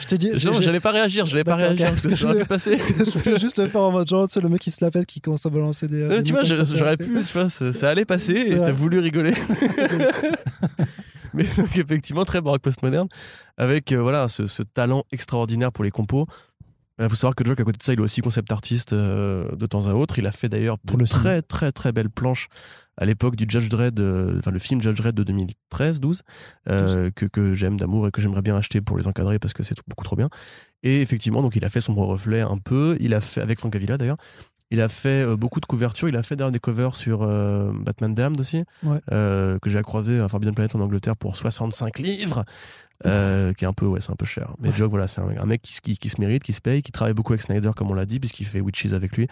Je t'ai dit. Non, j'allais pas réagir, j'allais pas réagir parce que je- pu passer. je voulais juste le faire en mode genre, c'est le mec qui se la pète, qui commence à balancer des. Euh, des tu vois, j'aurais pu, tu vois, ça, ça allait passer et t'as voulu rigoler. Mais donc, effectivement, très baroque postmoderne, avec euh, voilà ce, ce talent extraordinaire pour les compos. Il faut savoir que Jock, à côté de ça, il est aussi concept artiste euh, de temps à autre. Il a fait d'ailleurs de Pour le très, très, très belles planches à l'époque du Judge Dredd, euh, enfin le film Judge Dredd de 2013-12, euh, que, que j'aime d'amour et que j'aimerais bien acheter pour les encadrer parce que c'est beaucoup trop bien. Et effectivement, donc il a fait son reflet un peu. Il a fait, avec Frank Avila d'ailleurs, il a fait euh, beaucoup de couvertures. Il a fait d'ailleurs des covers sur euh, Batman Damned aussi, Ouais. euh, que j'ai croisé à Forbidden Planet en Angleterre pour 65 livres. Euh, qui est un peu ouais c'est un peu cher. Mais Jock voilà c'est un, un mec qui, se- qui, qui se mérite qui se paye qui travaille beaucoup avec Snyder comme on l'a dit puisqu'il fait Witches avec lui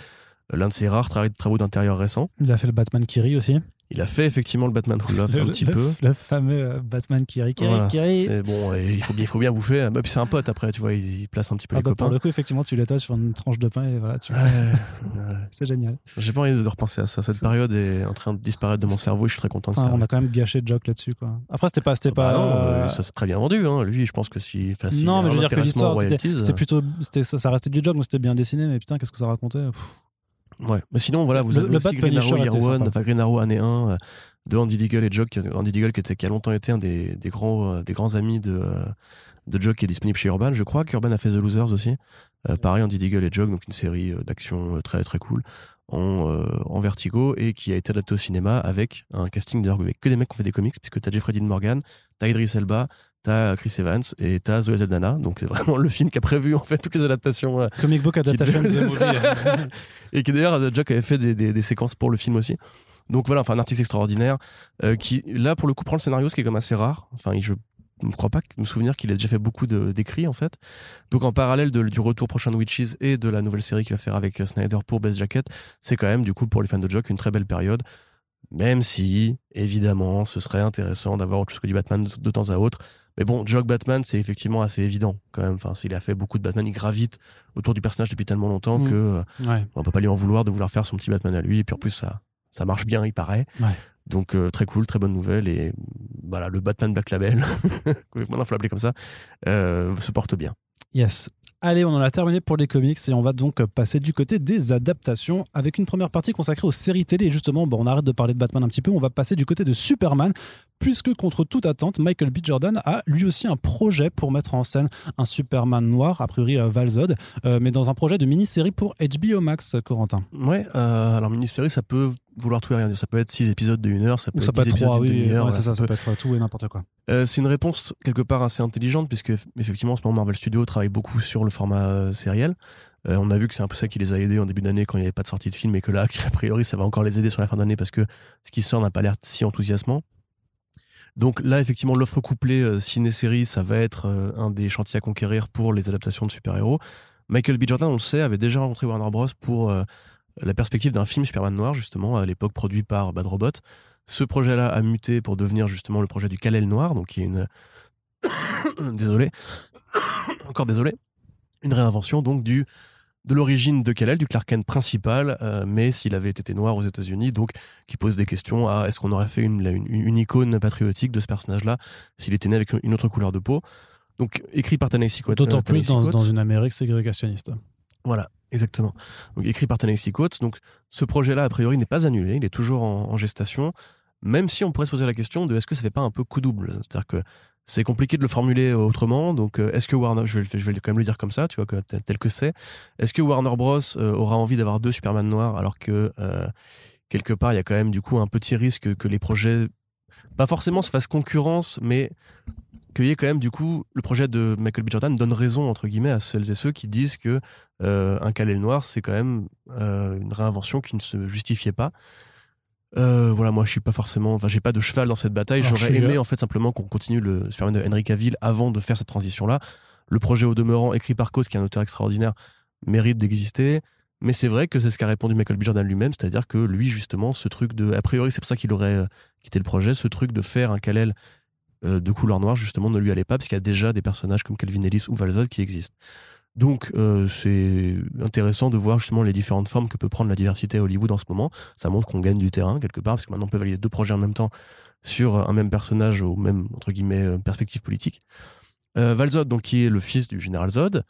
l'un de ses rares tra- travaux d'intérieur récents Il a fait le Batman Kiri aussi. il a fait effectivement le Batman Who Loves un petit le- peu Le fameux euh, Batman Kiri. Kiri, Voilà. Kiri. c'est bon et il faut bien il faut bien bouffer bah, puis c'est un pote après tu vois il, il place un petit peu Ah les bah, pour copains le coup, effectivement, tu l'étales sur une tranche de pain et voilà, tu... C'est génial. J'ai pas envie de repenser à ça. Cette période est en train de disparaître de mon cerveau et je suis très content de Enfin, ça. on a quand même gâché Jock là-dessus, quoi. Après, c'était pas, c'était Bah pas. non, euh, euh, ça s'est très bien vendu. Hein. Lui, je pense que si. enfin, s'il non, mais je veux dire que l'histoire, c'était, plutôt, ça, ça restait du Jock, mais c'était bien dessiné. Mais putain, qu'est-ce que ça racontait? Ouais. Mais sinon, voilà, vous Le- avez le aussi Green Arrow Year One, enfin Green Arrow année 1 euh, de Andy Deagle et Jock. Andy Deagle qui, était, qui a longtemps été un des, des grands, euh, des grands amis de, euh, de Jock qui est disponible chez Urban. Je crois qu'Urban a fait The Losers aussi. Euh, pareil, Andy Deagle et Jock, donc une série euh, d'action euh, très très cool en, euh, en vertigo et qui a été adaptée au cinéma avec un casting d'ailleurs avec que des mecs qui ont fait des comics puisque t'as Jeffrey Dean Morgan, t'as Idris Elba, t'as Chris Evans et t'as Zoé. Donc c'est vraiment le film qui a prévu en fait toutes les adaptations euh, Comic Book Adaptation Qui- The Movie. et qui d'ailleurs Jack avait fait des, des- des séquences pour le film aussi. Donc voilà, enfin un artiste extraordinaire euh, qui là pour le coup prend le scénario, ce qui est comme assez rare. Enfin, je ne crois pas me souvenir qu'il ait déjà fait beaucoup de- d'écrits en fait. Donc en parallèle de- du retour prochain de Witches et de la nouvelle série qu'il va faire avec euh, Snyder pour Best Jacket, c'est quand même du coup pour les fans de Jock une très belle période. Même si, évidemment, ce serait intéressant d'avoir autre chose que du Batman de, de temps à autre. Mais bon, Jock Batman, c'est effectivement assez évident quand même. Enfin, s'il a fait beaucoup de Batman, il gravite autour du personnage depuis tellement longtemps Mm. que euh, ouais. on peut pas lui en vouloir de vouloir faire son petit Batman à lui. Et puis en plus, ça, ça marche bien, il paraît. Ouais. Donc euh, très cool, très bonne nouvelle. Et voilà, le Batman Black Label, maintenant faut l'appeler comme ça, euh, se porte bien. Yes. Allez, on en a terminé pour les comics et on va donc passer du côté des adaptations avec une première partie consacrée aux séries télé. Et justement, bon, on arrête de parler de Batman un petit peu, on va passer du côté de Superman, puisque contre toute attente, Michael B. Jordan a lui aussi un projet pour mettre en scène un Superman noir, a priori euh, Valzod, euh, mais dans un projet de mini-série pour HBO Max, Corentin. Ouais, euh, alors mini-série, ça peut vouloir tout et rien dire. Ça peut être 6 épisodes de 1 heure, ça peut Ou ça être peut 10 être épisodes oui, ouais, voilà, c'est ça, peut- peut être tout et n'importe quoi. Euh, c'est une réponse quelque part assez intelligente puisque effectivement en ce moment Marvel Studios travaille beaucoup sur le format sériel. Euh, on a vu que c'est un peu ça qui les a aidés en début d'année quand il n'y avait pas de sortie de film et que là, a priori, ça va encore les aider sur la fin d'année parce que ce qui sort n'a pas l'air si enthousiasmant. Donc là, effectivement, l'offre couplée euh, ciné-série, ça va être euh, un des chantiers à conquérir pour les adaptations de super-héros. Michael B. Jordan, on le sait, avait déjà rencontré Warner Bros. pour euh, la perspective d'un film Superman noir, justement, à l'époque produit par Bad Robot. Ce projet-là a muté pour devenir justement le projet du Kal-El noir, donc qui est une... désolé. Encore désolé. Une réinvention donc du de l'origine de Kal-El, du Clark Kent principal, euh, mais s'il avait été noir aux États-Unis, donc qui pose des questions à est-ce qu'on aurait fait une, une, une icône patriotique de ce personnage-là s'il était né avec une autre couleur de peau. Donc écrit par Tennessee Coates. D'autant euh, plus dans une Amérique ségrégationniste. Voilà, exactement. Donc écrit par Tennessee Coates. Donc ce projet-là, a priori, n'est pas annulé, il est toujours en, en gestation, même si on pourrait se poser la question de est-ce que ça fait pas un peu coup double? C'est-à-dire que c'est compliqué de le formuler autrement, donc euh, est-ce que Warner, je vais, quand même le dire comme ça, tu vois, tel que c'est, est-ce que Warner Bros euh, aura envie d'avoir deux Superman noirs alors que euh, quelque part, il y a quand même du coup un petit risque que les projets, pas forcément se fassent concurrence, mais qu'il y ait quand même du coup le projet de Michael B. Jordan donne raison entre guillemets à celles et ceux qui disent que euh, un Kal-El noir c'est quand même une réinvention qui ne se justifiait pas. Euh, voilà, moi je suis pas forcément, enfin j'ai pas de cheval dans cette bataille. J'aurais aimé en fait simplement qu'on continue le Superman de Henry Cavill avant de faire cette transition là. Le projet au demeurant écrit par Coates, qui est un auteur extraordinaire, mérite d'exister. Mais c'est vrai que c'est ce qu'a répondu Michael B. Jordan lui-même, c'est-à-dire que lui, justement, ce truc de. A priori, c'est pour ça qu'il aurait euh, quitté le projet, ce truc de faire un Kal-El euh, de couleur noire, justement, ne lui allait pas, parce qu'il y a déjà des personnages comme Calvin Ellis ou Valzod qui existent. Donc, euh, c'est intéressant de voir justement les différentes formes que peut prendre la diversité à Hollywood en ce moment. Ça montre qu'on gagne du terrain, quelque part, parce que maintenant, on peut valider deux projets en même temps sur un même personnage aux mêmes, entre guillemets, euh, perspectives politiques. Euh, Valzod, donc, qui est le fils du général Zod,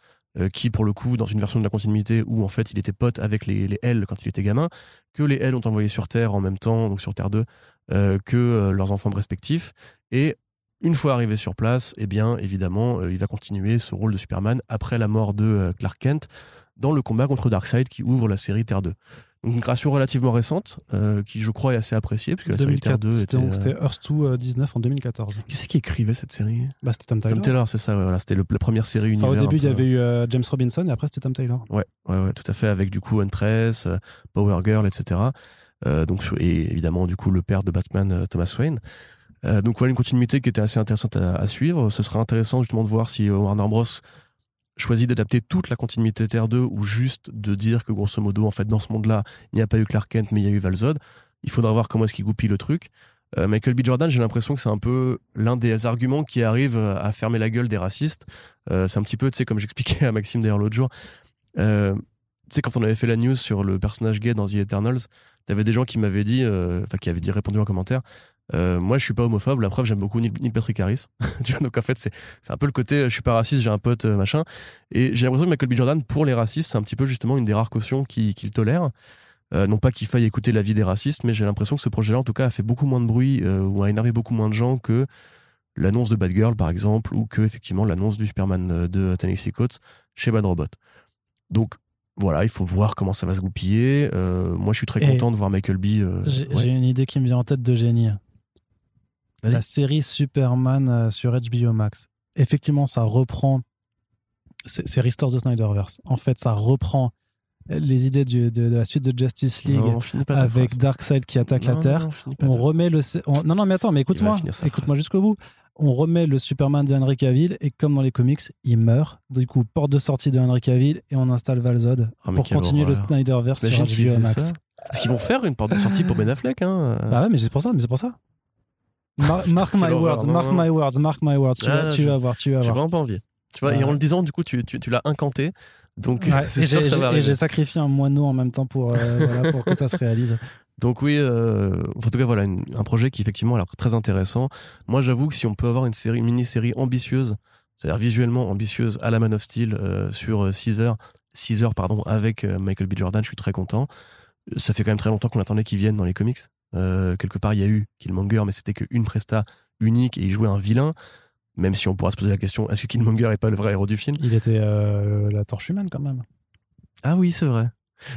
qui pour le coup dans une version de la continuité où en fait il était pote avec les, les L quand il était gamin, que les L ont envoyé sur Terre en même temps, donc sur Terre 2, euh, que leurs enfants respectifs. Et une fois arrivé sur place, eh bien évidemment euh, il va continuer ce rôle de Superman après la mort de euh, Clark Kent dans le combat contre Darkseid qui ouvre la série Terre 2. Donc une création relativement récente euh, qui je crois est assez appréciée parce que la série Terre 2 C'était était... donc c'était Earth 2 euh, 19 en 2014. Qui c'est qui écrivait cette série? Bah, c'était Tom Taylor. Tom Taylor, c'est ça, ouais, voilà, c'était la première série Enfin, univers. au début, un il y avait eu euh, James Robinson et après, c'était Tom Taylor. Ouais, ouais, ouais, tout à fait, avec du coup Huntress, euh, Power Girl, etc. Donc, et évidemment, du coup, le père de Batman, Thomas Wayne. Euh, donc, voilà une continuité qui était assez intéressante à, suivre. Ce sera intéressant justement de voir si euh, Warner Bros. choisit d'adapter toute la continuité Terre 2 ou juste de dire que grosso modo, en fait, dans ce monde-là, il n'y a pas eu Clark Kent, mais il y a eu Valzod. Il faudra voir comment est-ce qu'il goupille le truc. Euh, Michael B. Jordan, j'ai l'impression que c'est un peu l'un des arguments qui arrive à fermer la gueule des racistes. C'est un petit peu, tu sais, comme j'expliquais à Maxime d'ailleurs l'autre jour. Tu sais, quand on avait fait la news sur le personnage gay dans The Eternals, t'avais des gens qui m'avaient dit, enfin, qui avaient dit, répondu en commentaire, euh, moi, je suis pas homophobe. La preuve, j'aime beaucoup Neil, Neil Patrick Harris. tu vois, donc en fait, c'est un peu le côté, euh, je suis pas raciste, j'ai un pote, euh, machin. Et j'ai l'impression que Michael B. Jordan, pour les racistes, c'est un petit peu justement une des rares cautions qu'il qu'il tolère. Euh, non pas qu'il faille écouter l'avis des racistes, mais j'ai l'impression que ce projet-là, en tout cas, a fait beaucoup moins de bruit ou a énervé beaucoup moins de gens que l'annonce de Bad Girl, par exemple, ou que effectivement l'annonce du Superman de Tennessee Coates chez Bad Robot. Donc voilà, il faut voir comment ça va se goupiller. Euh, moi, je suis très Et content de voir Michael B. euh, J'ai ouais. j'ai une idée qui me vient en tête de génie. La série Superman euh, sur HBO Max. Effectivement, ça reprend. C'est Restore the Snyderverse. En fait, ça reprend les idées du- de, de la suite de Justice League Non, avec. Darkseid qui attaque la Terre. non, On remet le. on- Non, non, mais attends, mais écoute-moi. Écoute-moi jusqu'au bout. On remet le Superman de Henry Cavill et comme dans les comics, il meurt. Du coup, porte de sortie de Henry Cavill et on installe Valzod Oh, pour continuer le. Snyderverse sur HBO Max. ça Est-ce qu'ils vont faire une porte de sortie pour Ben Affleck hein? Bah ouais, mais c'est pour ça, mais c'est pour ça. Mar- mark my words, mark my words, mark my words. Tu, Ah, vas, tu je- vas voir, tu vas J'ai voir. vraiment pas envie. Tu vois, et en le disant, du coup, tu, tu, tu l'as incanté. Donc, Ouais, c'est et sûr j'ai- que ça j'ai- va et arriver. j'ai sacrifié un moineau en même temps pour, euh, voilà, pour que ça se réalise. Donc oui, euh, en tout cas voilà une- un projet qui effectivement a l'air très intéressant. Moi j'avoue que si on peut avoir une série, une mini-série ambitieuse, c'est-à-dire visuellement ambitieuse à la Man of Steel euh, sur 6 heures, 6 heures pardon, avec Michael B. Jordan, je suis très content. Ça fait quand même très longtemps qu'on attendait qu'il vienne dans les comics. Euh, quelque part il y a eu Killmonger, mais c'était qu'une presta unique et il jouait un vilain. Même si on pourra se poser la question, est-ce que Killmonger est pas le vrai héros du film? Il était euh, la torche humaine quand même. Ah oui, c'est vrai.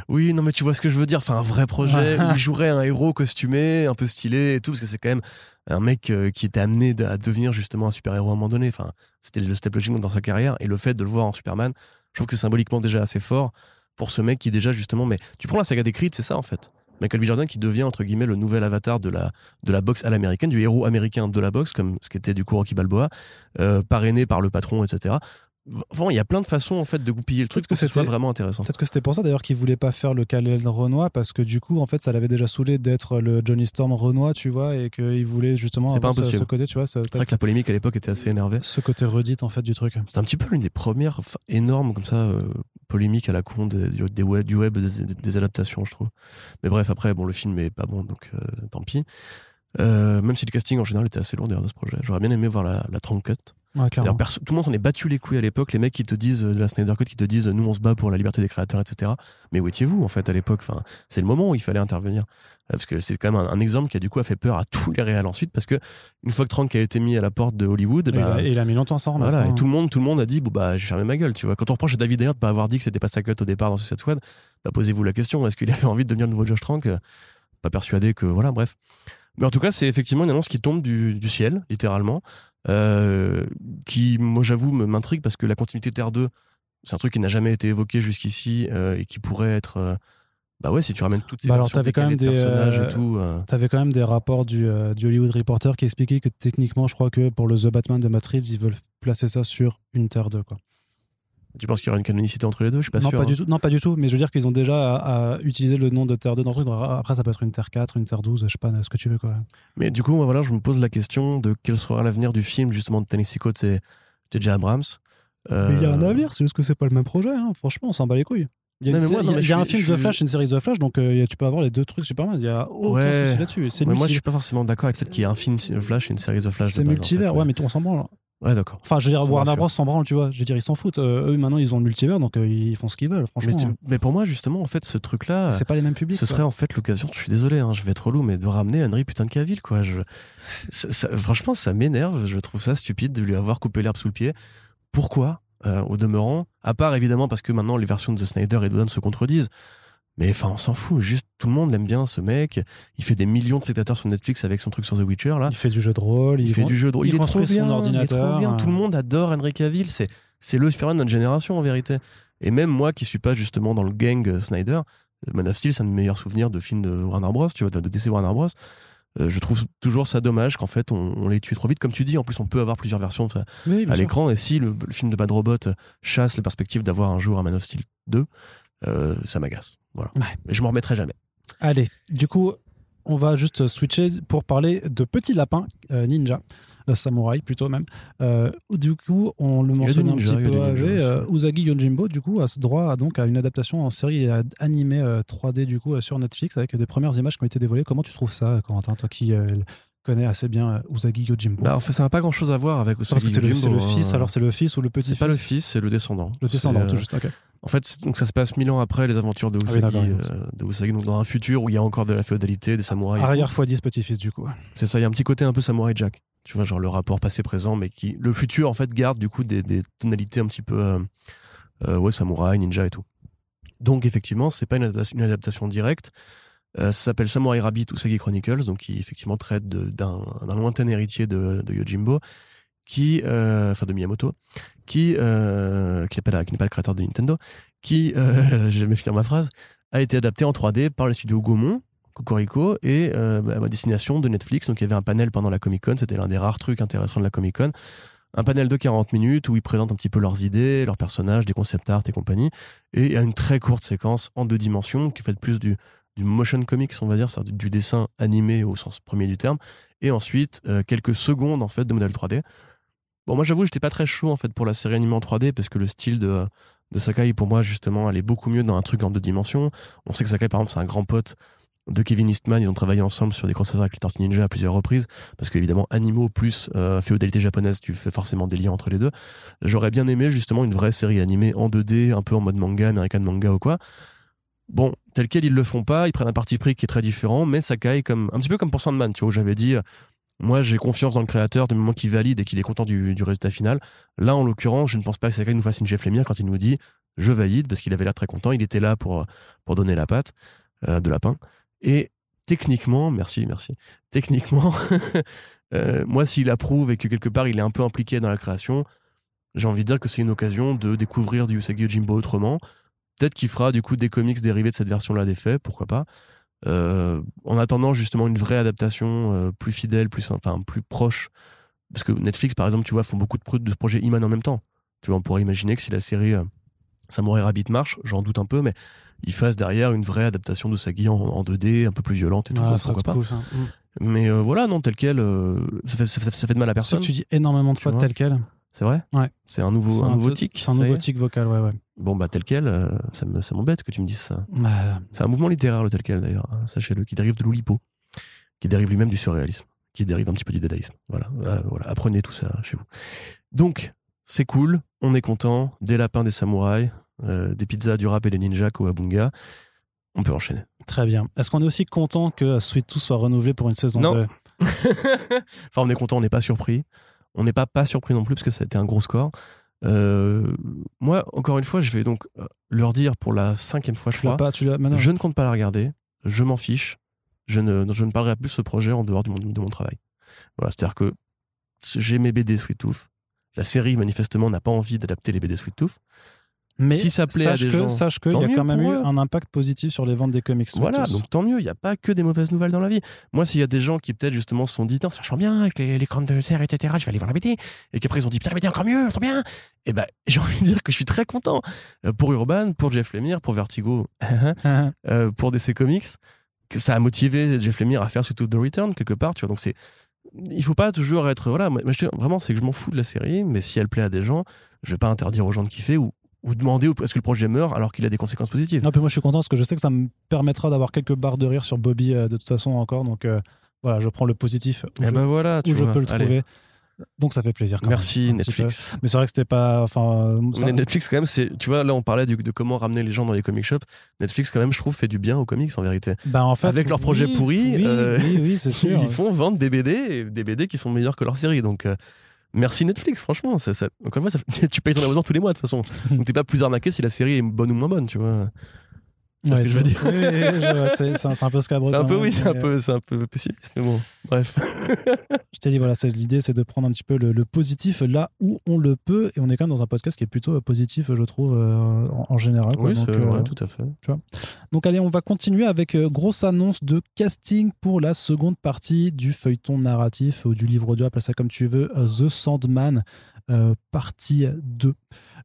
Oui, non, mais tu vois ce que je veux dire. Enfin, un vrai projet où il jouerait un héros costumé, un peu stylé et tout, parce que c'est quand même un mec euh, qui était amené à devenir justement un super-héros à un moment donné. Enfin, c'était le step logique dans sa carrière. Et le fait de le voir en Superman, je trouve que c'est symboliquement déjà assez fort pour ce mec qui déjà justement. Mais tu prends la saga des Creed, c'est ça en fait. Michael B. Jordan qui devient entre guillemets le nouvel avatar de la, de la boxe à l'américaine, du héros américain de la boxe, comme ce qu'était du coup Rocky Balboa, euh, parrainé par le patron, etc. Il y a plein de façons en fait de goupiller le truc Peut-être que pour que ce soit c'était- vraiment intéressant. Peut-être que c'était pour ça d'ailleurs qu'il voulait pas faire le Kal-El Renoir parce que du coup, en fait, ça l'avait déjà saoulé d'être le Johnny Storm Renoir, tu vois, et qu'il voulait justement C'est pas impossible. ce côté, tu vois, ce, C'est vrai que la polémique à l'époque était assez énervée. ce côté redite en fait du truc. C'était un petit peu l'une des premières enfin, énormes comme ça euh, polémiques à la con des, web, du web des, adaptations, je trouve. Mais bref, après, bon, le film est pas bon, donc euh, tant pis. Euh, même si le casting en général était assez lourd d'ailleurs de ce projet. J'aurais bien aimé voir la, la trunk cut. Ouais, tout le monde s'en est battu les couilles à l'époque. Les mecs qui te disent euh, de la Snyder Cut, qui te disent nous on se bat pour la liberté des créateurs, etc. Mais où étiez-vous en fait à l'époque? Enfin, c'est le moment où il fallait intervenir. Euh, Parce que c'est quand même un, un exemple qui a du coup a fait peur à tous les réals ensuite. Parce que une fois que Trank a été mis à la porte de Hollywood, Et il, bah, il a mis longtemps remettre. voilà, et hein. tout le monde, tout le monde a dit bon bah j'ai fermé ma gueule, tu vois. Quand on reproche à David Ayer de pas avoir dit que c'était pas sa cut au départ dans Suicide Squad, bah posez-vous la question, est-ce qu'il avait envie de devenir le nouveau Josh Trank? Pas persuadé que voilà, bref. Mais en tout cas, c'est effectivement une annonce qui tombe du, du ciel, littéralement, euh, qui, moi, j'avoue, m'intrigue parce que la continuité Terre 2, c'est un truc qui n'a jamais été évoqué jusqu'ici euh, et qui pourrait être. euh, bah ouais, si tu ramènes toutes ces Bah alors, versions quand même des, personnages et tout. T'avais quand même des rapports du, du Hollywood Reporter qui expliquaient que techniquement, je crois que pour le The Batman de Matt Reeves, ils veulent placer ça sur une Terre 2. Quoi. Tu penses qu'il y aura une canonicité entre les deux? Je suis pas non, sûr. pas hein. du tout, non, pas du tout, mais je veux dire qu'ils ont déjà à, à utiliser le nom de Terre 2 dans le truc. Après, ça peut être une Terre 4, une Terre 12, je sais pas ce que tu veux. Quoi. Mais du coup, moi, voilà, je me pose la question de quel sera l'avenir du film justement de Tennessee Coates et JJ Abrams. Euh, Mais il y a un avenir, c'est juste que c'est pas le même projet. hein. Franchement, on s'en bat les couilles. Il y a, Non, une mais sé- moi, non, il y a- mais il y a je un suis- film The suis- Flash, une série The Flash, donc euh, tu peux avoir les deux trucs Superman. Il y a aucun Ouais. souci là-dessus. C'est moi, je multi- suis pas forcément d'accord avec le fait qu'il y ait un film The Flash et une série The Flash. C'est en multivers, ouais, mais on s'en branle. Ouais, d'accord. Enfin, je veux dire, Warner. Bros s'en branle, tu vois. Je veux dire, ils s'en foutent. Euh, eux, maintenant, ils ont le multivers, donc euh, ils font ce qu'ils veulent, Mais, franchement. tu- hein. mais pour moi, justement, en fait, ce truc-là, C'est pas les mêmes publics. ce quoi. serait en fait l'occasion, je suis désolé, hein, je vais être relou, mais de ramener Henry putain de Cavill, quoi. Je, ça- ça- franchement, ça m'énerve, je trouve ça stupide de lui avoir coupé l'herbe sous le pied. Pourquoi, euh, au demeurant? À part évidemment parce que maintenant les versions de The Snyder et Whedon se contredisent. Mais enfin, on s'en fout, juste tout le monde l'aime bien, ce mec. Il fait des millions de spectateurs sur Netflix avec son truc sur The Witcher, là. Il fait du jeu de rôle, Il, fait du jeu de rôle. il Il, est trop construit son bien, ordinateur, il est trop bien. Tout le monde adore Henry Cavill. C'est, c'est le Superman de notre génération, en vérité. Et même moi, qui suis pas justement dans le gang euh, Snyder, euh, Man of Steel, c'est un de mes meilleurs souvenirs de films de Warner Bros, tu vois, de DC Warner Bros. Euh, je trouve toujours ça dommage qu'en fait, on, on les tue trop vite. Comme tu dis, en plus, on peut avoir plusieurs versions Oui, bien à l'écran. Et si le, le film de Bad Robot chasse les perspectives d'avoir un jour un Man of Steel 2, euh, ça m'agace. Voilà. Ouais. Je m'en remettrai jamais. Allez, du coup, on va juste switcher pour parler de Petit Lapin euh, Ninja. euh, samouraï plutôt même. Euh, du coup, on le mentionne un petit peu âgé. Usagi Yojimbo, du coup, a droit à, donc à une adaptation en série animée euh, 3D du coup sur Netflix avec des premières images qui ont été dévoilées. Comment tu trouves ça, Corentin, toi qui euh, connais assez bien euh, Usagi Yojimbo Bah, en fait, ça n'a pas grand chose à voir avec Parce que c'est le, le hein. fils, alors c'est le fils ou le petit C'est pas le fils, c'est le descendant. Le descendant, tout euh, juste. ok. En fait, donc ça se passe mille ans après les aventures de Ah Usagi, oui. euh, de Usagi, donc dans un futur où il y a encore de la féodalité, des samouraïs. Arrière x 10 petit-fils, du coup. C'est ça, il y a un petit côté un peu samouraï Jack. Tu vois, genre le rapport passé-présent, mais qui. Le futur, en fait, garde du coup des, des tonalités un petit peu. euh, euh, ouais, samouraï, ninja et tout. Donc, effectivement, c'est pas une adaptation, une adaptation directe. Euh, ça s'appelle Samurai Rabbit Usagi Chronicles, donc qui effectivement traite d'un lointain héritier de, Yojimbo, qui, euh, enfin de Miyamoto, qui, euh, qui n'est pas, le créateur de Nintendo, qui, vais me finir ma phrase, a été adapté en 3D par le studio Gaumont, Cocorico, et à destination de Netflix. Donc il y avait un panel pendant la Comic Con, c'était l'un des rares trucs intéressants de la Comic Con. Un panel de 40 minutes où ils présentent un petit peu leurs idées, leurs personnages, des concept art et compagnie. Et il y a une très courte séquence en deux dimensions qui fait plus du, du motion comics, on va dire, c'est-à-dire du dessin animé au sens premier du terme. Et ensuite, euh, quelques secondes en fait de modèle 3D. Bon, moi j'avoue, j'étais pas très chaud en fait pour la série animée en 3D parce que le style de, de Sakai, pour moi, justement, allait beaucoup mieux dans un truc en deux dimensions. On sait que Sakai, par exemple, c'est un grand pote de Kevin Eastman. Ils ont travaillé ensemble sur des crossovers avec les Tortues Ninja à plusieurs reprises parce qu'évidemment, animaux plus euh, féodalité japonaise, tu fais forcément des liens entre les deux. J'aurais bien aimé justement une vraie série animée en 2D, un peu en mode manga, American manga ou quoi. Bon, tel quel ils le font pas, ils prennent un parti pris qui est très différent, mais Sakai, comme, un petit peu comme pour Sandman, tu vois, j'avais dit, euh, moi j'ai confiance dans le créateur du moment qu'il valide et qu'il est content du, du résultat final. Là, en l'occurrence, je ne pense pas que Sakai nous fasse une Jeff Lemire quand il nous dit je valide parce qu'il avait l'air très content, il était là pour, pour donner la patte euh, de lapin. Et techniquement, merci, merci, techniquement, euh, moi s'il approuve et que quelque part il est un peu impliqué dans la création, j'ai envie de dire que c'est une occasion de découvrir du Usagi Yojimbo autrement. Peut-être qu'il fera du coup des comics dérivés de cette version-là des faits, pourquoi pas. Euh, en attendant justement une vraie adaptation euh, plus fidèle, plus, enfin, plus proche. Parce que Netflix, par exemple, tu vois, font beaucoup de, de projets Iman en même temps. Tu vois, on pourrait imaginer que si la série euh, Samurai Rabbit marche, j'en doute un peu, mais ils fassent derrière une vraie adaptation de Sagi en, en 2D, un peu plus violente et tout. Ah, ça pourquoi pas. cool, ça. Mm. Mais euh, voilà, non, tel quel, ça, fait, ça, fait, ça fait de mal à ça personne. tu dis énormément de fois tel quel. C'est vrai? Ouais. C'est un nouveau, C'est un nouveau tic C'est un nouveau tic vocal, ouais, ouais. Bon, bah, tel quel, euh, ça me- ça m'embête que tu me dises ça. C'est un mouvement littéraire, le tel quel d'ailleurs, hein, sachez-le, qui dérive de l'Oulipo, qui dérive lui-même du surréalisme, qui dérive un petit peu du dadaïsme. Voilà, Euh, voilà. apprenez tout ça chez vous. Donc, c'est cool, on est content, des lapins, des samouraïs, euh, des pizzas, du rap et des ninjas, Koabunga. On peut enchaîner. Très bien. Est-ce qu'on est aussi content que Sweet Tooth soit renouvelé pour une saison Non. 2 enfin, on est content, on n'est pas surpris. On n'est pas pas surpris non plus parce que ça a été un gros score. Euh, moi, encore une fois, je vais donc euh, leur dire pour la cinquième fois, je crois, pas, tu je ne compte pas la regarder. Je m'en fiche. je ne, je ne parlerai plus de ce projet en dehors du mon- de mon travail. Voilà, c'est-à-dire que j'ai mes BD Sweet Tooth. La série, manifestement, n'a pas envie d'adapter les BD Sweet Tooth. Mais Si ça plaît à sache des que, gens, sache qu'il y a quand même eu eux. un impact positif sur les ventes des comics. Voilà, donc tant mieux, il n'y a pas que des mauvaises nouvelles dans la vie. Moi, s'il y a des gens qui peut-être justement se sont dit, Tiens, c'est vachement bien avec les, les crânes de serre, etc., je vais aller voir la BD, et qu'après ils ont dit, putain, la BD encore mieux, trop bien, et ben j'ai envie de dire que je suis très content Euh, pour Urban, pour Jeff Lemire, pour Vertigo, euh, pour DC Comics, que ça a motivé Jeff Lemire à faire Tooth The Return quelque part, tu vois. Donc c'est, il faut pas toujours être, voilà, moi, je vraiment c'est que je m'en fous de la série, mais si elle plaît à des gens, je vais pas interdire aux gens de kiffer ou, ou demander où- est-ce que le projet meurt alors qu'il a des conséquences positives. Non, puis moi je suis content parce que je sais que ça me permettra d'avoir quelques barres de rire sur Bobby euh, de toute façon encore. Donc euh, voilà, je prends le positif où, Et je, ben voilà, où tu je vois. peux le Allez. trouver. Donc ça fait plaisir. quand Merci même. Netflix. Mais c'est vrai que c'était pas. Enfin, ça- Netflix quand même, c'est, tu vois, là on parlait du- de comment ramener les gens dans les comic shops. Netflix quand même, je trouve, fait du bien aux comics en vérité. bah, en fait, Avec leurs projets oui, pourris, Oui, euh, oui, oui, c'est sûr. Ils font vendre des BD, et des BD qui sont meilleurs que leur série. Donc merci Netflix, franchement. Ça, ça- encore une fois, tu payes ton abonnement tous les mois de toute façon. Donc t'es pas plus arnaqué si la série est bonne ou moins bonne, tu vois. Tu vois ce que je veux dire Oui, oui, oui, je vois, c'est c'est un, c'est peu scabreux. C'est un peu, même, oui, c'est un euh, peu, c'est un peu pessimiste, mais bon. Bref. Je t'ai dit, voilà, c'est l'idée, c'est de prendre un petit peu le, le positif là où on le peut. Et on est quand même dans un podcast qui est plutôt euh, positif, je trouve, euh, en, en général. quoi. Oui, c'est euh, tout à fait. Donc allez, on va continuer avec euh, grosse annonce de casting pour la seconde partie du feuilleton narratif ou du livre audio, appelle ça comme tu veux, euh, The Sandman, euh, partie 2.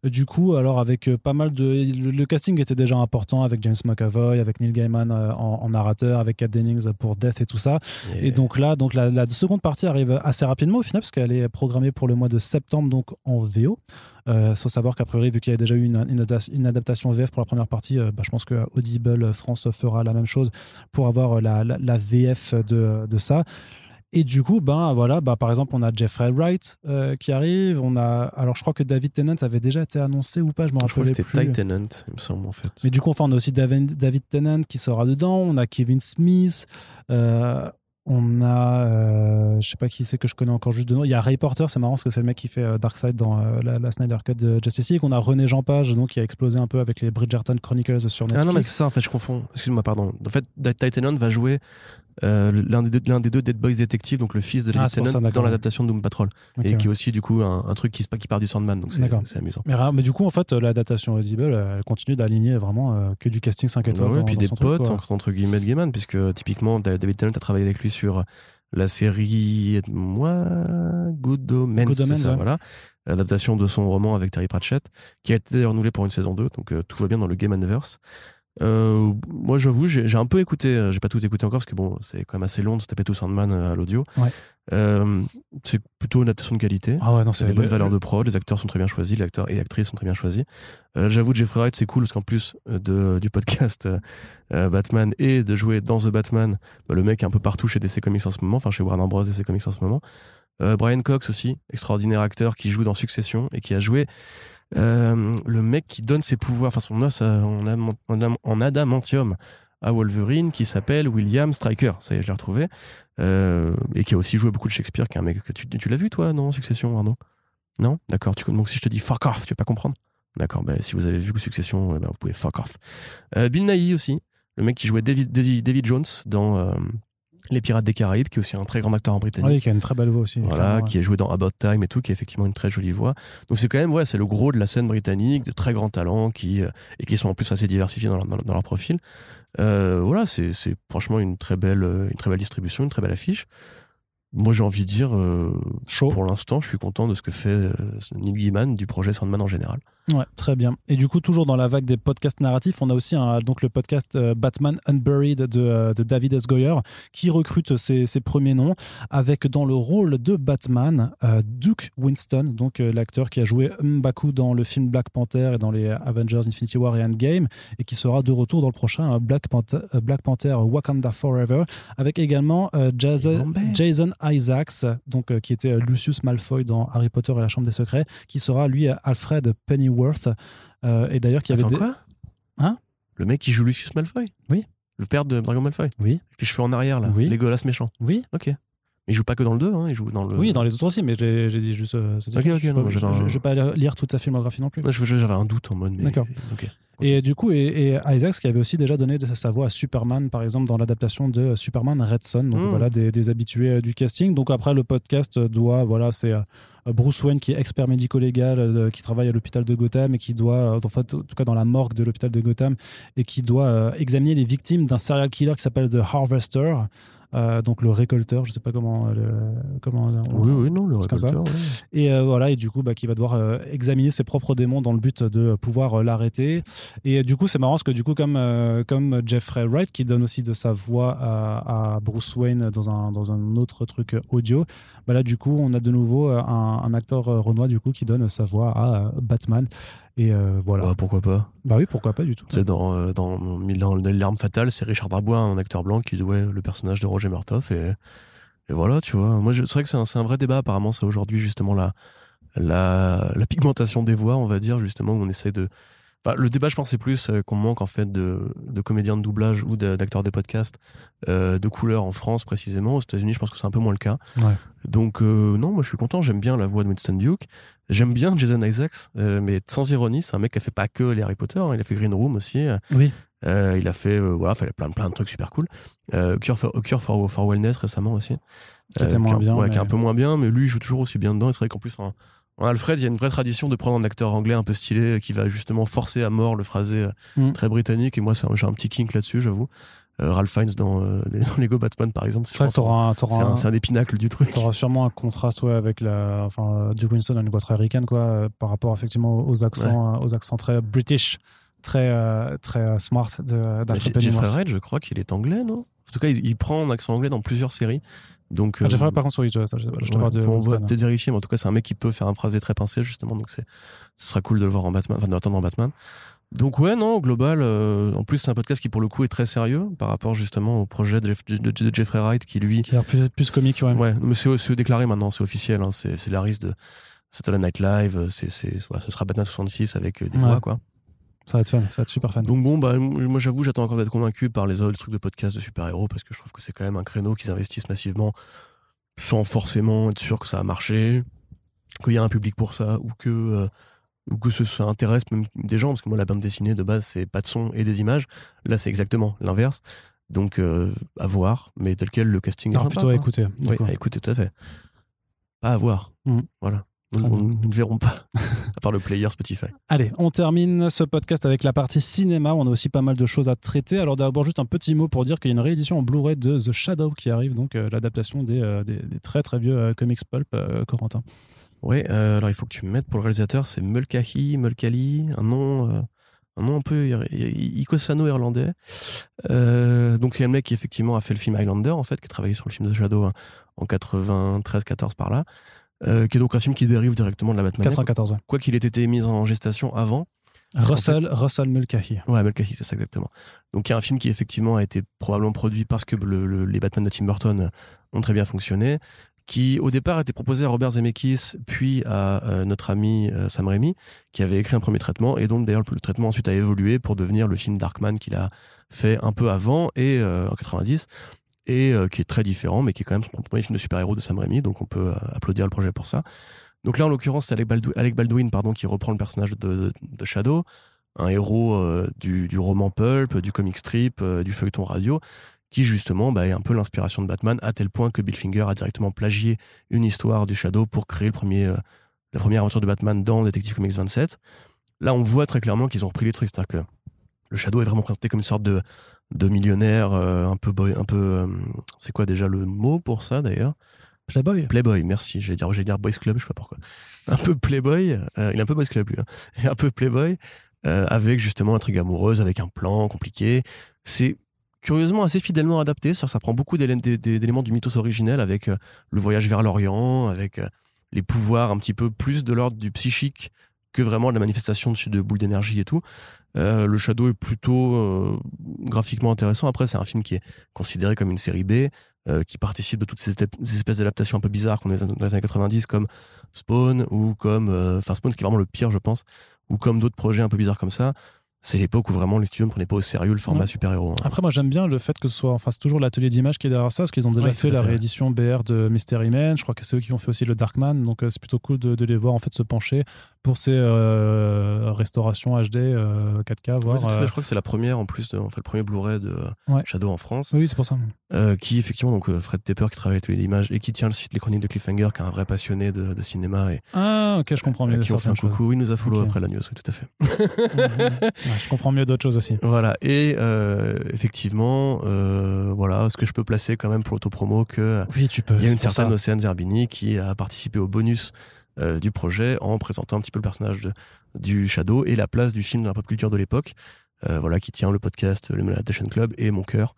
Euh, Du coup, alors avec euh, pas mal de... Le, le casting était déjà important avec James McAvoy, avec Neil Gaiman euh, en, en narrateur, avec Kat Dennings pour Death et tout ça. Et donc là, donc la, la seconde partie arrive assez rapidement au final, parce qu'elle est programmée pour le mois de septembre, donc en VO. Faut savoir qu'a priori, vu qu'il y a déjà eu une, une adaptation- une adaptation VF pour la première partie, euh, bah, je pense que Audible France fera la même chose pour avoir euh, la, la- la VF de, de ça. Et du coup, ben voilà, bah, par exemple, on a Jeffrey Wright euh, qui arrive. On a, alors je crois que David Tennant avait déjà été annoncé ou pas, je me rappelle que plus. c'était Ty Tennant, il me semble, en fait. Mais du coup, enfin, on a aussi David, David Tennant qui sera dedans. On a Kevin Smith. euh, on a, euh, je sais pas qui c'est que je connais encore juste de nom. Il y a Ray Porter, c'est marrant parce que c'est le mec qui fait euh, Darkseid dans euh, la, la Snyder Cut de Justice League. On a René Jean Page, donc qui a explosé un peu avec les Bridgerton Chronicles sur Netflix. Ah non, mais c'est ça, en fait, je confonds. Excuse-moi, pardon. En fait, Ty Tennant va jouer euh, l'un des, deux- l'un des deux Dead Boys détectives, donc le fils de Ah, David Tennant, ça, d'accord, dans l'adaptation de Doom Patrol. Et ouais. qui est aussi, du coup, un, un truc qui, qui part du Sandman, donc c'est amusant. mais, du coup, en fait, l'adaptation Audible, elle continue d'aligner vraiment euh, que du casting 5 étoiles. Ouais, dans- puis des truc, potes, entre, guillemets, de Gaiman, puisque euh, typiquement, Da- David Tennant a travaillé avec lui sur la série Moi, Good Omens, Good Omens, ça, ouais. voilà. Adaptation de son roman avec Terry Pratchett, qui a été d'ailleurs renouvelé pour une saison 2, donc euh, tout va bien dans le Gaimanverse. Euh, moi, j'avoue, j'ai un peu écouté, euh, j'ai pas tout écouté encore parce que bon, c'est quand même assez long de se taper tout Sandman euh, à l'audio. Ouais. Euh, c'est plutôt une adaptation de qualité. Ah ouais, non, C'est des bonnes le- valeurs de prod, les acteurs sont très bien choisis, les acteurs et actrices sont très bien choisis. Euh, J'avoue, Jeffrey Wright, c'est cool parce qu'en plus de, du podcast Batman et de jouer dans The Batman, bah, le mec est un peu partout chez DC Comics en ce moment, enfin chez Warner Bros. DC Comics en ce moment. Brian Cox aussi, extraordinaire acteur qui joue dans Succession et qui a joué euh, le mec qui donne ses pouvoirs, enfin son os en, am- en am- en adamantium à Wolverine qui s'appelle William Stryker, ça y est, je l'ai retrouvé, Euh, et qui a aussi joué beaucoup de Shakespeare, qui est un mec que tu, l'as vu toi dans Succession, Arnaud? Non? D'accord, donc si je te dis fuck off, tu vas pas comprendre? D'accord, ben, si vous avez vu Succession, eh ben, vous pouvez fuck off. Euh, Bill Nighy aussi, le mec qui jouait David, David, Jones dans Les Pirates des Caraïbes, qui est aussi un très grand acteur en Britannique. Oui, qui a une très belle voix aussi. Voilà, qui est joué dans About Time et tout, qui a effectivement une très jolie voix. Donc c'est quand même, ouais, c'est le gros de la scène britannique, de très grands talents qui, euh, et qui sont en plus assez diversifiés dans leur, dans, leur profil. Euh, voilà, c'est c'est franchement une très, belle, euh, une très belle distribution, une très belle affiche. Moi j'ai envie de dire, euh, Chaud. pour l'instant, je suis content de ce que fait euh, Neil Gaiman du projet Sandman en général. Ouais, très bien. Et du coup, toujours dans la vague des podcasts narratifs, on a aussi un, donc le podcast euh, Batman Unburied de, euh, de David S. Goyer qui recrute ses, ses premiers noms avec dans le rôle de Batman Duke Winston, donc l'acteur qui a joué M'Baku dans le film Black Panther et dans les Avengers Infinity War et Endgame et qui sera de retour dans le prochain euh, Black, Panther, Black Panther Wakanda Forever avec également Jason. Jason Isaacs, donc, euh, qui était euh, Lucius Malfoy dans Harry Potter et la Chambre des Secrets, qui sera lui euh, Alfred Pennyworth. Et d'ailleurs, qui avait Attends, des... quoi? Hein? Le mec qui joue Lucius Malfoy? Oui. Le père de Dragon Malfoy? Oui, Avec les cheveux en arrière, là. Oui. Les golas méchants. oui, Ok. Mais il joue pas que dans le 2, hein, il joue dans le. oui, dans les autres aussi, mais j'ai dit juste. euh, Ok, ok, je, non, je, un- je vais pas lire toute sa filmographie non plus. Ouais, J'avais un doute en mode. mais- D'accord. Ok. Et du coup, et, et Isaacs qui avait aussi déjà donné sa voix à Superman, par exemple, dans l'adaptation de Superman Red Son. Donc Mm. voilà, des, des habitués euh, du casting. Donc après, le podcast doit, voilà, c'est euh, Bruce Wayne qui est expert médico-légal, euh, qui travaille à l'hôpital de Gotham et qui doit, euh, en fait, en tout cas dans la morgue de l'hôpital de Gotham, et qui doit euh, examiner les victimes d'un serial killer qui s'appelle The Harvester. Euh, donc le récolteur, je sais pas comment, euh, le- comment on- Oui, oui, non, le récolteur. ouais. et euh, voilà, et du coup, bah, qui va devoir euh, examiner ses propres démons dans le but de pouvoir l'arrêter. Et du coup, c'est marrant parce que du coup, comme, comme Jeffrey Wright, qui donne aussi de sa voix à, à Bruce Wayne dans un, dans un autre truc audio, bah là, du coup, on a de nouveau un, un acteur renois, du coup, qui donne sa voix à Batman. Et euh, voilà. Bah, pourquoi pas Bah oui, pourquoi pas du tout. Sais, dans, euh, dans, dans L'arme fatale, c'est Richard Darbois, un acteur blanc, qui jouait le personnage de Roger Murtaugh. Et, et voilà, tu vois. Moi, c'est vrai que c'est un, c'est un vrai débat, apparemment, ça aujourd'hui, justement, la, la, la pigmentation des voix, on va dire, justement, où on essaie de. Enfin, le débat, je pense, c'est plus euh, qu'on manque, en fait, de, de comédiens de doublage ou de- d'acteurs de podcast euh, de couleur en France, précisément. Aux États-Unis, je pense que c'est un peu moins le cas. Ouais. Donc, non, moi, je suis content. J'aime bien la voix de Winston Duke. J'aime bien Jason Isaacs, euh, mais sans ironie, c'est un mec qui a fait pas que les Harry Potter. hein. il a fait Green Room aussi. euh, Oui. euh, il a fait, euh, voilà, fait plein, plein de trucs super cool. Euh, Cure, for, Cure for, for Wellness récemment aussi. Qui était moins qui, bien, ouais, qui est un peu moins bien, mais lui, il joue toujours aussi bien dedans. Et c'est vrai qu'en plus, en, en Alfred, il y a une vraie tradition de prendre un acteur anglais un peu stylé euh, qui va justement forcer à mort le phrasé euh, Mm. très britannique. Et moi, j'ai un petit kink là-dessus, j'avoue. Euh, Ralph Fiennes dans, euh, les, dans Lego Batman, par exemple. C'est un- un, un, des pinacles du truc. T'auras sûrement un contraste ouais, avec la, enfin, Duke Winston a une voix très ricaine quoi, euh, par rapport effectivement aux accents, aux accents très british, très euh, très smart de Je- Jeffrey. Wright, je crois qu'il est anglais, non? En tout cas, il, il prend un accent anglais dans plusieurs séries. Donc, Ah, Jeffrey Wright, par contre, oui, je, ça, je je te Ouais, parle de on va Winston. peut-être vérifier, mais en tout cas, c'est un mec qui peut faire un phrasé très pincé, justement. Donc, c'est, ce sera cool de le voir en Batman, enfin, d'attendre en Batman. Donc, ouais, non, au global, euh, en plus, c'est un podcast qui, pour le coup, est très sérieux par rapport, justement, au projet de, Jeff- de- de Jeffrey Wright, qui, lui. Qui a plus, plus comique, ouais. Ouais, mais c'est, déclaré maintenant, c'est officiel. Hein, c'est, c'est Laris de Saturday Night Live. C'est, c'est, ouais, ce sera Batman 66 avec euh, des Ouais. voix, quoi. Ça va être fun, ça va être super fun. Donc bon, bah, moi j'avoue, j'attends encore d'être convaincu par les autres trucs de podcast de super-héros parce que je trouve que c'est quand même un créneau qu'ils investissent massivement sans forcément être sûr que ça a marché, qu'il y a un public pour ça ou que, euh, ou que ça intéresse même des gens parce que moi la bande dessinée de base c'est pas de son et des images. Là c'est exactement l'inverse. Donc euh, à voir, mais tel quel le casting est sympa, plutôt à quoi. écouter. Oui, à écouter tout à fait. Pas à voir. Mhm. Voilà. Nous, ne verrons pas, à part le player Spotify. Allez, on termine ce podcast avec la partie cinéma. On a aussi pas mal de choses à traiter. Alors d'abord, juste un petit mot pour dire qu'il y a une réédition en Blu-ray de The Shadow qui arrive, donc euh, l'adaptation des, euh, des, des très très vieux comics pulp, Corentin. Ouais, euh, alors il faut que tu me mettes pour le réalisateur, c'est Mulcahy, Mulcahy, un nom, euh, un nom un peu icosano-irlandais. Euh, donc c'est un mec qui effectivement a fait le film Highlander, en fait, qui a travaillé sur le film The Shadow hein, en 93-14 par là, euh, qui est donc un film qui dérive directement de la Batman. 94. ouais. Quoi qu'il ait été mis en gestation avant. Russell, Russell Mulcahy. Ouais, Mulcahy, c'est ça exactement. Donc il y a un film qui effectivement a été probablement produit parce que le- le- les Batman de Tim Burton ont très bien fonctionné, qui au départ était proposé à Robert Zemeckis, puis à euh, notre ami euh, Sam Raimi, qui avait écrit un premier traitement, et donc d'ailleurs le traitement ensuite a évolué pour devenir le film Darkman qu'il a fait un peu avant, et euh, en 90, et euh, qui est très différent, mais qui est quand même son premier film de super-héros de Sam Raimi, donc on peut applaudir le projet pour ça. Donc là, en l'occurrence, c'est Alec, Baldwin, pardon, qui reprend le personnage de, Shadow, un héros du, roman pulp, du comic strip, du feuilleton radio, qui justement bah, est un peu l'inspiration de Batman, à tel point que Bill Finger a directement plagié une histoire du Shadow pour créer le premier, euh, la première aventure de Batman dans Detective Comics 27. Là, on voit très clairement qu'ils ont repris les trucs, c'est-à-dire que le Shadow est vraiment présenté comme une sorte de, de millionnaire, euh, un peu, boy, un peu, euh, c'est quoi déjà le mot pour ça d'ailleurs? Playboy. Playboy, merci. J'allais dire, j'allais dire Boys Club, je sais pas pourquoi. Un peu Playboy, euh, il est un peu Boys Club lui, hein. Un peu Playboy, avec justement intrigue amoureuse, avec un plan compliqué. C'est curieusement assez fidèlement adapté, ça, prend beaucoup d'élé- d'é- d'é- d'éléments du mythos originel, avec euh, le voyage vers l'Orient, avec euh, les pouvoirs un petit peu plus de l'ordre du psychique que vraiment la manifestation de, de boules d'énergie et tout. Euh, le Shadow est plutôt graphiquement intéressant. Après, c'est un film qui est considéré comme une série B, qui participe de toutes ces, espèces d'adaptations un peu bizarres qu'on a dans les années 90, comme Spawn, ou comme. Enfin, Spawn, qui est vraiment le pire, je pense, ou comme d'autres projets un peu bizarres comme ça. C'est l'époque où vraiment les studios ne prenaient pas au sérieux le format super-héros. hein. Après, moi, j'aime bien le fait que ce soit, enfin, c'est toujours l'atelier d'image qui est derrière ça, parce qu'ils ont déjà Ouais, fait la fait. réédition BR de Mystery Man. Je crois que c'est eux qui ont fait aussi le Darkman, donc euh, c'est plutôt cool de, de les voir en fait se pencher pour ses euh, restaurations HD euh, 4K, Ouais, voire. fait, euh, je crois que c'est la première en plus, de, enfin, le premier Blu-ray de Ouais. Shadow en France, Oui, c'est pour ça. euh, qui effectivement, donc Fred Tepper qui travaille avec les images et qui tient le site Les Chroniques de Cliffhanger, qui est un vrai passionné de, de cinéma et Ah, ok, je comprends mieux qui on fait un choses. coucou. Il nous a follow après la news, oui, tout à fait. Mhm. Ouais, je comprends mieux d'autres choses aussi. Voilà, et effectivement, voilà, ce que je peux placer quand même pour l'autopromo, que Oui, tu peux. il y a une certaine ça. Océane Zerbini qui a participé au bonus euh, du projet en présentant un petit peu le personnage de- du Shadow et la place du film dans la pop culture de l'époque. Euh, voilà, qui tient le podcast, le Meditation Club et mon cœur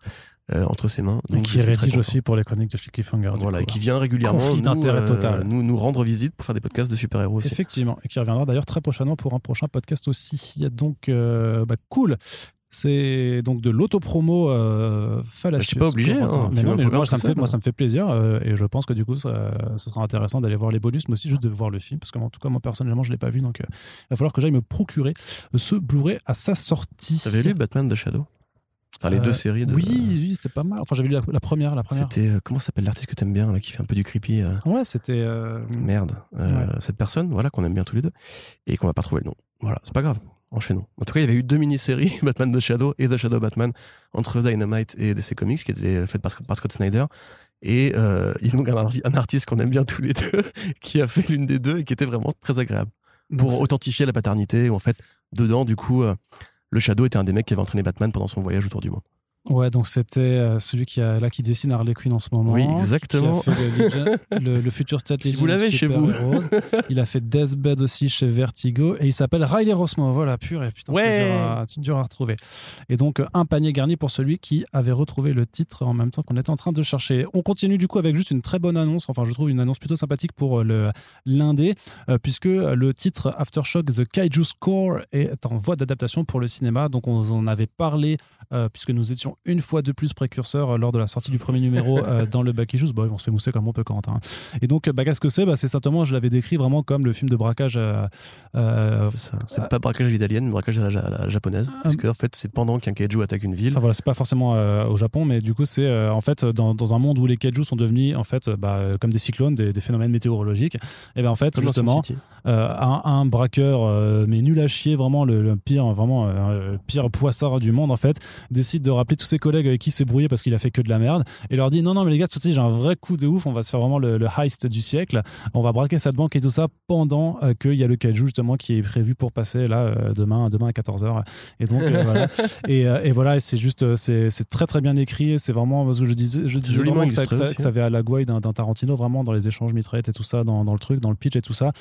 euh, entre ses mains. Et Donc, qui suis très rédige aussi pour les chroniques de chez Cliffhanger. Voilà, et qui vient régulièrement nous, euh, total. nous, nous rendre visite pour faire des podcasts de super-héros aussi. Effectivement, et qui reviendra d'ailleurs très prochainement pour un prochain podcast aussi. Donc, euh, bah, cool. C'est donc de l'autopromo euh, fallacieuse. Je suis pas obligé, hein, mais non, mais moi, ça me fait, seul, moi, ça me fait plaisir euh, et je pense que du coup, ça, ce sera intéressant d'aller voir les bonus, mais aussi juste de voir le film parce que en tout cas, moi personnellement, je l'ai pas vu, donc euh, il va falloir que j'aille me procurer ce Blu-ray à sa sortie. T'avais lu Batman de Shadow? Enfin, les Euh, deux séries de. Oui, oui, c'était pas mal. Enfin, j'avais lu la, la première, la première. C'était. euh, comment s'appelle l'artiste que t'aimes bien, là, qui fait un peu du creepy euh, Ouais, c'était. euh, Merde. Euh, Ouais. Cette personne, voilà, qu'on aime bien tous les deux, et qu'on va pas trouver le nom. Voilà, c'est pas grave. Enchaînons. En tout cas, il y avait eu deux mini-séries, Batman The Shadow et The Shadow Batman, entre Dynamite et DC Comics, qui étaient faites par, par Scott Snyder. Et euh, il y a donc un, arti- un artiste qu'on aime bien tous les deux, qui a fait l'une des deux et qui était vraiment très agréable. donc, Pour authentifier la paternité, où en fait, dedans, du coup, euh, le Shadow était un des mecs qui avait entraîné Batman pendant son voyage autour du monde. Ouais, donc c'était euh, celui qui a là qui dessine Harley Quinn en ce moment. Oui, exactement. Qui a fait le, Legion- le, le Future State Si vous l'avez chez vous. Heroes. Il a fait Deathbed aussi chez Vertigo et il s'appelle Riley Rossmo. Voilà, purée, putain, Ouais. dur à, c'est dur à retrouver. Et donc euh, un panier garni pour celui qui avait retrouvé le titre en même temps qu'on était en train de chercher. On continue du coup avec juste une très bonne annonce. Enfin, je trouve une annonce plutôt sympathique pour euh, le l'indé, puisque le titre Aftershock The Kaiju Score est en voie d'adaptation pour le cinéma. Donc on en avait parlé euh, puisque nous étions une fois de plus précurseurs euh, lors de la sortie du premier numéro euh, dans le Back Issues. Bon, on se fait mousser comme on peut, Corentin. hein. Et donc, bah, qu'est-ce que c'est? Bah, C'est certainement, je l'avais décrit vraiment comme le film de braquage. euh, euh, C'est pas braquage à l'italienne, braquage à la, ja- à la japonaise. Ah. Parce que, en fait, c'est pendant qu'un kaiju attaque une ville. Enfin voilà, c'est pas forcément euh, au Japon, mais du coup c'est euh, en fait dans, dans un monde où les kaiju sont devenus en fait euh, bah, euh, comme des cyclones, des, des phénomènes météorologiques. Et ben en fait justement euh, un, un braqueur euh, mais nul à chier, vraiment le, le pire, vraiment euh, le pire poissard du monde en fait, décide de rappeler tous ses collègues avec qui il s'est brouillé parce qu'il a fait que de la merde et leur dit non non mais les gars, tout de suite, j'ai un vrai coup de ouf, on va se faire vraiment le, le heist du siècle, on va braquer cette banque et tout ça pendant euh, qu'il y a le kaiju justement qui est prévu pour passer là euh, demain demain à 14h et donc euh, voilà et, euh, et voilà, et c'est juste, c'est très très bien écrit. et C'est vraiment, parce que je disais, je disais vraiment que ça, illustré que ça- aussi, que ça avait à la gouaille d'un Tarantino, vraiment dans les échanges mitraillettes et tout ça, dans, dans le truc, dans le pitch et tout ça,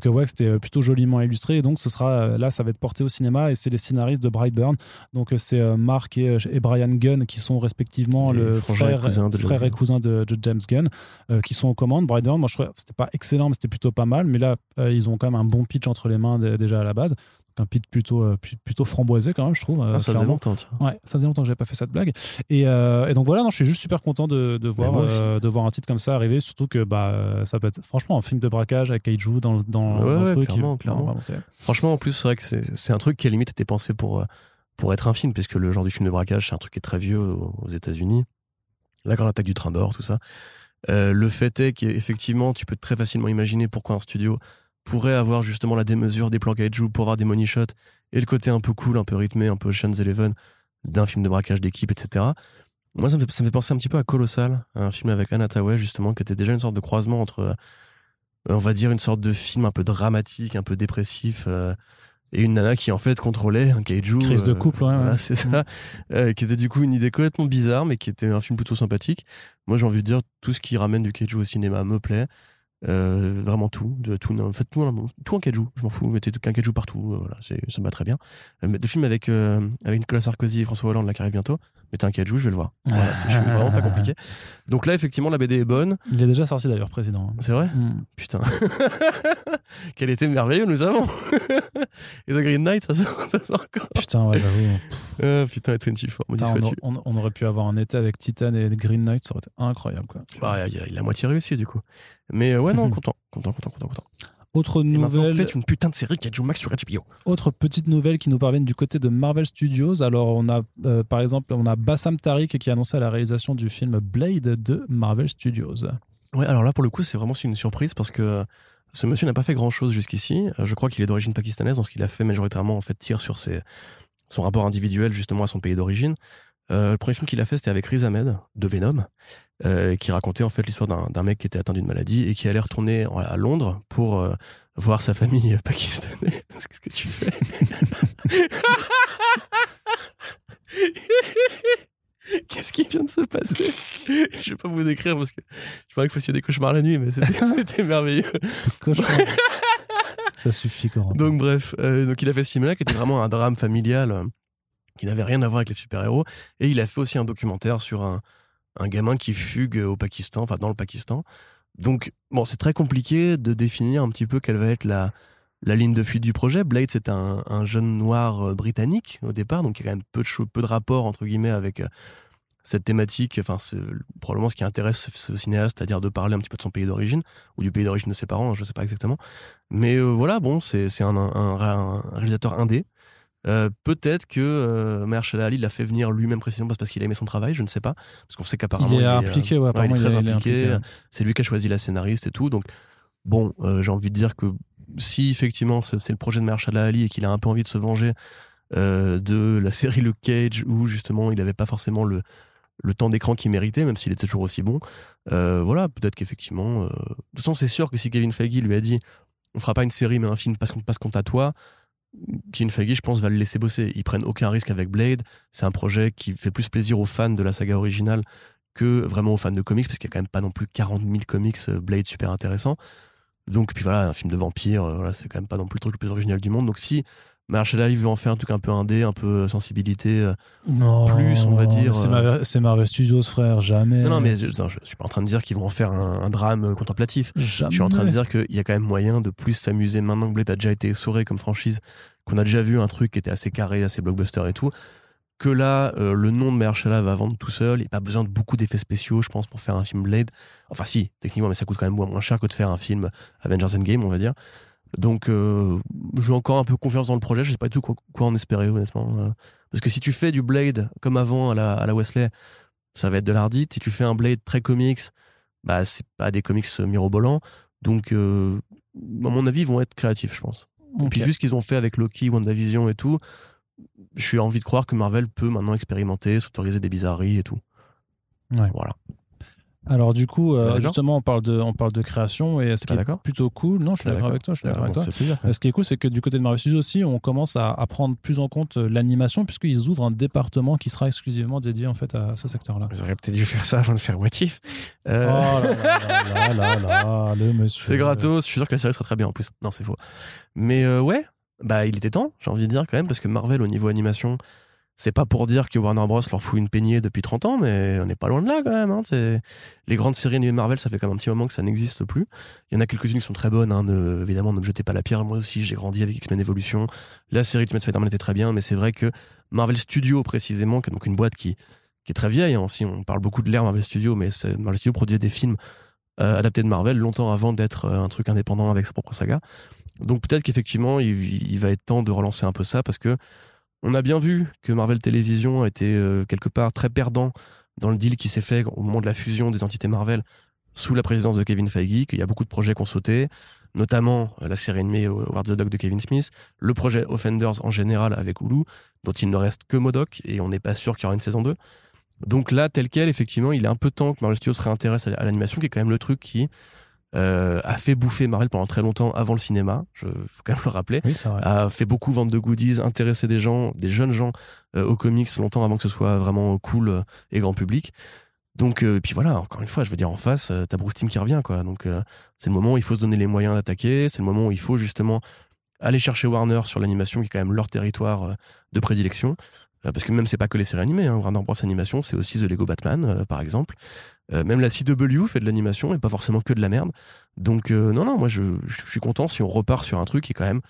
que ouais, que c'était plutôt joliment illustré. Et donc, ce sera là, ça va être porté au cinéma et c'est les scénaristes de Brightburn. Donc, c'est Mark et, et Brian Gunn qui sont respectivement Les le et frère, de et cousin de, de James Gunn, euh, qui sont aux commandes. Brightburn, moi je trouvais que c'était pas excellent, mais c'était plutôt pas mal. Mais là, euh, ils ont quand même un bon pitch entre les mains dé- déjà à la base. Donc, un pitch plutôt, euh, plutôt framboisé quand même, je trouve. euh, Ah, ça faisait longtemps, tiens. Ouais, ça faisait longtemps que j'avais pas fait cette blague. Et, euh, et donc voilà, non, je suis juste super content de, de voir, de voir un titre comme ça arriver, surtout que bah, ça peut être franchement un film de braquage avec Kaiju dans, le- dans, Ouais, dans le truc. clairement, vraiment, Franchement, en plus, c'est vrai que c'est un truc qui, à la limite, était pensé pour, pour être un film, puisque le genre du film de braquage, c'est un truc qui est très vieux aux États-Unis. La grande attaque du train d'or, tout ça. Euh, le fait est qu'effectivement, tu peux très facilement imaginer pourquoi un studio pourrait avoir justement la démesure des plans kaiju pour avoir des money shots et le côté un peu cool, un peu rythmé, un peu Ocean's Eleven d'un film de braquage d'équipe, etc. Moi, ça me, fait, ça me fait penser un petit peu à Colossal, un film avec Anna Tawai, justement, qui était déjà une sorte de croisement entre, euh, on va dire, une sorte de film un peu dramatique, un peu dépressif, euh, et une nana qui, en fait, contrôlait un kaiju. Crise de euh, couple, ouais, voilà, ouais. c'est ça. Euh, qui était du coup une idée complètement bizarre, mais qui était un film plutôt sympathique. Moi, j'ai envie de dire, tout ce qui ramène du kaiju au cinéma me plaît. Euh, vraiment tout, de, tout, en fait tout, en- tout en kaiju, je m'en fous, mettez tout kaiju partout, euh, voilà, c'est- ça me va très bien. Euh, mais de films avec, euh, avec Nicolas Sarkozy et François Hollande là qui arrive bientôt, mettez un kaiju, je vais le voir. Voilà, c'est vraiment pas compliqué. Donc là, effectivement, la BD est bonne, Il est déjà sorti d'ailleurs, président. c'est vrai? Mm. Putain. Quel été merveilleux nous avons Et The Green Knight, ça sort, ça sort encore. Putain, ouais, j'avoue. Putain, et 24, maudit Putain, on, on- on aurait pu avoir un été avec Titan et Green Knight, ça aurait été incroyable. Quoi. Bah, il y a, il a moitié réussi du coup. Mais euh, ouais, non, content, content, content, content, content. Autre nouvelle, faites une putain de série Kaiju Max sur HBO. autre petite nouvelle qui nous parvient du côté de Marvel Studios. Alors, on a euh, par exemple, on a Bassam Tariq qui a annoncé la réalisation du film Blade de Marvel Studios. Ouais, alors là, pour le coup, c'est vraiment une surprise parce que Ce monsieur n'a pas fait grand chose jusqu'ici. Euh, Je crois qu'il est d'origine pakistanaise, donc ce qu'il a fait majoritairement en fait tire sur ses, son rapport individuel justement à son pays d'origine. Euh, le premier film qu'il a fait, c'était avec Riz Ahmed de Venom, euh, qui racontait en fait l'histoire d'un mec qui était atteint d'une maladie et qui allait retourner à Londres pour euh, voir sa famille pakistanaise. Qu'est-ce que tu fais? Qu'est-ce qui vient de se passer? Je vais pas vous décrire parce que je parlais que vous fassiez des cauchemars la nuit, mais c'était merveilleux. Cauchemar. Ça suffit, Corentin. Donc bref, euh, donc il a fait ce film-là qui était vraiment un drame familial qui n'avait rien à voir avec les super-héros. Et il a fait aussi un documentaire sur un, un gamin qui fugue au Pakistan, enfin dans le Pakistan. Donc bon, c'est très compliqué de définir un petit peu quelle va être la, la ligne de fuite du projet. Blade, c'est un, un jeune noir euh, britannique au départ, donc il y a quand même peu de, peu de rapport entre guillemets avec euh, cette thématique. Enfin, c'est probablement ce qui intéresse ce, cinéaste, c'est-à-dire de parler un petit peu de son pays d'origine ou du pays d'origine de ses parents, je sais pas exactement. Mais euh, voilà, bon, c'est un réalisateur indé. Euh, Peut-être que euh, Mahershala Ali l'a fait venir lui-même précisément parce qu'il a aimé son travail, je ne sais pas. Parce qu'on sait qu'apparemment. il est euh, impliqué, ouais, ouais, apparemment, il est très il est impliqué. impliqué. C'est lui qui a choisi la scénariste et tout. Donc, bon, euh, j'ai envie de dire que si effectivement c'est le projet de Mahershala Ali et qu'il a un peu envie de se venger euh, de la série Luke Cage où justement il n'avait pas forcément le, le temps d'écran qu'il méritait, même s'il était toujours aussi bon. Euh, voilà, peut-être qu'effectivement. euh, De toute façon, c'est sûr que si Kevin Feige lui a dit on fera pas une série mais un film parce qu'on parce qu'on à toi, Kevin Feige, je pense, va le laisser bosser. Ils prennent aucun risque avec Blade. C'est un projet qui fait plus plaisir aux fans de la saga originale que vraiment aux fans de comics, parce qu'il y a quand même pas non plus 40 000 comics euh, Blade super intéressants. Donc, puis voilà, un film de vampire, euh, c'est quand même pas non plus le truc le plus original du monde. Donc, si Mahershala Ali veut en faire un truc un peu indé, un peu euh, sensibilité. euh, Non, plus, on va dire, C'est euh, Marvel, c'est Marvel Studios, frère, jamais. Non, non, mais je, non, je- suis pas en train de dire qu'ils vont en faire un, un drame contemplatif. Jamais. Je suis en train de dire qu'il y a quand même moyen de plus s'amuser maintenant que Blade a déjà été essoré comme franchise, qu'on a déjà vu un truc qui était assez carré, assez blockbuster et tout, que là, euh, le nom de Mahershala va vendre tout seul. Il n'y a pas besoin de beaucoup d'effets spéciaux, je pense, pour faire un film Blade. Enfin, si, techniquement, mais ça coûte quand même moins cher que de faire un film Avengers Endgame, on va dire. Donc, euh, j'ai encore un peu confiance dans le projet. Je sais pas du tout quoi, quoi en espérer, honnêtement. Euh, Parce que si tu fais du Blade comme avant à la, à la Wesley, ça va être de l'ardite. Si tu fais un Blade très comics, bah, c'est pas des comics mirobolants. Donc, euh, à mon avis, ils vont être créatifs, je pense. Et puis, vu ce qu'ils ont fait avec Loki, WandaVision et tout, je suis envie de croire que Marvel peut maintenant expérimenter, s'autoriser des bizarreries et tout. Ouais. Voilà. Alors du coup, euh, justement, on parle de, on parle de création et ce qui Pas est plutôt cool. Non, je suis d'accord avec toi. Je suis Ah, avec bon, toi. c'est plaisir. Euh, Ce qui est cool, c'est que du côté de Marvel Studios aussi, on commence à, à prendre plus en compte euh, l'animation puisqu'ils ouvrent un département qui sera exclusivement dédié en fait à ce secteur-là. Ils auraient peut-être dû faire ça avant de faire What If. Oh Euh, là là là là là là, le monsieur. C'est gratos, je suis sûr que la série sera très bien en plus. Non, c'est faux. Mais euh, ouais, bah il était temps, j'ai envie de dire quand même, parce que Marvel au niveau animation, c'est pas pour dire que Warner Bros leur fout une peignée depuis 30 ans, mais on n'est pas loin de là quand même. Hein, les grandes séries animées Marvel, ça fait quand même un petit moment que ça n'existe plus. Il y en a quelques-unes qui sont très bonnes, hein, évidemment, ne me jetez pas la pierre. Moi aussi, j'ai grandi avec X-Men Evolution. La série Ultimate Spider-Man était très bien, mais c'est vrai que Marvel Studios, précisément, qui est donc une boîte qui, est très vieille, hein, on parle beaucoup de l'ère Marvel Studios, mais Marvel Studios produisait des films euh, adaptés de Marvel longtemps avant d'être euh, un truc indépendant avec sa propre saga. Donc peut-être qu'effectivement, il va être temps de relancer un peu ça parce que on a bien vu que Marvel Télévision a été euh, quelque part très perdant dans le deal qui s'est fait au moment de la fusion des entités Marvel sous la présidence de Kevin Feige, qu'il y a beaucoup de projets qui ont sauté, notamment euh, la série animée Howard the Dog de Kevin Smith, le projet Offenders en général avec Hulu, dont il ne reste que Modoc et on n'est pas sûr qu'il y aura une saison 2. Donc là, tel quel, effectivement, il est un peu temps que Marvel Studios se réintéresse à l'animation, qui est quand même le truc qui euh, a fait bouffer Marvel pendant très longtemps avant le cinéma, je faut quand même le rappeler Oui, a fait beaucoup vendre de goodies, intéressé des gens, des jeunes gens euh, aux comics longtemps avant que ce soit vraiment cool euh, et grand public. Donc, euh, puis voilà, encore une fois, je veux dire, en face, euh, t'as Bruce Timm qui revient, quoi. Donc, euh, c'est le moment où il faut se donner les moyens d'attaquer, c'est le moment où il faut justement aller chercher Warner sur l'animation, qui est quand même leur territoire de prédilection. Parce que même, c'est pas que les séries animées, hein. Warner Bros. Animation, c'est aussi The Lego Batman, euh, par exemple. Euh, même la CW fait de l'animation et pas forcément que de la merde. Donc, euh, non, non, moi, je, suis content si on repart sur un truc qui est quand même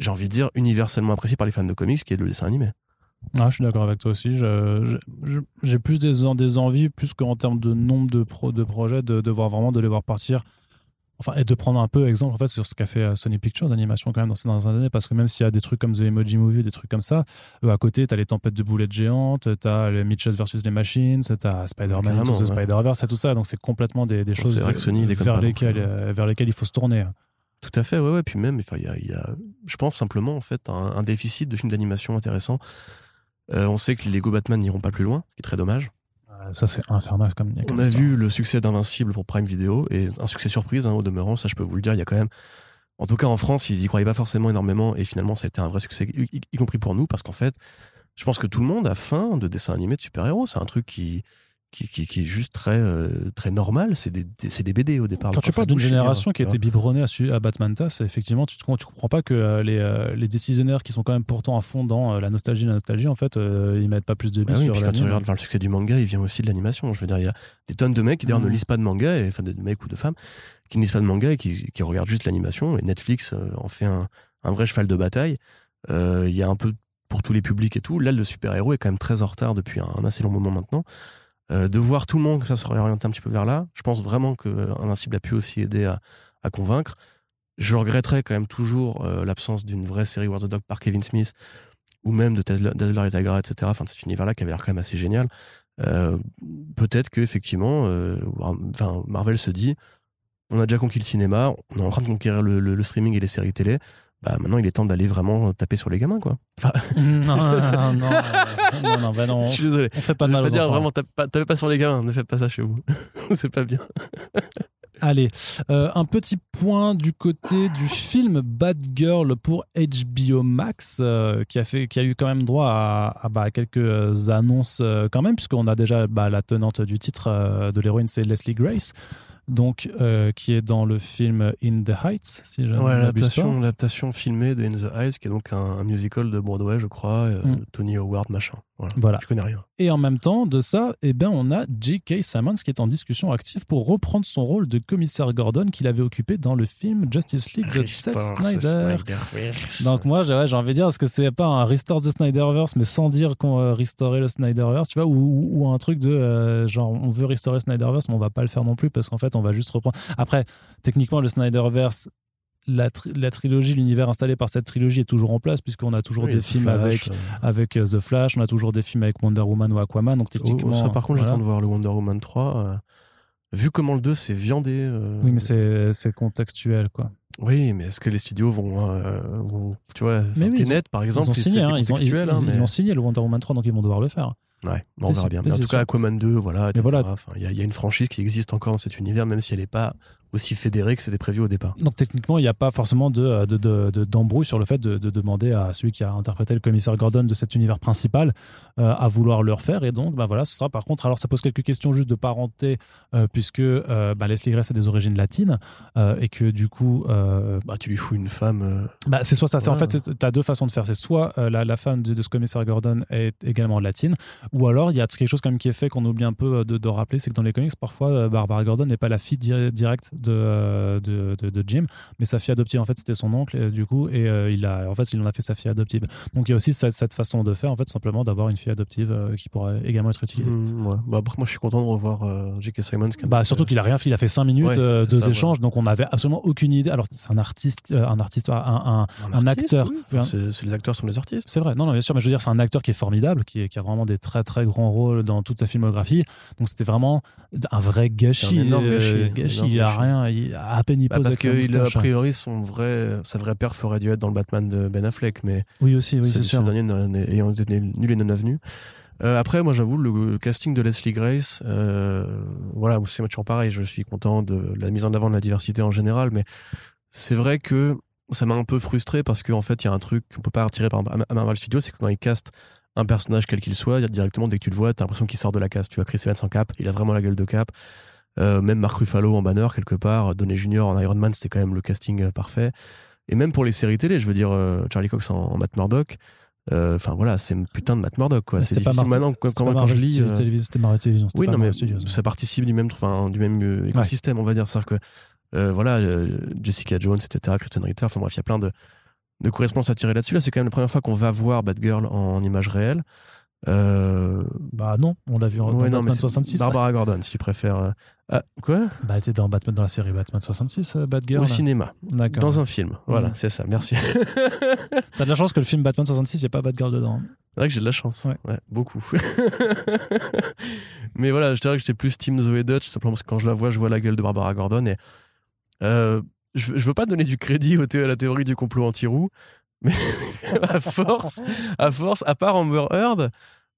j'ai envie de dire, universellement apprécié par les fans de comics, qui est le dessin animé. Ah, je suis d'accord avec toi aussi. J'ai plus des, en- des envies, plus qu'en termes de nombre de, pro, de projets, de voir vraiment de les voir partir. Enfin, et de prendre un peu exemple en fait sur ce qu'a fait euh, Sony Pictures Animation quand même dans ces dernières années, parce que même s'il y a des trucs comme The Emoji Movie, des trucs comme ça, eux, à côté, t'as les tempêtes de boulettes géantes, t'as les Mitchells versus les Machines, t'as Spider-Man ouais. Spider-Verse, et tout ça. Donc c'est complètement des, des choses vrai que Sony déconne vers lesquelles, plus. euh, vers lesquelles il faut se tourner. Tout à fait, ouais, ouais. Puis même, il y a, il y a, je pense simplement en fait un, un déficit de films d'animation intéressants. Euh, on sait que les Lego Batman n'iront pas plus loin, ce qui est très dommage. Ça, c'est infernal comme. On a vu le succès d'Invincible pour Prime Video et un succès surprise hein, au demeurant, ça je peux vous le dire. Il y a quand même, en tout cas en France, ils y croyaient pas forcément énormément et finalement ça a été un vrai succès, y compris pour nous, parce qu'en fait, je pense que tout le monde a faim de dessins animés de super-héros. C'est un truc qui, qui, qui, qui est juste très, euh, très normal. C'est des, des- des BD au départ. Quand tu parles d'une génération qui vois. était biberonnée à, Batman TAS, effectivement, tu, tu comprends pas que euh, les, euh, les décisionnaires qui sont quand même pourtant à fond dans euh, la nostalgie, la nostalgie, en fait, ils mettent pas plus de Bah oui, sur puis quand tu regardes enfin, le succès du manga, il vient aussi de l'animation. Je veux dire, il y a des tonnes de mecs qui d'ailleurs ne lisent pas de manga, et, enfin de mecs ou de femmes, qui ne lisent pas de manga et qui, qui regardent juste l'animation. Et Netflix en fait un, un vrai cheval de bataille. Il y a un peu pour tous les publics et tout. Là, le super-héros est quand même très en retard depuis un, un assez long moment maintenant. Euh, de voir tout le monde que ça se réorienter un petit peu vers là, je pense vraiment que euh, Invincible a pu aussi aider à, convaincre. Je regretterais quand même toujours euh, l'absence d'une vraie série War the Dog par Kevin Smith ou même de Dazzler et Tigra, etc. Enfin, cet univers-là qui avait l'air quand même assez génial. Peut-être que effectivement, enfin, Marvel se dit, on a déjà conquis le cinéma, on est en train de conquérir le streaming et les séries télé. Bah, maintenant, il est temps d'aller vraiment taper sur les gamins, quoi. Enfin, non, non, non, non, non, bah non, je suis désolé. on fait pas Je de mal pas aux dire enfants. vraiment, tape pas, tapez pas sur les gamins, ne faites pas ça chez vous. C'est pas bien. Allez, euh, un petit point du côté du film Bad Girl pour HBO Max, euh, qui, a fait, qui a eu quand même droit à, à, bah, quelques annonces euh, quand même, puisqu'on a déjà bah, la tenante du titre euh, de l'héroïne, c'est Leslie Grace, donc euh, qui est dans le film In the Heights, si ne Ouais, l'adaptation, l'adaptation filmée de In the Heights, qui est donc un, un musical de Broadway, je crois, euh, Mm. Tony Howard, machin. Voilà. Voilà. Je connais rien. Et en même temps de ça, eh ben, on a J.K. Simmons qui est en discussion active pour reprendre son rôle de commissaire Gordon qu'il avait occupé dans le film Justice League de Zack Snyder. Donc moi, j'ai ouais, envie de dire, est-ce que c'est pas un restore the Snyderverse, mais sans dire qu'on va restorer le Snyderverse, tu vois, ou, ou- ou un truc de euh, genre on veut restaurer le Snyderverse, mais on va pas le faire non plus parce qu'en fait, on va juste reprendre. Après, techniquement, le Snyderverse, la, tri- la trilogie, l'univers installé par cette trilogie est toujours en place puisqu'on a toujours Oui, des films Flash, avec euh, avec euh, The Flash, on a toujours des films avec Wonder Woman ou Aquaman, donc oh, techniquement. ça, par contre, voilà. j'attends de voir le Wonder Woman 3. euh, vu comment le 2 s'est viandé. euh, Oui, mais c'est c'est contextuel, quoi. Oui, mais est-ce que les studios vont. euh, vont tu vois, Mais oui, par exemple, ils ont c'est signé, hein, ils, ont, ils, hein, ils- mais- ils ont signé le Wonder Woman 3, donc ils vont devoir le faire. Ouais, bon, on verra c'est- bien. mais en c'est tout cas. Aquaman 2, voilà, etc. voilà. Enfin, Il y, a- il y a une franchise qui existe encore dans cet univers, même si elle n'est pas aussi fédérée que c'était prévu au départ. Donc techniquement, il n'y a pas forcément de, de, de- de- d'embrouille sur le fait de, de demander à celui qui a interprété le commissaire Gordon de cet univers principal euh, à vouloir le refaire. Et donc, bah voilà, ce sera par contre. Alors, ça pose quelques questions juste de parenté, euh, puisque euh, bah, Leslie Grace a des origines latines euh, et que du coup, euh, Bah, tu lui fous une femme. euh, bah, c'est soit ça. C'est en fait, tu as deux façons de faire. C'est soit euh, la, la femme de, de ce commissaire Gordon est également latine, ou alors il y a quelque chose quand même qui est fait qu'on oublie un peu euh, de, de rappeler, c'est que dans les comics, parfois, euh, Barbara Gordon n'est pas la fille di- directe de, euh, de, de, de Jim, mais sa fille adoptive. En fait, c'était son oncle, euh, du coup, et euh, il a, en fait, il en a fait sa fille adoptive. Donc il y a aussi cette, cette façon de faire, en fait, simplement d'avoir une fille adoptive euh, qui pourrait également être utilisée. ouais. Bah, après, moi, je suis content de revoir euh, J.K. Simons. Bah, surtout qu'il a rien fait, il a fait 5 minutes, Ouais, deux ça, échanges, donc on n'avait absolument aucune idée. Alors c'est un artiste, un artiste, un, un, un artiste, acteur. oui. Enfin, Un- c'est- c'est- les acteurs sont les artistes. C'est vrai, non, non, bien sûr, mais je veux dire, c'est un acteur qui est formidable, qui, a vraiment des très très grands rôles dans toute sa filmographie. Donc c'était vraiment un vrai gâchis. Un énorme gâchis, gâchis, énorme il a gâchis. Rien, il, à peine il Bah, pose parce que a priori, son vrai, sa vraie perf aurait dû être dans le Batman de Ben Affleck, mais Oui, aussi, oui, ce, c'est ce sûr. dernier n'a- n'a- ayant été nul et non avenu. Euh, après, moi, j'avoue, le casting de Leslie Grace, euh, voilà, c'est toujours pareil. Je suis content de la mise en avant de la diversité en général, mais c'est vrai que ça m'a un peu frustré parce qu'en fait, il y a un truc qu'on peut pas retirer par à Marvel Studios, c'est que quand ils castent un personnage quel qu'il soit, directement dès que tu le vois, t'as l'impression qu'il sort de la case. Tu vois, Chris Evans en cap, il a vraiment la gueule de cap. Euh, même Mark Ruffalo en banner quelque part, Donny Junior en Iron Man, c'était quand même le casting euh, parfait. Et même pour les séries télé, je veux dire euh, Charlie Cox en, en Matt Murdock. euh, Enfin voilà, c'est putain de Matt Murdock quoi. C'est difficile maintenant quand, quand- je lis. Télévision, C'était Marvel Television. c'était oui, pas non mais Studios. ça participe du même, enfin du même écosystème, on va dire. C'est-à-dire que euh, voilà, Jessica Jones, etc., Kristen Ritter. Enfin bref, il y a plein de de correspondances à tirer là-dessus. Là, c'est quand même la première fois qu'on va voir Batgirl en image réelle. Euh, Bah non, on l'a vu en ouais, dans non, mais Batman c'est 66. Barbara Gordon, si tu préfères. Ah, quoi? Bah, elle était dans, Batman, dans la série Batman 66, euh, Batgirl. Au cinéma, D'accord. dans un film. Voilà, Mhm. c'est ça. Merci. T'as de la chance que le film Batman 66, il n'y a pas Batgirl dedans. C'est vrai que j'ai de la chance. Ouais. Ouais, beaucoup. Mais voilà, je dirais que j'étais plus Team Zoé Dutch, simplement parce que quand je la vois, je vois la gueule de Barbara Gordon. Et euh, je, je veux pas donner du crédit au à la théorie du complot anti-roux, mais à force, à force, à part Amber Heard,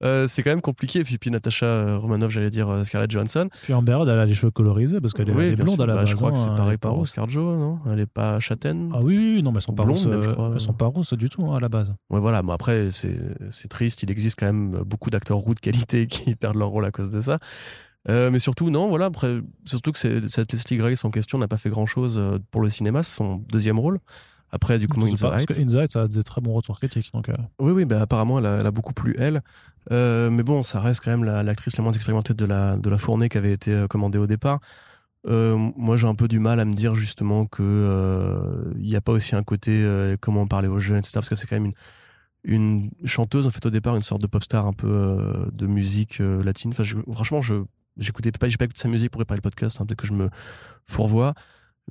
euh, c'est quand même compliqué. Et puis, puis Natasha euh, Romanoff, j'allais dire euh, Scarlett Johansson. Puis Amber Heard, elle a les cheveux colorisés parce qu'elle est, blonde à la Bah, base. Je crois que hein, c'est pareil pour rose. Oscar Joe, non? Elle est pas châtaine. Ah oui, non, mais elles sont pas roses. elles sont pas roses du tout hein, à la base. Ouais, voilà. Mais après, c'est triste. Il existe quand même beaucoup d'acteurs roux de qualité qui perdent leur rôle à cause de ça. Euh, mais surtout, non, voilà. Après, surtout que cette Leslie Grace en question n'a pas fait grand chose pour le cinéma. C'est son deuxième rôle. Après, du coup, Je In sais the parce Heights. que In the Heights, ça a de très bons retours critiques. Donc, euh, Oui, oui, bah, apparemment, elle a, elle a beaucoup plu, elle. Euh, mais bon, ça reste quand même la- l'actrice la, moins expérimentée de la, de la fournée qui avait été euh, commandée au départ. Euh, moi, j'ai un peu du mal à me dire justement que euh, il n'y a pas aussi un côté euh, comment parler aux jeunes, etc. Parce que c'est quand même une, une chanteuse, en fait, au départ, une sorte de pop star un peu de musique latine. Enfin, je- franchement, je j'écoutais pas, j'ai pas écouté sa musique pour préparer le podcast, hein, peut-être que je me fourvoie.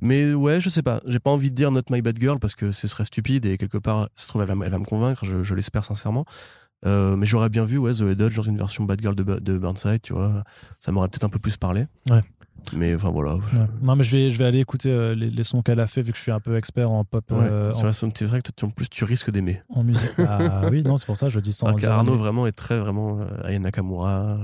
Mais ouais, je sais pas. J'ai pas envie de dire Not My Bad Girl parce que ce serait stupide et quelque part, ça se trouve, elle va, m- elle va me convaincre, je, je l'espère sincèrement. Euh, mais j'aurais bien vu ouais, Zoé Dodge dans une version Bad Girl de, de Burnside, tu vois. Ça m'aurait peut-être un peu plus parlé. Ouais. Mais enfin voilà. ouais. Non, mais je vais, je vais aller écouter euh, les, les sons qu'elle a fait vu que je suis un peu expert en pop, Ouais. euh, en, c'est vrai que toi, en plus tu risques d'aimer. en musique. Ah oui, non, c'est pour ça que je dis disant- Arnaud vraiment est très vraiment euh, Aya Nakamura.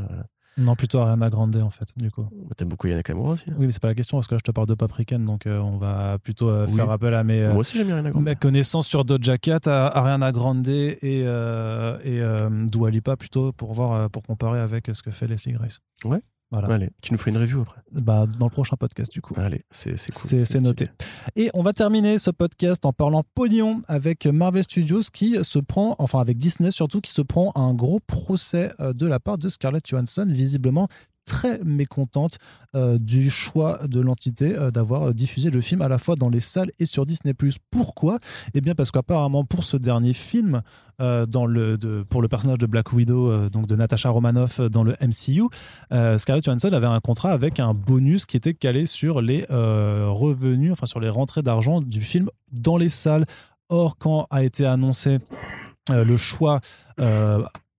Non, plutôt Ariana Grande en fait, du coup. T'aimes beaucoup Aya Nakamura aussi. hein Oui, mais c'est pas la question parce que là, je te parle de Paprikaine, donc euh, on va plutôt euh, Oui. faire appel à mes, euh, Moi aussi j'aime mes connaissances sur Doja Cat, à Ariana Grande et, et Dua Lipa plutôt pour voir, pour comparer avec ce que fait Leslie Grace. Ouais. Voilà. Allez, tu nous feras une review après. Bah, dans le prochain podcast, du coup. Allez, c'est cool. C'est noté. Et on va terminer ce podcast en parlant pognon avec Marvel Studios qui se prend, enfin avec Disney surtout, qui se prend un gros procès euh, de la part de Scarlett Johansson, visiblement très mécontente euh, du choix de l'entité euh, d'avoir euh, diffusé le film à la fois dans les salles et sur Disney+. Pourquoi? Eh bien parce qu'apparemment pour ce dernier film, pour le personnage de Black Widow, donc de Natasha Romanoff dans le MCU, Scarlett Johansson avait un contrat avec un bonus qui était calé sur les revenus, enfin sur les rentrées d'argent du film dans les salles. Or, quand a été annoncé le choix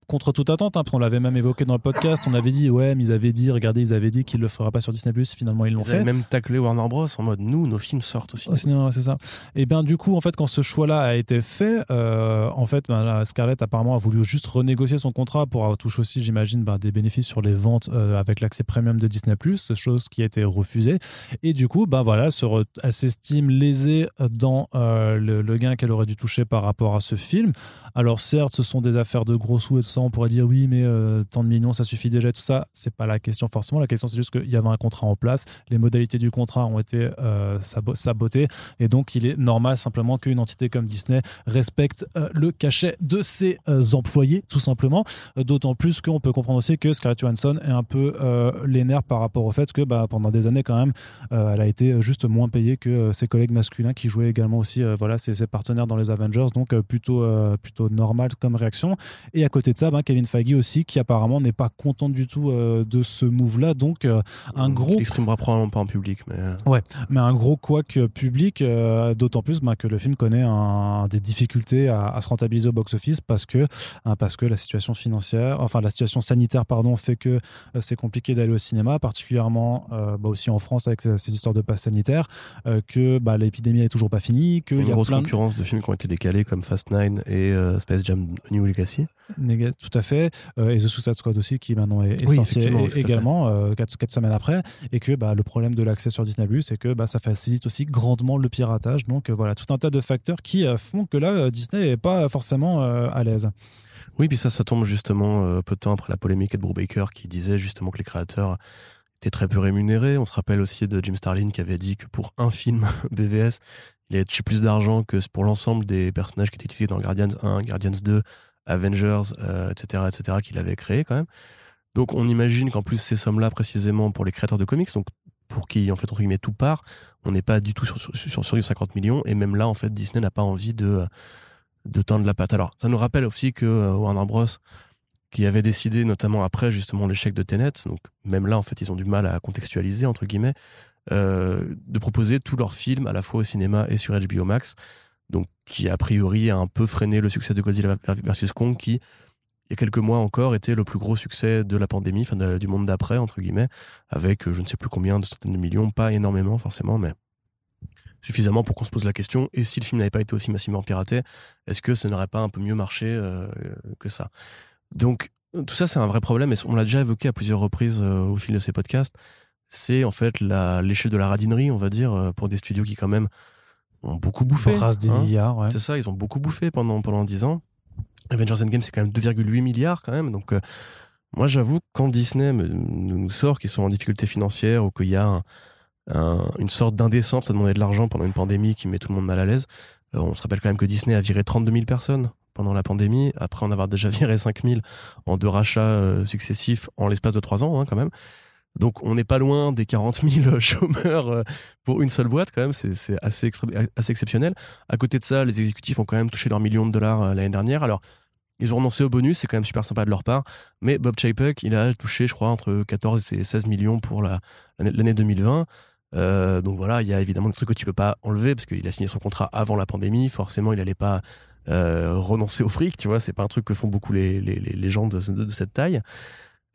contre toute attente, hein, parce qu'on l'avait même évoqué dans le podcast, on avait dit ouais, mais ils avaient dit, regardez, ils avaient dit qu'ils le feraient pas sur Disney+. Finalement, ils l'ont Ils avaient fait. même taclé Warner Bros en mode nous, nos films sortent aussi. Oh, c'est ça. Et bien du coup, en fait, quand ce choix-là a été fait, euh, en fait, ben, Scarlett apparemment a voulu juste renégocier son contrat pour avoir touché aussi, j'imagine, ben, des bénéfices sur les ventes euh, avec l'accès premium de Disney+, chose qui a été refusée. Et du coup, ben voilà, elle, s'estime lésée dans euh, le, le gain qu'elle aurait dû toucher par rapport à ce film. Alors certes, ce sont des affaires de gros sous et tout ça. On pourrait dire oui, mais euh, tant de millions, ça suffit déjà. Tout ça, c'est pas la question forcément. La question, c'est juste qu'il y avait un contrat en place. Les modalités du contrat ont été euh, sabo- sabotées, et donc il est normal simplement qu'une entité comme Disney respecte euh, le cachet de ses employés, tout simplement. D'autant plus qu'on peut comprendre aussi que Scarlett Johansson est un peu les nerfs par rapport au fait que bah, pendant des années quand même, elle a été juste moins payée que ses collègues masculins qui jouaient également aussi voilà ses, ses partenaires dans les Avengers donc plutôt plutôt normal comme réaction et à côté de ça ben, Kevin Feige aussi qui apparemment n'est pas content du tout euh, de ce move là donc euh, un gros Il exprimera probablement pas en public, mais euh, mais un gros couac public, euh, d'autant plus ben, que le film connaît un- des difficultés à, à se rentabiliser au box-office parce que, hein, parce que la situation financière, enfin la situation sanitaire, pardon, fait que c'est compliqué d'aller au cinéma, particulièrement bah, aussi en France avec ces histoires de pass sanitaire, que bah, l'épidémie est toujours pas finie, qu'il une y a grosse plein de- concurrence de films qui ont été décalés comme Fast Nine et Space Jam New Legacy. Tout à fait. Euh, et The Suicide Squad aussi, qui maintenant est, est Oui, sorti également, euh, quatre, quatre semaines après. Et que bah, le problème de l'accès sur Disney Plus, c'est que bah, ça facilite aussi grandement le piratage. Donc euh, voilà, tout un tas de facteurs qui euh, font que là, euh, Disney n'est pas forcément euh, à l'aise. Oui, puis ça, ça tombe justement euh, peu de temps après la polémique de Brubaker qui disait justement que les créateurs étaient très peu rémunérés. On se rappelle aussi de Jim Starlin qui avait dit que pour un film BVS, il allait toucher plus d'argent que pour l'ensemble des personnages qui étaient utilisés dans Guardians 1, Guardians 2, Avengers, euh, etc., etc., qu'il avait créé quand même. Donc on imagine qu'en plus ces sommes-là précisément pour les créateurs de comics, donc pour qui en fait entre guillemets tout part, on n'est pas du tout sur, sur, sur, sur du 50 millions et même là en fait Disney n'a pas envie de de tendre la patte. Alors ça nous rappelle aussi que euh, Warner Bros qui avait décidé notamment après justement l'échec de Tenet, donc même là en fait ils ont du mal à contextualiser entre guillemets, euh, de proposer tous leurs films à la fois au cinéma et sur HBO Max, donc qui a priori a un peu freiné le succès de Godzilla vs Kong qui il y a quelques mois encore était le plus gros succès de la pandémie, enfin du monde d'après entre guillemets, avec euh, je ne sais plus combien de centaines de millions, pas énormément forcément, mais suffisamment pour qu'on se pose la question et si le film n'avait pas été aussi massivement piraté, est-ce que ça n'aurait pas un peu mieux marché euh, que ça? Donc tout ça c'est un vrai problème et on l'a déjà évoqué à plusieurs reprises euh, au fil de ces podcasts. C'est en fait l'échelle de la radinerie, on va dire, pour des studios qui quand même ont beaucoup bouffé. Brasse des hein. milliards, ouais. C'est ça, ils ont beaucoup bouffé pendant, pendant 10 ans. Avengers Endgame, c'est quand même 2,8 milliards quand même. Donc, euh, moi, j'avoue, quand Disney me- nous sort qu'ils sont en difficulté financière ou qu'il y a un- un- une sorte d'indécence à demander de l'argent pendant une pandémie qui met tout le monde mal à l'aise, euh, on se rappelle quand même que Disney a viré 32 000 personnes pendant la pandémie, après en avoir déjà viré 5 000 en deux rachats euh, successifs en l'espace de 3 ans, hein, quand même. Donc on n'est pas loin des 40 000 chômeurs euh, pour une seule boîte, quand même, c'est assez, exceptionnel. À côté de ça, les exécutifs ont quand même touché leurs millions de dollars euh, l'année dernière. Alors, ils ont renoncé au bonus, c'est quand même super sympa de leur part. Mais Bob Chapek, il a touché, je crois, entre 14 et 16 millions pour la- l'année l'année 2020. Euh, donc voilà, il y a évidemment des trucs que tu peux pas enlever parce qu'il a signé son contrat avant la pandémie. Forcément, il allait pas renoncer au fric, tu vois. C'est pas un truc que font beaucoup les, les, gens de cette taille.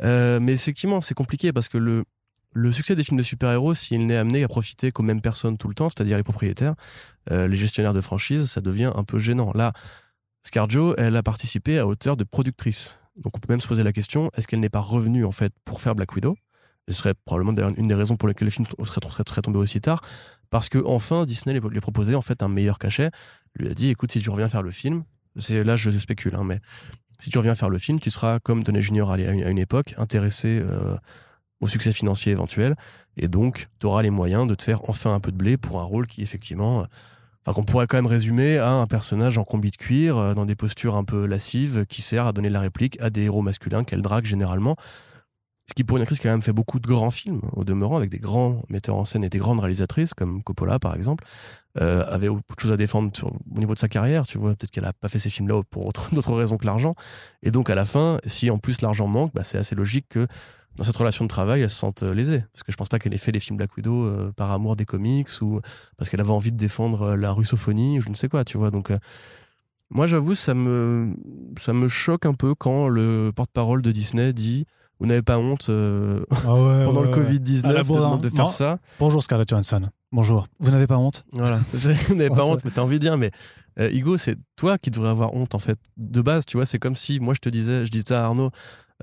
Euh, mais effectivement, c'est compliqué parce que le, succès des films de super-héros, s'il n'est amené à profiter qu'aux mêmes personnes tout le temps, c'est-à-dire les propriétaires, euh, les gestionnaires de franchise, ça devient un peu gênant. Là, Scarjo, elle a participé à hauteur de productrice. Donc on peut même se poser la question, est-ce qu'elle n'est pas revenue en fait pour faire Black Widow? Ce serait probablement une des raisons pour lesquelles le film serait, tombé aussi tard. Parce que enfin Disney lui lui proposait en fait un meilleur cachet. Lui a dit, écoute, si tu reviens faire le film, c'est là je spécule, hein, mais si tu reviens faire le film, tu seras comme Downey Junior à une, époque, intéressé euh, au succès financier éventuel, et donc tu auras les moyens de te faire enfin un peu de blé pour un rôle qui effectivement, euh, qu'on pourrait quand même résumer à un personnage en combi de cuir, euh, dans des postures un peu lascives, qui sert à donner la réplique à des héros masculins qu'elle drague généralement. Ce qui pour une actrice quand même fait beaucoup de grands films, au demeurant, avec des grands metteurs en scène et des grandes réalisatrices, comme Coppola par exemple, euh, avait beaucoup de choses à défendre au niveau de sa carrière, tu vois. Peut-être qu'elle a pas fait ces films-là pour autre- d'autres raisons que l'argent. Et donc à la fin, si en plus l'argent manque, bah, c'est assez logique que dans cette relation de travail, elle se sente euh, lésée. Parce que je pense pas qu'elle ait fait les films Black Widow euh, par amour des comics ou parce qu'elle avait envie de défendre euh, la russophonie ou je ne sais quoi, tu vois. Donc moi j'avoue, ça me, ça me choque un peu quand le porte-parole de Disney dit vous n'avez pas honte euh, Ah ouais, pendant ouais, le ouais. Covid-19 À la de, bourrin. de faire Non. ça. Bonjour Scarlett Johansson. Bonjour. Vous n'avez pas honte? Voilà, vous n'avez pas ça- honte, mais t'as envie de dire, mais euh, Hugo, c'est toi qui devrais avoir honte en fait. De base, tu vois, c'est comme si moi je te disais, je disais à Arnaud,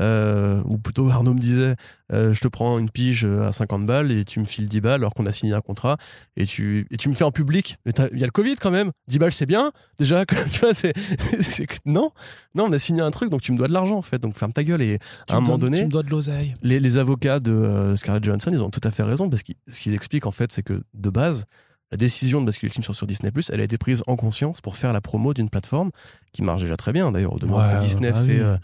euh, ou plutôt Arnaud me disait, euh, je te prends une pige à 50 balles et tu me files 10 balles alors qu'on a signé un contrat et tu, et tu me fais en public. Mais Il y a le Covid quand même, 10 balles c'est bien, déjà, tu vois, c'est, non, non, on a signé un truc donc tu me dois de l'argent en fait, donc ferme ta gueule et Tu à un me moment donné Tu me dois de l'oseille. les, les avocats de euh, Scarlett Johansson, ils ont tout à fait raison parce que ce qu'ils expliquent en fait, c'est que de base, la décision de basculer le film sur, sur Disney elle a été prise en conscience pour faire la promo d'une plateforme qui marche déjà très bien. D'ailleurs, au demeurant, Ouais, Disney bah fait, oui. euh,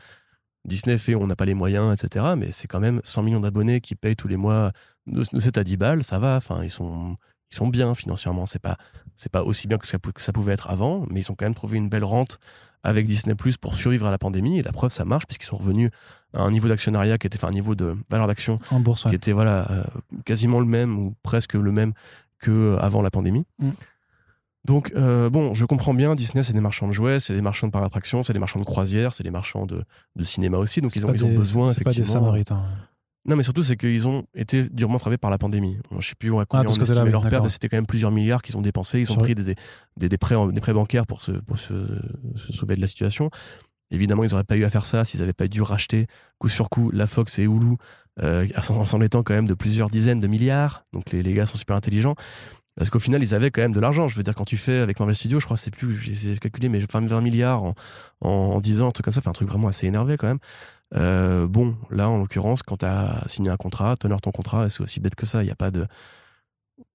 Disney fait, on n'a pas les moyens, etc. Mais c'est quand même 100 millions d'abonnés qui payent tous les mois de, de 7 à 10 balles, ça va. Enfin, ils sont, ils sont bien financièrement. C'est pas, c'est pas aussi bien que ça, pou- que ça pouvait être avant, mais ils ont quand même trouvé une belle rente avec Disney Plus pour survivre à la pandémie. Et la preuve, ça marche puisqu'ils sont revenus à un niveau d'actionnariat qui était, enfin, un niveau de valeur d'action En bourse, qui était voilà euh, quasiment le même ou presque le même que avant la pandémie. Mm. Donc euh, bon, je comprends bien, Disney c'est des marchands de jouets, c'est des marchands de parcs d'attractions, c'est des marchands de croisières, c'est des marchands de, de cinéma aussi. Donc ils ont, ils ont besoin C'est pas des effectivement. samaritains. non mais surtout c'est qu'ils ont été durement frappés par la pandémie. Je sais plus à combien Ah, on que là, leur perte, c'était quand même plusieurs milliards qu'ils ont dépensés. Ils ont pris des, des, des prêts, des prêts bancaires pour, se, pour se, se sauver de la situation. Évidemment, ils n'auraient pas eu à faire ça s'ils n'avaient pas dû racheter coup sur coup la Fox et Hulu euh, en s'en étant quand même de plusieurs dizaines de milliards. Donc les, les gars sont super intelligents. Parce qu'au final, ils avaient quand même de l'argent. Je veux dire, quand tu fais avec Marvel Studios, je crois, c'est plus, j'ai calculé, mais 20, 20 milliards en, en, en 10 ans, un truc comme ça, fait un truc vraiment assez énervé quand même. Euh, bon, là, en l'occurrence, quand tu as signé un contrat, t'honores ton contrat, c'est aussi bête que ça. Il n'y a pas de.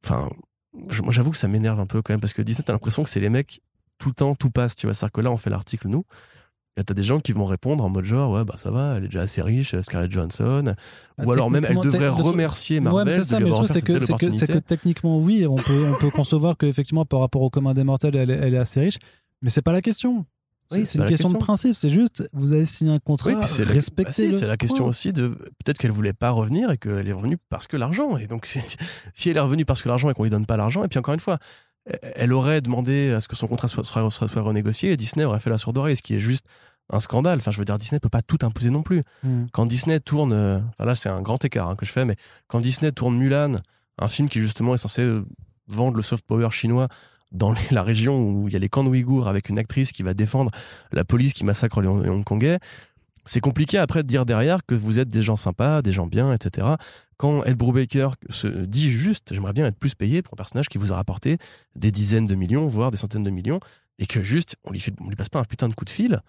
Enfin, moi, j'avoue que ça m'énerve un peu quand même, parce que Disney, t'as l'impression que c'est les mecs, tout le temps, tout passe, tu vois. C'est-à-dire que là, on fait l'article, nous, et t'as des gens qui vont répondre en mode genre, ouais, bah ça va, elle est déjà assez riche, Scarlett Johansson. Ah, Ou alors même, elle devrait de- remercier Ouais, Marvel mais c'est de ça, lui mais truc, c'est que, techniquement, oui, on peut, on peut concevoir qu'effectivement, par rapport au commun des mortels, elle, est- elle est assez riche. Mais c'est pas la question. Oui, C'est- une question de principe. C'est juste, vous avez signé un contrat, Oui, c'est respectez bah si, c'est la question aussi de peut-être qu'elle voulait pas revenir et qu'elle est revenue parce que l'argent. Et donc, si elle est revenue parce que l'argent et qu'on lui donne pas l'argent, et puis encore une fois, elle aurait demandé à ce que son contrat soit, soit, soit, soit renégocié et Disney aurait fait la sourde oreille, ce qui est juste un scandale. Enfin, je veux dire, Disney peut pas tout imposer non plus. Hmm. Quand Disney tourne, euh, enfin là, c'est un grand écart hein, que je fais, mais quand Disney tourne Mulan, un film qui justement est censé euh, vendre le soft power chinois dans les- la région où il y a les camps de Ouïghours avec une actrice qui va défendre la police qui massacre les Hongkongais, c'est compliqué après de dire derrière que vous êtes des gens sympas, des gens bien, etc. Quand Ed Brubaker se dit juste j'aimerais bien être plus payé pour un personnage qui vous a rapporté des dizaines de millions, voire des centaines de millions, et que juste on lui, fait, on lui passe pas un putain de coup de fil,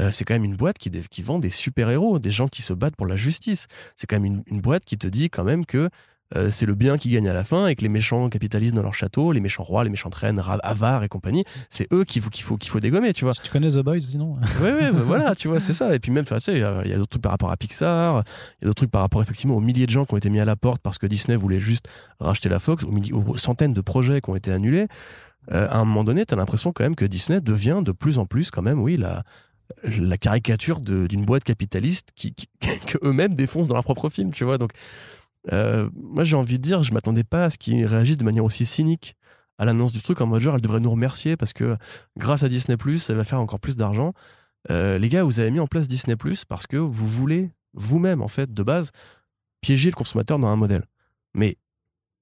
euh, c'est quand même une boîte qui, vend des super-héros, des gens qui se battent pour la justice. C'est quand même une, une boîte qui te dit quand même que euh, c'est le bien qui gagne à la fin et que les méchants capitalisent dans leur château, les méchants rois, les méchantes reines, avares et compagnie, c'est eux qu'il faut, qu'il faut, qu'il faut dégommer, tu vois. Tu connais The Boys sinon Ouais, ouais, bah voilà, tu vois, c'est ça. Et puis même, tu sais, il y a d'autres trucs par rapport à Pixar, il y a d'autres trucs par rapport effectivement aux milliers de gens qui ont été mis à la porte parce que Disney voulait juste racheter la Fox, aux, centaines de projets qui ont été annulés. Euh, à un moment donné, t'as l'impression quand même que Disney devient de plus en plus quand même, oui, la, la caricature d'une boîte capitaliste qui, qui- que eux-mêmes défoncent dans leur propre film, tu vois. Donc, euh, moi, j'ai envie de dire, je m'attendais pas à ce qu'ils réagissent de manière aussi cynique à l'annonce du truc en mode genre, elle devrait nous remercier parce que grâce à Disney+, elle va faire encore plus d'argent. Euh, les gars, vous avez mis en place Disney parce que vous voulez vous-même, en fait, de base, piéger le consommateur dans un modèle. Mais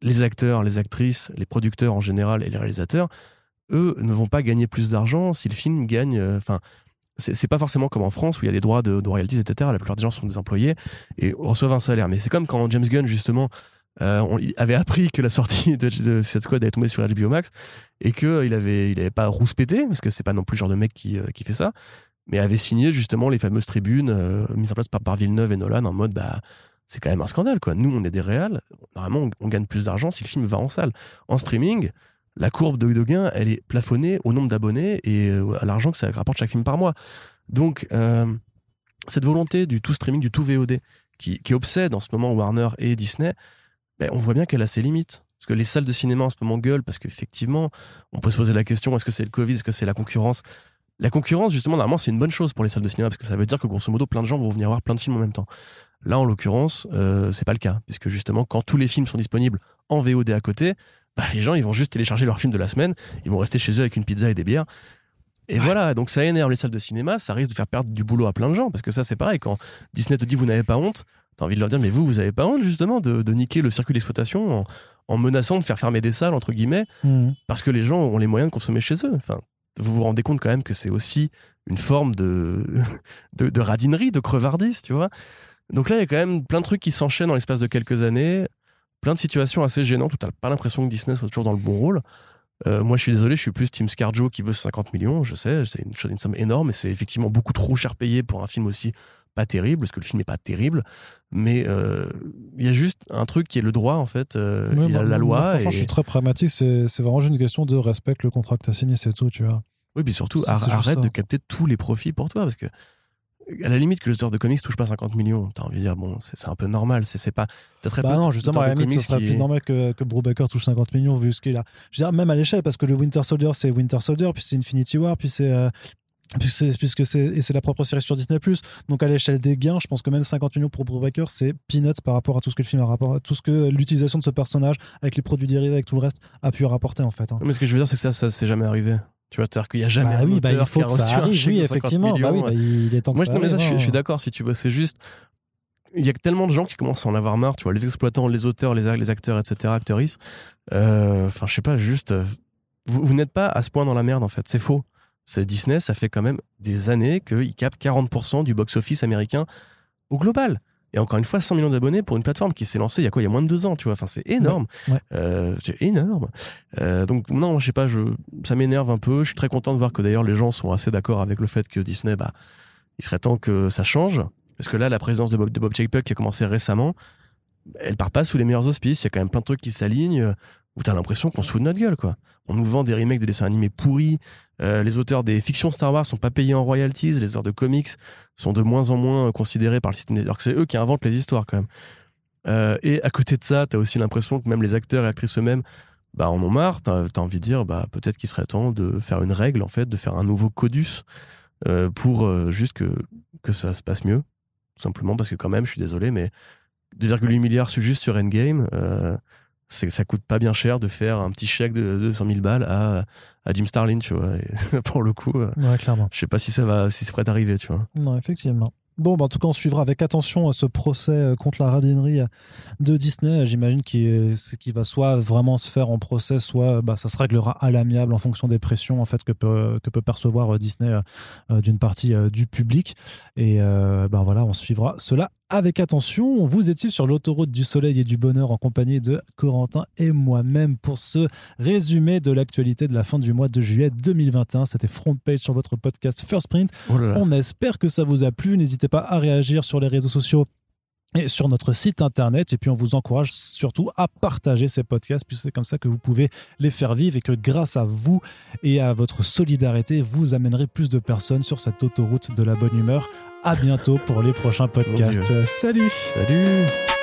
les acteurs, les actrices, les producteurs en général et les réalisateurs, eux, ne vont pas gagner plus d'argent si le film gagne. euh, Enfin, c'est pas forcément comme en France où il y a des droits de, royalties, etc. La plupart des gens sont des employés et reçoivent un salaire. Mais c'est comme quand James Gunn, justement, euh, avait appris que la sortie de, cette squad allait tomber sur HBO Max et qu'il avait, il avait pas rouspété, parce que c'est pas non plus le genre de mec qui, euh, fait ça, mais avait signé justement les fameuses tribunes euh, mises en place par, par Villeneuve et Nolan en mode bah c'est quand même un scandale quoi. Nous on est des réals, normalement on, on gagne plus d'argent si le film va en salle. En streaming, la courbe de, de gain elle est plafonnée au nombre d'abonnés et euh, à l'argent que ça rapporte chaque film par mois. Donc euh, cette volonté du tout streaming, du tout VOD qui, obsède en ce moment Warner et Disney, ben, on voit bien qu'elle a ses limites. Parce que les salles de cinéma en ce moment gueulent parce qu'effectivement, on peut se poser la question est-ce que c'est le Covid, est-ce que c'est la concurrence? La concurrence, justement, normalement, c'est une bonne chose pour les salles de cinéma parce que ça veut dire que grosso modo, plein de gens vont venir voir plein de films en même temps. Là, en l'occurrence, euh, c'est pas le cas, puisque justement, quand tous les films sont disponibles en VOD à côté, bah, les gens ils vont juste télécharger leur film de la semaine, ils vont rester chez eux avec une pizza et des bières. Et voilà, donc ça énerve les salles de cinéma, ça risque de faire perdre du boulot à plein de gens, parce que ça c'est pareil, quand Disney te dit vous n'avez pas honte, t'as envie de leur dire mais vous, vous avez pas honte justement de, de niquer le circuit d'exploitation en, en menaçant de faire fermer des salles, entre guillemets, Mhm. parce que les gens ont les moyens de consommer chez eux. Enfin, vous vous rendez compte quand même que c'est aussi une forme de, de, de radinerie, de crevardise, tu vois. Donc là, il y a quand même plein de trucs qui s'enchaînent dans l'espace de quelques années, plein de situations assez gênantes où t'as pas l'impression que Disney soit toujours dans le bon rôle. Euh, moi, je suis désolé, je suis plus Team Scarjo qui veut 50 millions, je sais, c'est une, somme énorme et c'est effectivement beaucoup trop cher payé pour un film aussi pas terrible, parce que le film n'est pas terrible, mais euh, il y a juste un truc qui est le droit, en fait, euh, il y a moi- la moi, loi. Franchement, et... je suis très pragmatique. C'est vraiment juste une question de respecte le contrat que tu as signé, c'est tout, tu vois. Oui, puis surtout, ar- arrête de capter tous les profits pour toi, parce que à la limite que l'auteur de comics touche pas 50 millions, t'as envie de dire, bon, c'est un peu normal, c'est pas... T'as très Bah peu non, justement, à la limite, ce serait plus normal que, que Brubaker touche 50 millions vu ce qu'il a. Je veux dire, même à l'échelle, parce que le Winter Soldier, c'est Winter Soldier, puis c'est Infinity War, puis c'est. euh, puisque c'est la propre série sur Disney donc à l'échelle des gains je pense que même 50 millions pour Brubaker c'est peanuts par rapport à tout ce que le film a rapport tout ce que l'utilisation de ce personnage avec les produits dérivés avec tout le reste a pu rapporter en fait hein. Mais ce que je veux dire, c'est que ça, ça s'est jamais arrivé. Tu vois, c'est-à-dire qu'il y a jamais bah un oui bah, il faut qui a que ça reçu un arrive chèque oui de 50 effectivement bah oui, millions. bah, il est temps que Moi, ça je, non, mais ça, je, je suis hein. d'accord, si tu veux, c'est juste... Il y a tellement de gens qui commencent à en avoir marre, tu vois, les exploitants, les auteurs, les, les acteurs, etc., actrices. Euh, Enfin, je sais pas, juste... euh, Vous, vous n'êtes pas à ce point dans la merde, en fait. C'est faux. C'est Disney, ça fait quand même des années qu'ils captent 40% du box-office américain au global. Et encore une fois, 100 millions d'abonnés pour une plateforme qui s'est lancée il y a quoi? Il y a moins de deux ans, tu vois? Enfin, c'est énorme. Ouais, ouais. Euh, c'est énorme. Euh, donc, non, je sais pas, je, ça m'énerve un peu. Je suis très content de voir que d'ailleurs les gens sont assez d'accord avec le fait que Disney, bah, il serait temps que ça change. Parce que là, la présidence de Bob, de Bob Chapek qui a commencé récemment, elle part pas sous les meilleurs auspices. Il y a quand même plein de trucs qui s'alignent où t'as l'impression qu'on se fout de notre gueule, quoi. On nous vend des remakes de dessins animés pourris. Euh, les auteurs des fictions Star Wars sont pas payés en royalties. Les auteurs de comics sont de moins en moins considérés par le système. Alors que c'est eux qui inventent les histoires, quand même. Euh, et à côté de ça, t'as aussi l'impression que même les acteurs et actrices eux-mêmes, bah, en ont marre. T'as as envie de dire, bah, peut-être qu'il serait temps de faire une règle, en fait, de faire un nouveau codus euh, pour juste que, que ça se passe mieux. Simplement parce que, quand même, je suis désolé, mais 2,8 milliards juste sur Endgame, ça coûte pas bien cher de faire un petit chèque de 200 000 balles à, à Jim Starlin, tu vois. Et pour le coup, euh, ouais clairement je sais pas si ça va, si c'est prêt à arriver, tu vois. non effectivement Bon, bah, en tout cas, on suivra avec attention ce procès contre la radinerie de Disney. J'imagine qu'il qui va soit vraiment se faire en procès, soit bah, ça se réglera à l'amiable en fonction des pressions en fait que peut, que peut percevoir Disney d'une partie du public. Et ben voilà, on suivra cela avec attention. Vous étiez sur l'autoroute du soleil et du bonheur en compagnie de Corentin et moi-même pour ce résumé de l'actualité de la fin du mois de juillet 2021. C'était Front Page sur votre podcast First Print. Oh On espère que ça vous a plu. N'hésitez pas à réagir sur les réseaux sociaux et sur notre site internet. Et puis, on vous encourage surtout à partager ces podcasts, puisque c'est comme ça que vous pouvez les faire vivre et que grâce à vous et à votre solidarité, vous amènerez plus de personnes sur cette autoroute de la bonne humeur. À bientôt pour les prochains podcasts. Salut! Salut!